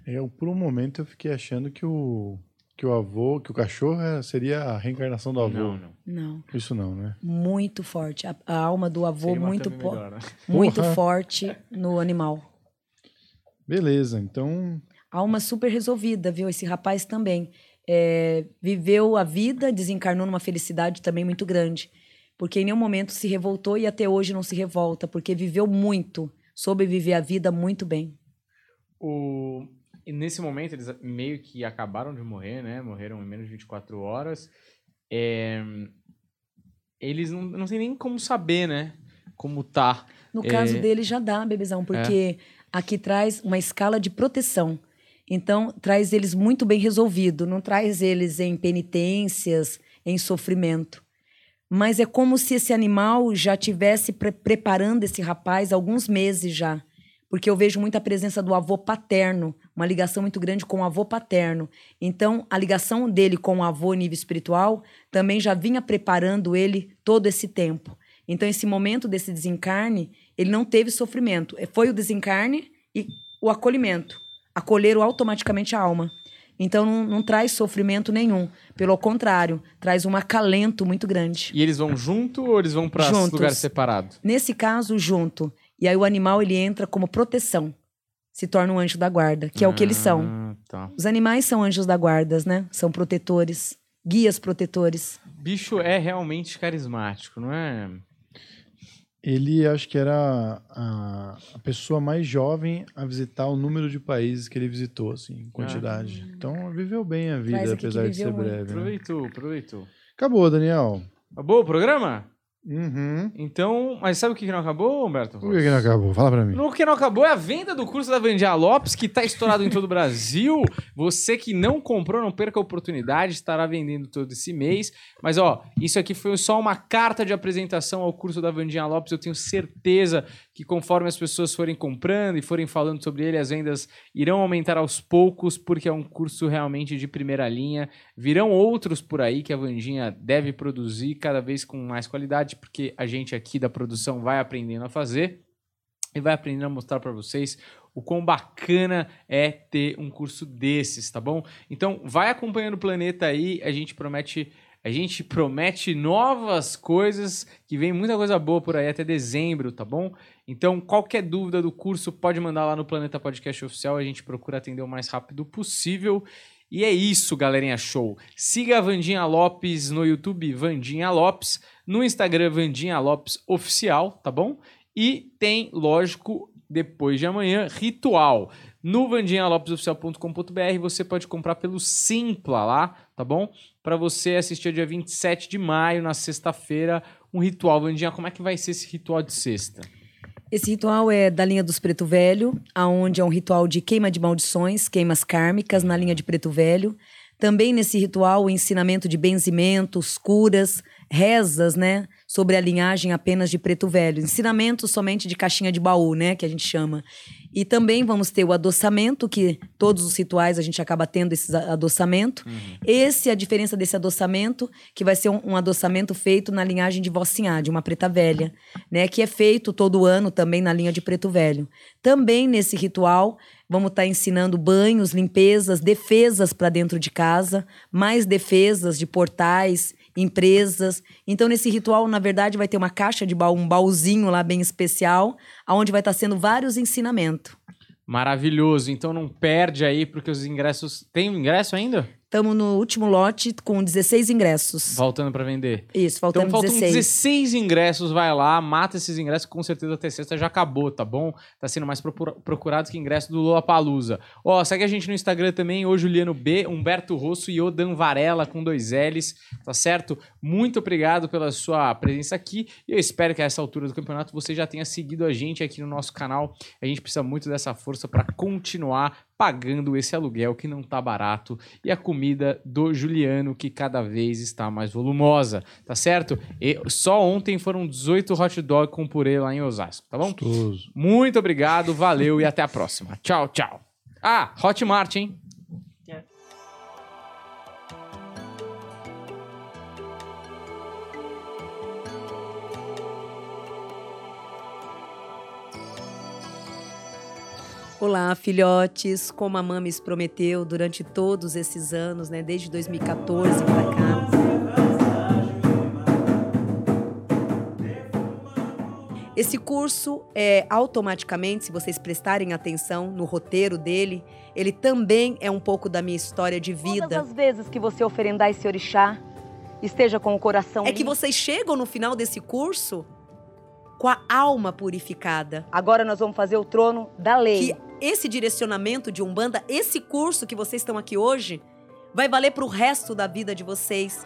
Eu, por um momento, eu fiquei achando que o, que o avô, que o cachorro eh, seria a reencarnação do avô. Não, não. Não, Isso não, né? muito forte. A, a alma do avô Seria muito, melhor, né? muito Porra. forte no animal. Beleza, então. Alma super resolvida, viu? Esse rapaz também. É, viveu a vida, desencarnou numa felicidade também muito grande. Porque em nenhum momento se revoltou e até hoje não se revolta, porque viveu muito, soube viver a vida muito bem. O... E nesse momento, eles meio que acabaram de morrer, né? Morreram em menos de 24 horas. É, Eles não, não tem nem como saber, né? Como tá. No É. caso dele já dá, bebezão, porque aqui traz uma escala de proteção. Então, traz eles muito bem resolvido, não traz eles em penitências, em sofrimento. Mas é como se esse animal já tivesse pre preparando esse rapaz há alguns meses já. Porque eu vejo muita presença do avô paterno, uma ligação muito grande com o avô paterno. Então, a ligação dele com o avô nível espiritual também já vinha preparando ele todo esse tempo. Então, esse momento desse desencarne, ele não teve sofrimento. Foi o desencarne e o acolhimento. Acolheram automaticamente a alma. Então não, não, traz sofrimento nenhum. Pelo contrário, traz um acalento muito grande. E eles vão junto ou eles vão para lugares separados? Nesse caso, junto. E aí o animal ele entra como proteção. Se torna um anjo da guarda, que é o que eles são. Ah, Tá. Os animais são anjos da guarda, né? São protetores, guias protetores. Bicho é realmente carismático, não é? Ele acho que era a, a pessoa mais jovem a visitar o número de países que ele visitou, assim, em quantidade. Então viveu bem a vida, que apesar de ser muito. breve. Né? Aproveitou, aproveitou. Acabou, Daniel. Acabou o programa? Uhum. Então, mas sabe o que que não acabou, Humberto? Por que, que não acabou? Fala pra mim. No que não acabou é a venda do curso da Vandia Lopes, que está estourado em todo o Brasil. Você que não comprou, não perca a oportunidade, estará vendendo todo esse mês. Mas, ó, isso aqui foi só uma carta de apresentação ao curso da Vandinha Lopes. Eu tenho certeza que conforme as pessoas forem comprando e forem falando sobre ele, as vendas irão aumentar aos poucos, porque é um curso realmente de primeira linha. Virão outros por aí que a Vandinha deve produzir cada vez com mais qualidade, porque a gente aqui da produção vai aprendendo a fazer e vai aprendendo a mostrar para vocês o quão bacana é ter um curso desses, tá bom? Então, vai acompanhando o planeta aí, a gente promete a gente promete novas coisas, que vem muita coisa boa por aí até dezembro, tá bom? Então, qualquer dúvida do curso, pode mandar lá no Planeta Podcast Oficial, a gente procura atender o mais rápido possível. E é isso, galerinha show. Siga a Vandinha Lopes no YouTube, Vandinha Lopes, no Instagram, Vandinha Lopes Oficial, tá bom? E tem, lógico, depois de amanhã, ritual. No vandinhalopesoficial.com.br você pode comprar pelo Simpla lá, tá bom? Para você assistir dia 27 de maio, na sexta-feira, um ritual. Vandinha, como é que vai ser esse ritual de sexta? Esse ritual é da linha dos Preto Velho, aonde é um ritual de queima de maldições, queimas kármicas na linha de Preto Velho. Também nesse ritual o ensinamento de benzimentos, curas, rezas, né, sobre a linhagem apenas de Preto Velho, ensinamento somente de caixinha de baú, né, que a gente chama. E também vamos ter o adoçamento, que todos os rituais a gente acaba tendo esse adoçamento. Esse é a diferença desse adoçamento, que vai ser um, um adoçamento feito na linhagem de Vocinhá, de uma preta velha, né? Que é feito todo ano também na linha de preto velho. Também nesse ritual, vamos estar ensinando banhos, limpezas, defesas para dentro de casa, mais defesas de portais, empresas. Então, nesse ritual, na verdade, vai ter uma caixa de baú, um baúzinho lá bem especial, aonde vai estar sendo vários ensinamentos. Maravilhoso. Então não perde aí, porque os ingressos. Tem ingresso ainda? Estamos no último lote com 16 ingressos. Faltando para vender. Isso, faltando então faltam 16. 16 ingressos, vai lá, mata esses ingressos, com certeza até sexta já acabou, tá bom? Tá sendo mais procura- procurado que ingresso do Lollapalooza. Ó, segue a gente no Instagram também, o Juliano B, Humberto Rosso e Odan Varela com dois L's, tá certo? Muito obrigado pela sua presença aqui e eu espero que a essa altura do campeonato você já tenha seguido a gente aqui no nosso canal. A gente precisa muito dessa força para continuar pagando esse aluguel que não tá barato e a comida do Juliano que cada vez está mais volumosa, tá certo? E só ontem foram 18 hot dog com purê lá em Osasco, tá bom? Gostoso. Muito obrigado, valeu e até a próxima. Tchau, tchau. Ah, Hotmart, hein? Olá, filhotes. Como a Mames prometeu durante todos esses anos, né, desde 2014 para cá. Esse curso é automaticamente, se vocês prestarem atenção no roteiro dele, ele também é um pouco da minha história de Todas vida. as vezes que você oferendar esse orixá, esteja com o coração É que limpo. vocês chegam no final desse curso com a alma purificada. Agora nós vamos fazer o trono da lei. que esse direcionamento de Umbanda, esse curso que vocês estão aqui hoje, vai valer para o resto da vida de vocês.